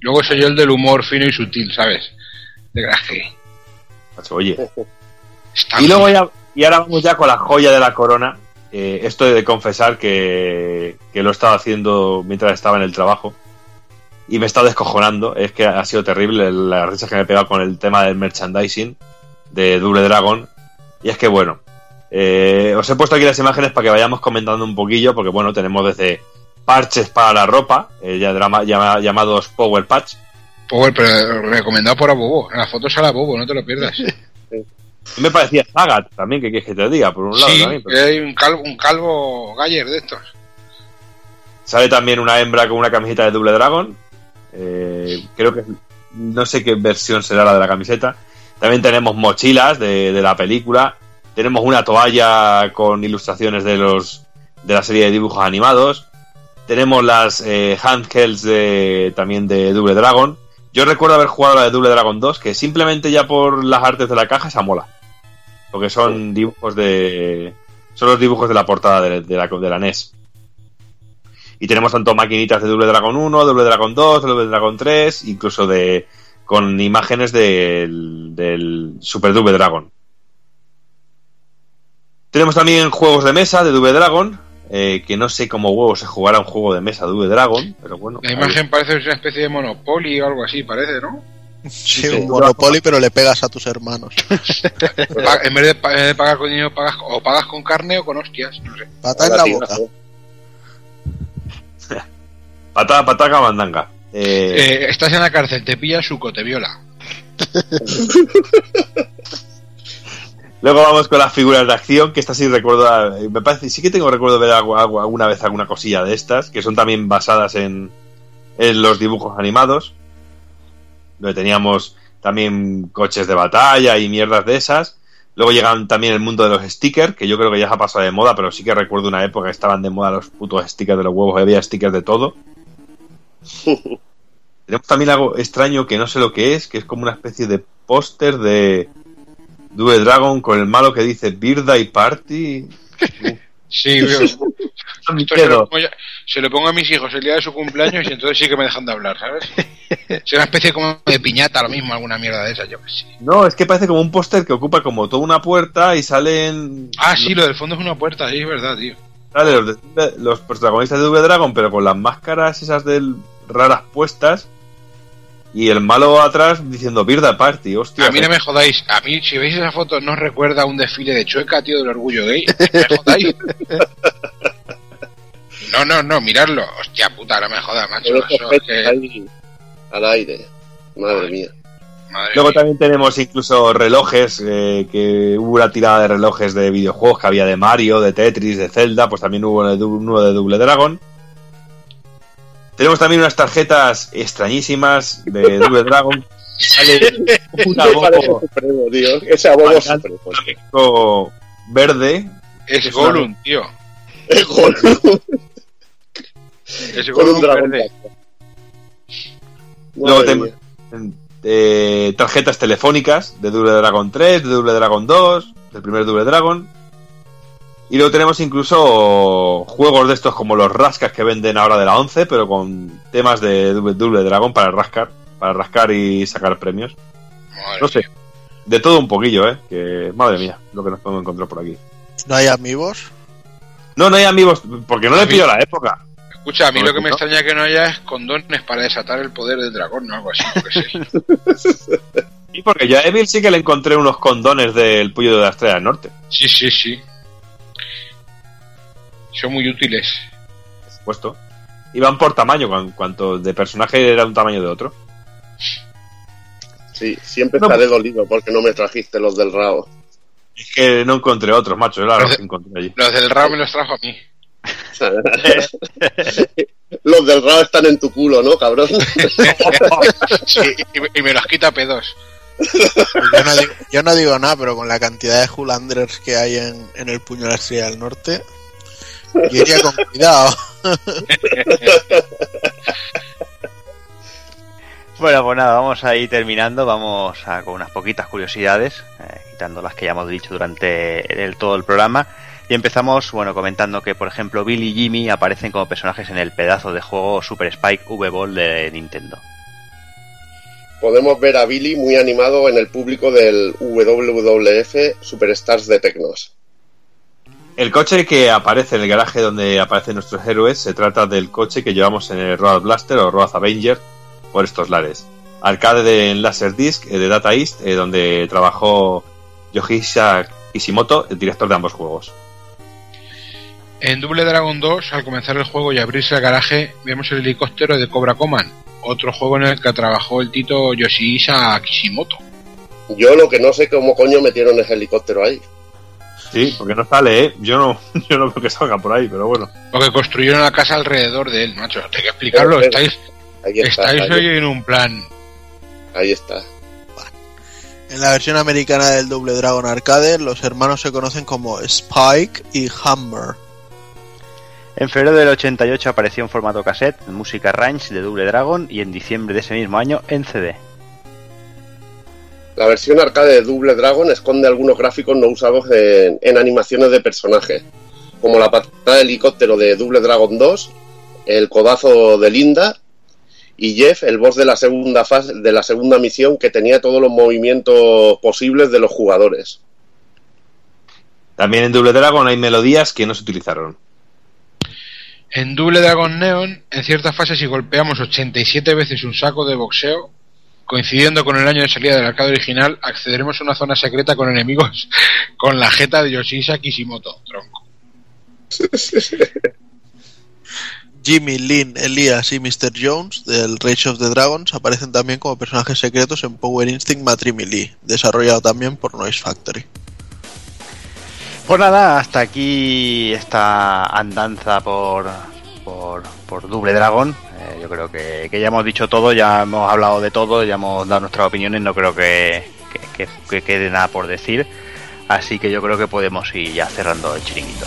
Luego soy yo el del humor fino y sutil, ¿sabes? De graje.
Oye. Y luego ya, y ahora vamos ya con la joya de la corona. Eh, esto he de confesar que, que lo he estado haciendo mientras estaba en el trabajo. Y me he estado descojonando. Es que ha sido terrible las risas que me he pegado con el tema del merchandising de Double Dragon. Y es que bueno, eh, os he puesto aquí las imágenes para que vayamos comentando un poquillo, porque bueno, tenemos desde parches para la ropa, eh, ya drama- llama- llamados Power Patch,
Power, pero recomendado por a Bobo. En las fotos sale a Bobo, no te lo pierdas.
me parecía Zagat también, que quieres que te diga, por un lado
sí,
también. pero-
hay un calvo, un calvo Galler de estos.
Sale también una hembra con una camiseta de Double Dragon. Eh, creo que no sé qué versión será la de la camiseta. También tenemos mochilas de, de la película. Tenemos una toalla con ilustraciones de los de la serie de dibujos animados. Tenemos las eh, handhelds de, también de Double Dragon. Yo recuerdo haber jugado la de Double Dragon 2, que simplemente ya por las artes de la caja esa mola. Porque son dibujos de. Son los dibujos de la portada de, de la, de la NES. Y tenemos tanto maquinitas de Double Dragon 1, Double Dragon 2, Double Dragon 3, incluso de con imágenes del, del Super Double Dragon. Tenemos también juegos de mesa de Double Dragon, eh, que no sé cómo huevo se jugará un juego de mesa de Double Dragon, pero bueno.
La imagen parece una especie de Monopoly o algo así, parece, ¿no?
Sí, un Monopoly, pero le pegas a tus hermanos.
En vez de, pa- en vez de pagar con dinero, pagas, o pagas con carne o con hostias, no sé.
Pata en la boca.
Patá, pataca, mandanga. Eh,
Eh, estás en la cárcel, te pilla suco, te viola.
Luego vamos con las figuras de acción, que esta sí recuerdo, eh, me parece, sí que tengo recuerdo de ver alguna vez alguna cosilla de estas, que son también basadas en, en los dibujos animados, donde teníamos también coches de batalla y mierdas de esas. Luego llegan también el mundo de los stickers, que yo creo que ya se ha pasado de moda, pero sí que recuerdo una época que estaban de moda los putos stickers de los huevos, había stickers de todo. Tenemos también algo extraño que no sé lo que es, que es como una especie de póster de Double Dragon con el malo que dice Birda y Party.
Sí, se, lo pongo, se lo pongo a mis hijos el día de su cumpleaños y entonces sí que me dejan de hablar, ¿sabes? Es una especie como de piñata, lo mismo, alguna mierda de esa, yo que sé.
No, es que parece como un póster que ocupa como toda una puerta y salen.
Ah, sí, lo del fondo es una puerta, sí, es verdad, tío.
Sale los, de- los protagonistas de Double Dragon, pero con las máscaras esas del raras puestas. Y el malo atrás diciendo Birda Party, hostia.
A mí no me jodáis. A mí, si veis esa foto, ¿no os recuerda a un desfile de Chueca, tío, del orgullo gay? ¿Me jodáis? No, no, no, miradlo. Hostia puta, no me jodas, macho. Eso que...
al aire. Madre mía.
Madre
Luego
mía.
también tenemos incluso relojes, eh, que hubo una tirada de relojes de videojuegos que había de Mario, de Tetris, de Zelda, pues también hubo uno de Double Dragon. Tenemos también unas tarjetas extrañísimas de Double Dragon. Sale una
Me parece
bobo
supremo, tío. Ese abobo supremo.
un verde.
Es
es una-
Gollum, tío. Es
con un
Gollum verde.
Luego
Madre
te-
mía.
eh, tarjetas telefónicas de Double Dragon 3, de Double Dragon 2, del primer Double Dragon. Y luego tenemos incluso juegos de estos como los rascas que venden ahora de la 11, pero con temas de Double, Dragon para rascar, para rascar y sacar premios.
Madre
No sé, de todo un poquillo, ¿eh? Que madre mía, lo que nos podemos encontrar por aquí.
¿No hay amigos?
No, no hay amigos, porque no le pillo la época.
Escucha, a mí lo que me extraña que no haya es condones para desatar el poder del dragón o algo así. qué sé.
Y porque yo a Evil sí que le encontré unos condones del Puyo de la Estrella del Norte,
Sí, sí, sí. Son muy útiles.
por supuesto. Iban por tamaño, cuan- cuanto de personaje era un tamaño de otro.
Sí, siempre
No,
estaré dolido porque no me trajiste los del Rao.
Es que no encontré otros, macho, era
Pero
los
de-
que encontré allí.
Los del Rao me los trajo a mí.
los del Rao están en tu culo, ¿no, cabrón?
Sí, y, y me los quita pedos.
Yo no, digo, yo no digo nada, pero con la cantidad de Hulanders que hay en, en el puño de la estrella del norte, yo iría con cuidado.
Bueno, pues nada, vamos a ir terminando. Vamos a, con unas poquitas curiosidades, eh, quitando las que ya hemos dicho durante el, todo el programa. Y empezamos, bueno, comentando que, por ejemplo, Billy y Jimmy aparecen como personajes en el pedazo de juego Super Spike V-Ball de Nintendo.
Podemos ver a Billy muy animado en el público del WWF Superstars de Tecnos.
El coche que aparece en el garaje donde aparecen nuestros héroes se trata del coche que llevamos en el Road Blaster o Road Avenger por estos lares. Arcade de Laserdisc eh, de Data East, eh, donde trabajó Yoshisa Kishimoto, el director de ambos juegos.
En Double Dragon 2, al comenzar el juego y abrirse el garaje, vemos el helicóptero de Cobra Command, otro juego en el que trabajó el tito Yoshihisa Kishimoto.
Yo lo que no sé cómo coño metieron ese helicóptero ahí.
Sí, porque no sale, ¿eh? Yo no, yo no veo que salga por ahí, pero bueno.
Porque construyeron la casa alrededor de él, macho. Hay que explicarlo.
Pero, pero,
Estáis,
Ahí está.
estáis
ahí,
hoy en un plan.
ahí está.
En la versión americana del Double Dragon Arcade, los hermanos se conocen como Spike y Hammer.
En febrero del 88 apareció en formato cassette en Música Range de Double Dragon y en diciembre de ese mismo año en CD.
La versión arcade de Double Dragon esconde algunos gráficos no usados en, en animaciones de personajes, como la patada de helicóptero de Double Dragon 2, el codazo de Linda y Jeff, el boss de la segunda fase de la segunda misión que tenía todos los movimientos posibles de los jugadores.
También en Double Dragon hay melodías que no se utilizaron.
En Double Dragon Neon, en ciertas fases, si golpeamos 87 veces un saco de boxeo, coincidiendo con el año de salida del arcade original, accederemos a una zona secreta con enemigos con la jeta de Yoshisa Kishimoto, tronco.
Jimmy, Lynn, Elias y Mr. Jones del Rage of the Dragons aparecen también como personajes secretos en Power Instinct Matri Melee, desarrollado también por Noise Factory.
Pues nada, hasta aquí esta andanza por, por, por Double Dragon. Eh, yo creo que, ya hemos dicho todo, ya hemos hablado de todo, ya hemos dado nuestras opiniones, no creo que- que- que quede nada por decir. Así que yo creo que podemos ir ya cerrando el chiringuito.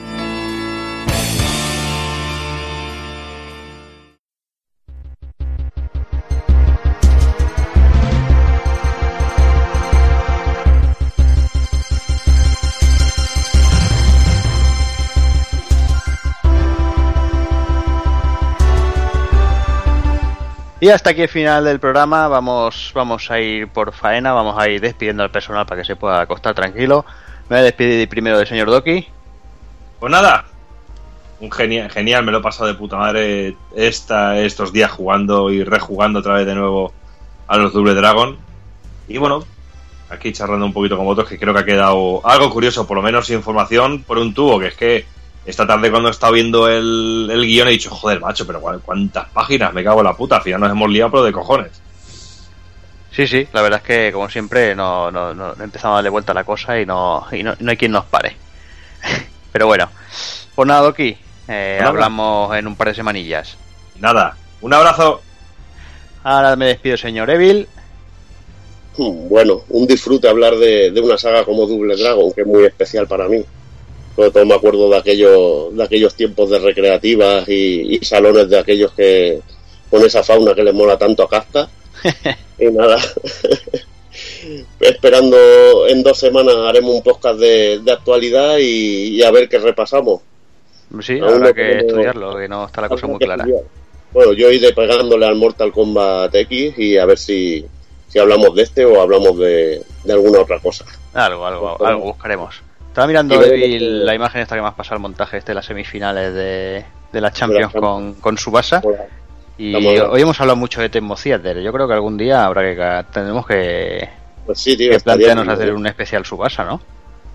Y hasta aquí el final del programa. Vamos, vamos a ir por faena, vamos a ir despidiendo al personal para que se pueda acostar tranquilo. Me voy a despedir primero del señor Doki.
Pues nada, un genial, genial, me lo he pasado de puta madre esta, estos días jugando y rejugando otra vez de nuevo a los Double Dragon. Y bueno, aquí charlando un poquito con vosotros, que creo que ha quedado algo curioso, por lo menos información por un tubo, que es que esta tarde cuando he estado viendo el, el guion he dicho, joder, macho, pero ¿cuál- ¿cuántas páginas? Me cago en la puta. Al final nos hemos liado, pero de cojones.
Sí, sí, la verdad es que como siempre no, no, no empezamos a darle vuelta a la cosa y no, y no, no hay quien nos pare. Pero bueno, pues nada, Doki, eh,
Pues
hablamos en un par de semanillas.
Nada, un abrazo.
Ahora me despido, señor Evil.
Hmm, Bueno, un disfrute hablar de, de una saga como Double Dragon, que es muy especial para mí. Sobre todo me acuerdo de aquellos, de aquellos tiempos de recreativas y, y salones de aquellos que con esa fauna que les mola tanto a Kafka. y nada, esperando en dos semanas haremos un podcast de, de actualidad y, y a ver qué repasamos.
Sí,
Aún
habrá que
tenemos-
estudiarlo, que no está la cosa muy clara.
estudiar. Bueno, yo iré pegándole al Mortal Kombat X y a ver si, si hablamos de este o hablamos de, de alguna otra cosa.
Algo, algo, algo buscaremos. Estaba mirando
Y veremos
Evil,
que-
la imagen esta que me has pasado el montaje este de las semifinales de, de la Champions con, con Subasa. Y hoy hemos hablado mucho de Tecmo Theater. Yo creo que algún día habrá que tendremos que,
Pues sí, tío,
que plantearnos
bien,
hacer
¿eh?
un especial Subasa, ¿no?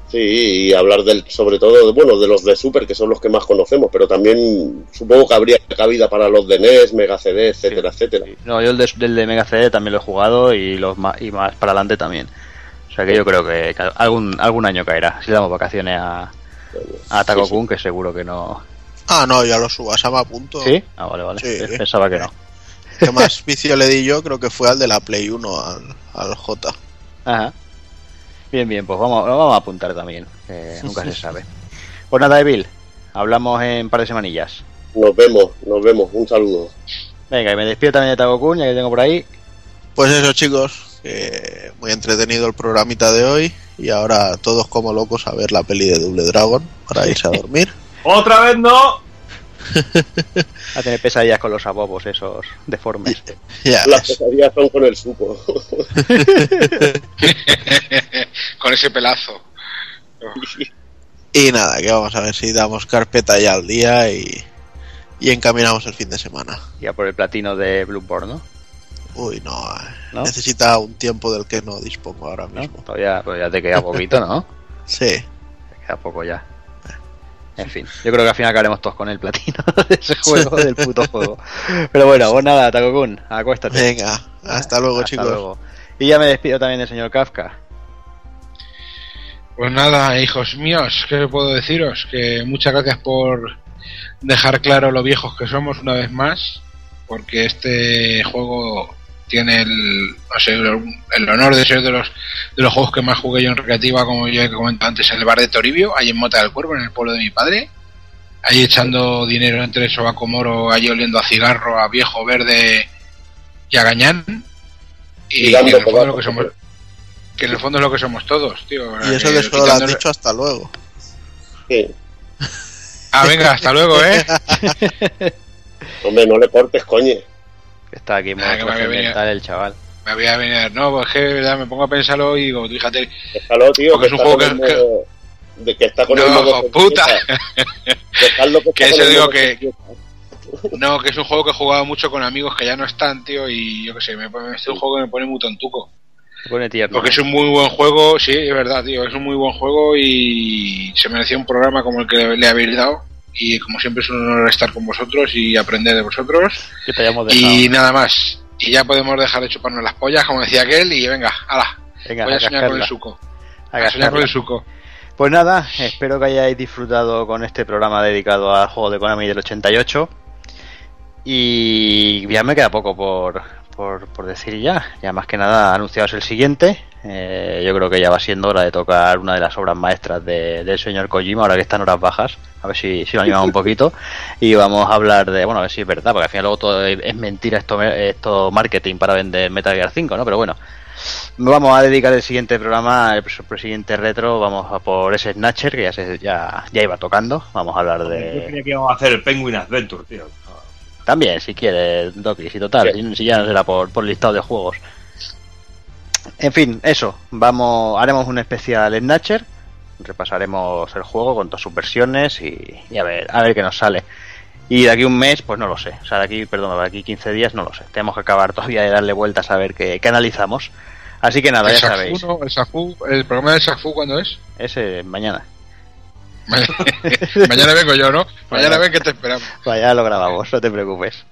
Sí, y hablar del, sobre todo, bueno, de los de Super, que son los que más conocemos, pero también supongo que habría cabida para los de NES, Mega CD, etcétera, etcétera.
No, yo el de, del de Mega CD también lo he jugado y los más, y más para adelante también. O sea que yo creo que algún algún año caerá. Si le damos vacaciones a, a Taco Kun, que seguro que no.
Ah, no, ya lo subas a punto.
¿Sí? Ah, vale, vale.
Sí.
Pensaba que no.
que más vicio le di yo creo que fue al de la Play 1, al, al J.
Ajá. Bien, bien, pues vamos, lo vamos a apuntar también, que nunca se sabe. Pues nada, Evil, hablamos en un par de semanillas.
Nos vemos, nos vemos, un saludo.
Venga, y me despido también de Taco Kun, ya que tengo por ahí.
Pues eso, chicos, que muy entretenido el programita de hoy. Y ahora todos como locos a ver la peli de Double Dragon para irse a dormir.
¡Otra vez no!
A tener pesadillas con los abobos esos deformes.
Ya
Las pesadillas son con el suco.
Con ese pelazo.
Y nada, que vamos a ver si damos carpeta ya al día y, y encaminamos el fin de semana.
Ya por el platino de Bloodborne, ¿no?
Uy, no, eh,
¿No?
necesita un tiempo del que no dispongo ahora
¿No?
mismo.
Todavía, pues ya te queda poquito, ¿no?
Sí,
Te queda poco ya. En fin, yo creo que al final acabaremos todos con el platino de ese juego, del puto juego. Pero bueno, pues nada, Taco Kun, acuéstate.
venga, hasta luego,
Hasta
chicos.
luego. Y ya me despido también del señor Kafka.
Pues nada, hijos míos, ¿qué puedo deciros? Que muchas gracias por dejar claro lo viejos que somos una vez más, porque este juego tiene el, no sé, el, el honor de ser de los de los juegos que más jugué yo en recreativa, como yo he comentado antes, en el bar de Toribio, ahí en Mota del Cuervo, en el pueblo de mi padre, ahí echando dinero entre sobaco moro, ahí oliendo a cigarro, a viejo verde y a gañán, y,
Y dando
en el fondo lo que somos que en el fondo es lo que somos todos, tío.
Y eso
que
que solo lo has dicho hasta luego.
Sí.
Ah, venga, hasta luego, ¿eh?
Hombre, no le cortes, coño.
Está aquí muy
Ah, que me había venido.
trascendental el chaval.
Me voy a venir. No, pues que de verdad me pongo a pensarlo y digo, fíjate,
Déjalo, tío.
Porque es un juego que-
De que está con
No,
el modo
hijo puta.
que
Que eso digo que- no, que es un juego que he jugado mucho con amigos que ya no están, tío, y yo qué sé, me pone, este es un juego que me pone muy tontuco.
Pone tierno.
Porque es un muy buen juego, sí, es verdad, tío, es un muy buen juego y se merecía un programa como el que le habéis dado. Y como siempre es un honor estar con vosotros y aprender de vosotros.
Que te hayamos dejado.
Y nada más. Y ya podemos dejar de chuparnos las pollas, como decía aquel, y venga, ala,
Venga,
voy a
a
soñar con el suco.
A
A soñar con el suco.
Pues nada, espero que hayáis disfrutado con este programa dedicado al juego de Konami del 88. Y ya me queda poco por, por, por decir ya. Ya más que nada anunciados el siguiente. Eh, yo creo que ya va siendo hora de tocar una de las obras maestras de- del señor Kojima, ahora que está en horas bajas. A ver si, si lo animamos un poquito. Y vamos a hablar de, bueno, a ver si es verdad, porque al final luego todo es mentira esto, esto marketing para vender Metal Gear 5, ¿no? Pero bueno, Vamos a dedicar el siguiente programa, el pr- siguiente retro, vamos a por ese Snatcher que ya, se, ya, ya iba tocando. Vamos a hablar
Yo
de.
creía que íbamos a hacer el Penguin Adventure, tío.
También, si quieres, Doki, si total, si, si ya no será por, por listado de juegos. En fin, eso. Vamos, haremos un especial Snatcher. Repasaremos el juego con todas sus versiones y, y a ver, a ver qué nos sale. Y de aquí un mes, pues no lo sé. O sea, de aquí, perdón, de aquí 15 días no lo sé. Tenemos que acabar todavía de darle vueltas a ver qué, qué analizamos. Así que nada,
el
ya
Safu,
sabéis.
¿no? El, Safu, el programa del Safu, ¿cuándo es?
Ese mañana.
Mañana vengo yo, ¿no? Mañana ven que te esperamos.
Vaya, lo grabamos, no te preocupes.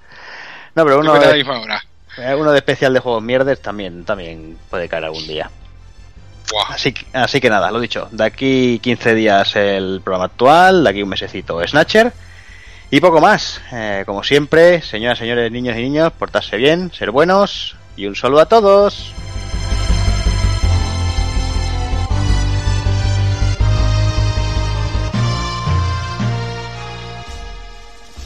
No, pero uno
vete a
eh, uno de especial de juegos mierdes también, también puede caer algún día. Así, que- así que nada, lo dicho. De aquí 15 días el programa actual, de aquí un mesecito Snatcher. Y poco más. Eh, como siempre, señoras, señores, niños y niños, portarse bien, ser buenos. Y un saludo a todos.